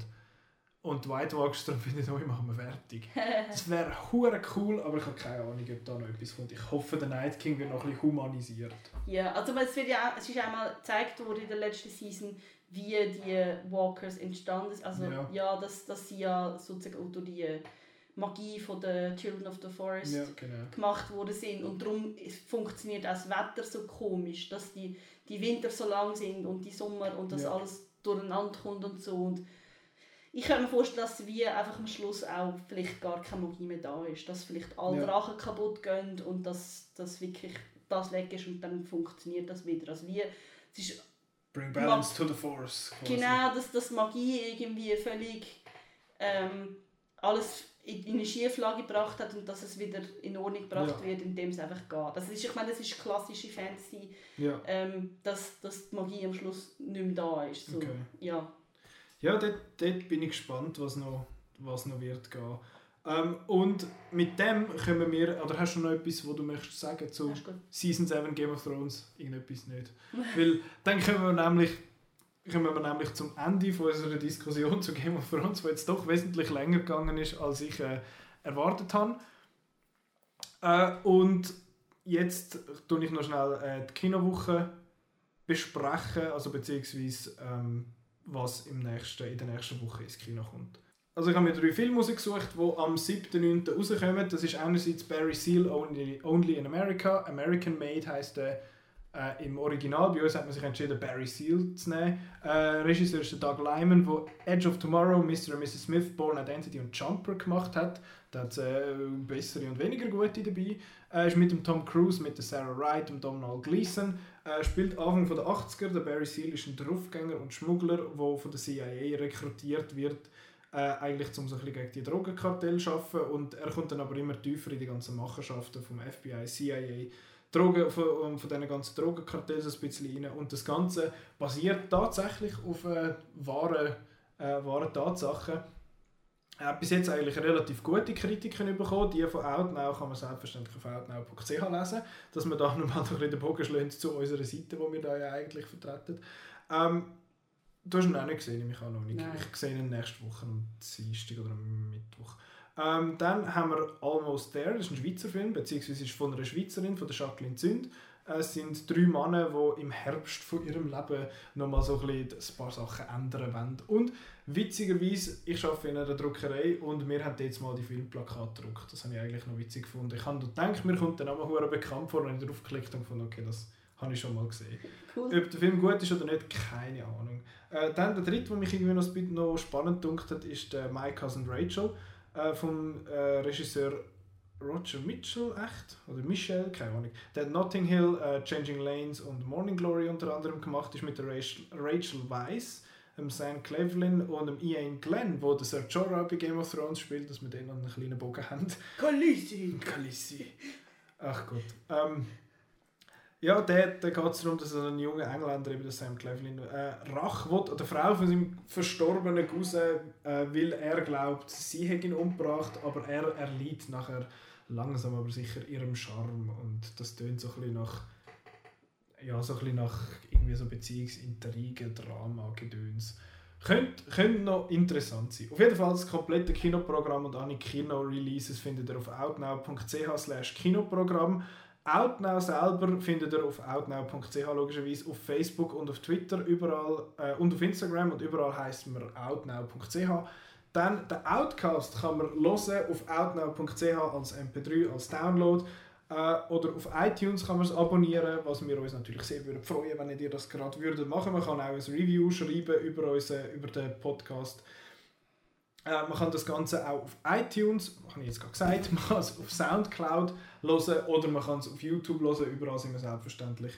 Und White Walkers, darum finde ich, oh, machen wir fertig. Das wäre hure cool, aber ich habe keine Ahnung, ob da noch etwas kommt. Ich hoffe, der Night King wird noch ein bisschen humanisiert. Ja, also es, wird ja, es ist einmal gezeigt worden in der letzten Season, wie die Walkers entstanden sind. Also ja, ja dass, dass sie ja sozusagen unter die Magie von der Children of the Forest ja, genau. gemacht worden sind. Und darum funktioniert auch das Wetter so komisch, dass die, die Winter so lang sind und die Sommer und das ja. alles durcheinander kommt und so. Und ich kann mir vorstellen, dass wie einfach am Schluss auch vielleicht gar keine Magie mehr da ist. Dass vielleicht alle ja. Drachen kaputt gehen und dass das wirklich das weg ist und dann funktioniert das wieder. Also wie, es ist Bring balance to the force. Quasi. Genau, dass das Magie irgendwie völlig ähm, alles in eine Schieflage gebracht hat und dass es wieder in Ordnung gebracht ja. wird, indem es einfach geht. Also ist, ich meine, das ist klassische Fantasy, ja. ähm, dass, dass die Magie am Schluss nicht mehr da ist. So, okay. ja. Ja, dort, dort bin ich gespannt, was noch, was noch wird gehen. Ähm, und mit dem können wir, oder hast du noch etwas, was du möchtest sagen zu Season 7 Game of Thrones? Irgendetwas nicht. Weil dann können wir nämlich kommen wir nämlich zum Ende von unserer Diskussion zu Game of Thrones, die jetzt doch wesentlich länger gegangen ist, als ich äh, erwartet habe. Äh, und jetzt tue ich noch schnell äh, die Kinowoche besprechen, also beziehungsweise ähm, was im nächsten, in der nächsten Woche ins Kino kommt. Also ich habe mir drei Filme ausgesucht, die am 7.9. rauskommen. Das ist einerseits Barry Seal, Only, Only in America. American Made heißt der äh, Im Original, bei uns hat man sich entschieden, Barry Seal zu nehmen. Äh, Regisseur ist Doug Lyman, der Edge of Tomorrow, Mr. und Mrs. Smith, Born Identity und Jumper gemacht hat. Da hat äh, bessere und weniger gute dabei. Äh, ist mit dem Tom Cruise, mit der Sarah Wright und Donald Gleason. Er spielt Anfang der 80er. Der Barry Seal ist ein Draufgänger und Schmuggler, der von der CIA rekrutiert wird, äh, eigentlich um so ein bisschen gegen die Drogenkartell zu arbeiten. Und er kommt dann aber immer tiefer in die ganzen Machenschaften vom FBI, CIA Drogen, von, von diesen ganzen Drogenkartells ein bisschen rein. Und das Ganze basiert tatsächlich auf äh, wahren, äh, wahren Tatsachen. Er hat bis jetzt eigentlich relativ gute Kritiken bekommen. Die von Outnow kann man selbstverständlich auf outnow.ch lesen, dass man da nochmal noch den Bogen schlägt zu unserer Seite, die wir da ja eigentlich vertreten. Ähm, du hast ihn auch nicht gesehen, ich auch noch nicht. Nein. Ich sehe ihn nächste Woche am Dienstag oder am Mittwoch. Ähm, dann haben wir Almost There, das ist ein Schweizer Film, beziehungsweise ist von einer Schweizerin, von der Jacqueline Zünd. Es sind drei Männer, die im Herbst von ihrem Leben nochmal so ein, ein paar Sachen ändern wollen. Und witzigerweise, ich arbeite in einer Druckerei und wir haben jetzt mal die Filmplakate gedruckt. Das habe ich eigentlich noch witzig gefunden. Ich habe gedacht, mir kommt der Name bekannt vor und ich drauf geklickt und gefunden, okay, das habe ich schon mal gesehen. Cool. Ob der Film gut ist oder nicht, keine Ahnung. Äh, dann der dritte, der mich irgendwie noch, noch spannend dunkt hat, ist der My Cousin Rachel äh, vom äh, Regisseur Roger Mitchell, echt? Oder Michel, keine Ahnung. Der hat Notting Hill, äh, Changing Lanes und Morning Glory unter anderem gemacht, ist mit der Rachel, Rachel Weisz, dem Sam Cleveland und dem Ian Glenn, wo der Sir Jorah bei Game of Thrones spielt, dass wir den an einen kleinen Bogen haben. Khaleesi! Khaleesi. Ach Gott. Ähm, ja, da, geht es darum, dass ein junger Engländer, eben Sam Cleveland, äh, Rache will an der Frau von seinem verstorbenen Cousin, äh, weil er glaubt, sie hätte ihn umgebracht, aber er, er leidet nachher langsam aber sicher ihrem Charme und das tönt so ein bisschen nach ja, so ein bisschen nach irgendwie so Beziehungsintrigen, Drama, Gedöns. Könnte, könnte noch interessant sein. Auf jeden Fall das komplette Kinoprogramm und alle Kino-Releases findet ihr auf outnow.ch slash Kinoprogramm. Outnow selber findet ihr auf outnow.ch logischerweise auf Facebook und auf Twitter überall äh, und auf Instagram und überall heißt man outnow.ch. Dann den Outcast kann man hören auf outnow.ch als MP3 als Download äh, oder auf iTunes kann man es abonnieren, was wir uns natürlich sehr würden freuen, wenn ihr das gerade würdet machen. Man kann auch ein Review schreiben über unseren, über den Podcast. Äh, man kann das Ganze auch auf iTunes, habe ich jetzt gerade gesagt, man kann es auf Soundcloud hören oder man kann es auf YouTube hören. Überall sind wir selbstverständlich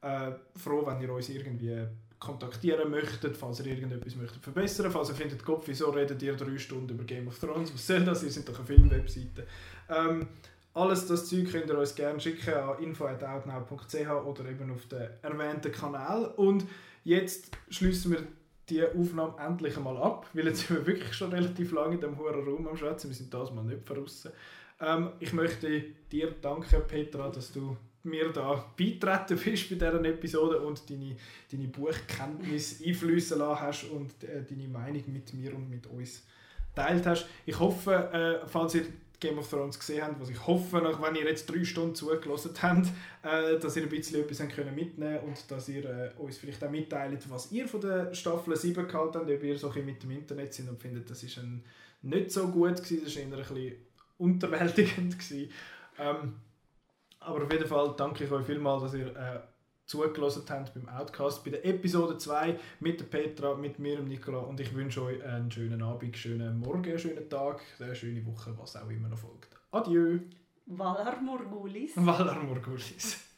äh, froh, wenn ihr uns irgendwie kontaktieren möchtet, falls ihr irgendetwas möchtet verbessern, falls ihr findet, Kopf, wieso redet ihr drei Stunden über Game of Thrones, was soll das, ihr seid doch eine Filmwebseite. Ähm, alles das Zeug könnt ihr uns gerne schicken an info.outnow.ch oder eben auf den erwähnten Kanal. Und jetzt schließen wir die Aufnahme endlich einmal ab, weil jetzt sind wir wirklich schon relativ lange in diesem hohen Raum am Schwätzen. Wir sind das mal nicht voraus. Ähm, ich möchte dir danken, Petra, dass du mir da beitreten bist bei dieser Episode und deine, deine Buchkenntnis einfließen lassen hast und äh, deine Meinung mit mir und mit uns geteilt hast. Ich hoffe, äh, falls ihr Game of Thrones gesehen habt, was ich hoffe, nach, wenn ihr jetzt drei Stunden zugelassen habt, äh, dass ihr ein bisschen etwas mitnehmen und dass ihr äh, uns vielleicht auch mitteilt, was ihr von der Staffel 7 gehalten habt, ob ihr so ein mit dem Internet sind und findet, das ist ein, nicht so gut gewesen, das war eher ein bisschen unterwältigend. Ähm, aber auf jeden Fall danke ich euch vielmals, dass ihr äh, zugelassen habt beim Outcast, bei der Episode 2 mit der Petra, mit mir, dem Nicola und ich wünsche euch einen schönen Abend, schönen Morgen, schönen Tag, eine schöne Woche, was auch immer noch folgt. Adieu! Valar Morgulis. Valar Morgulis.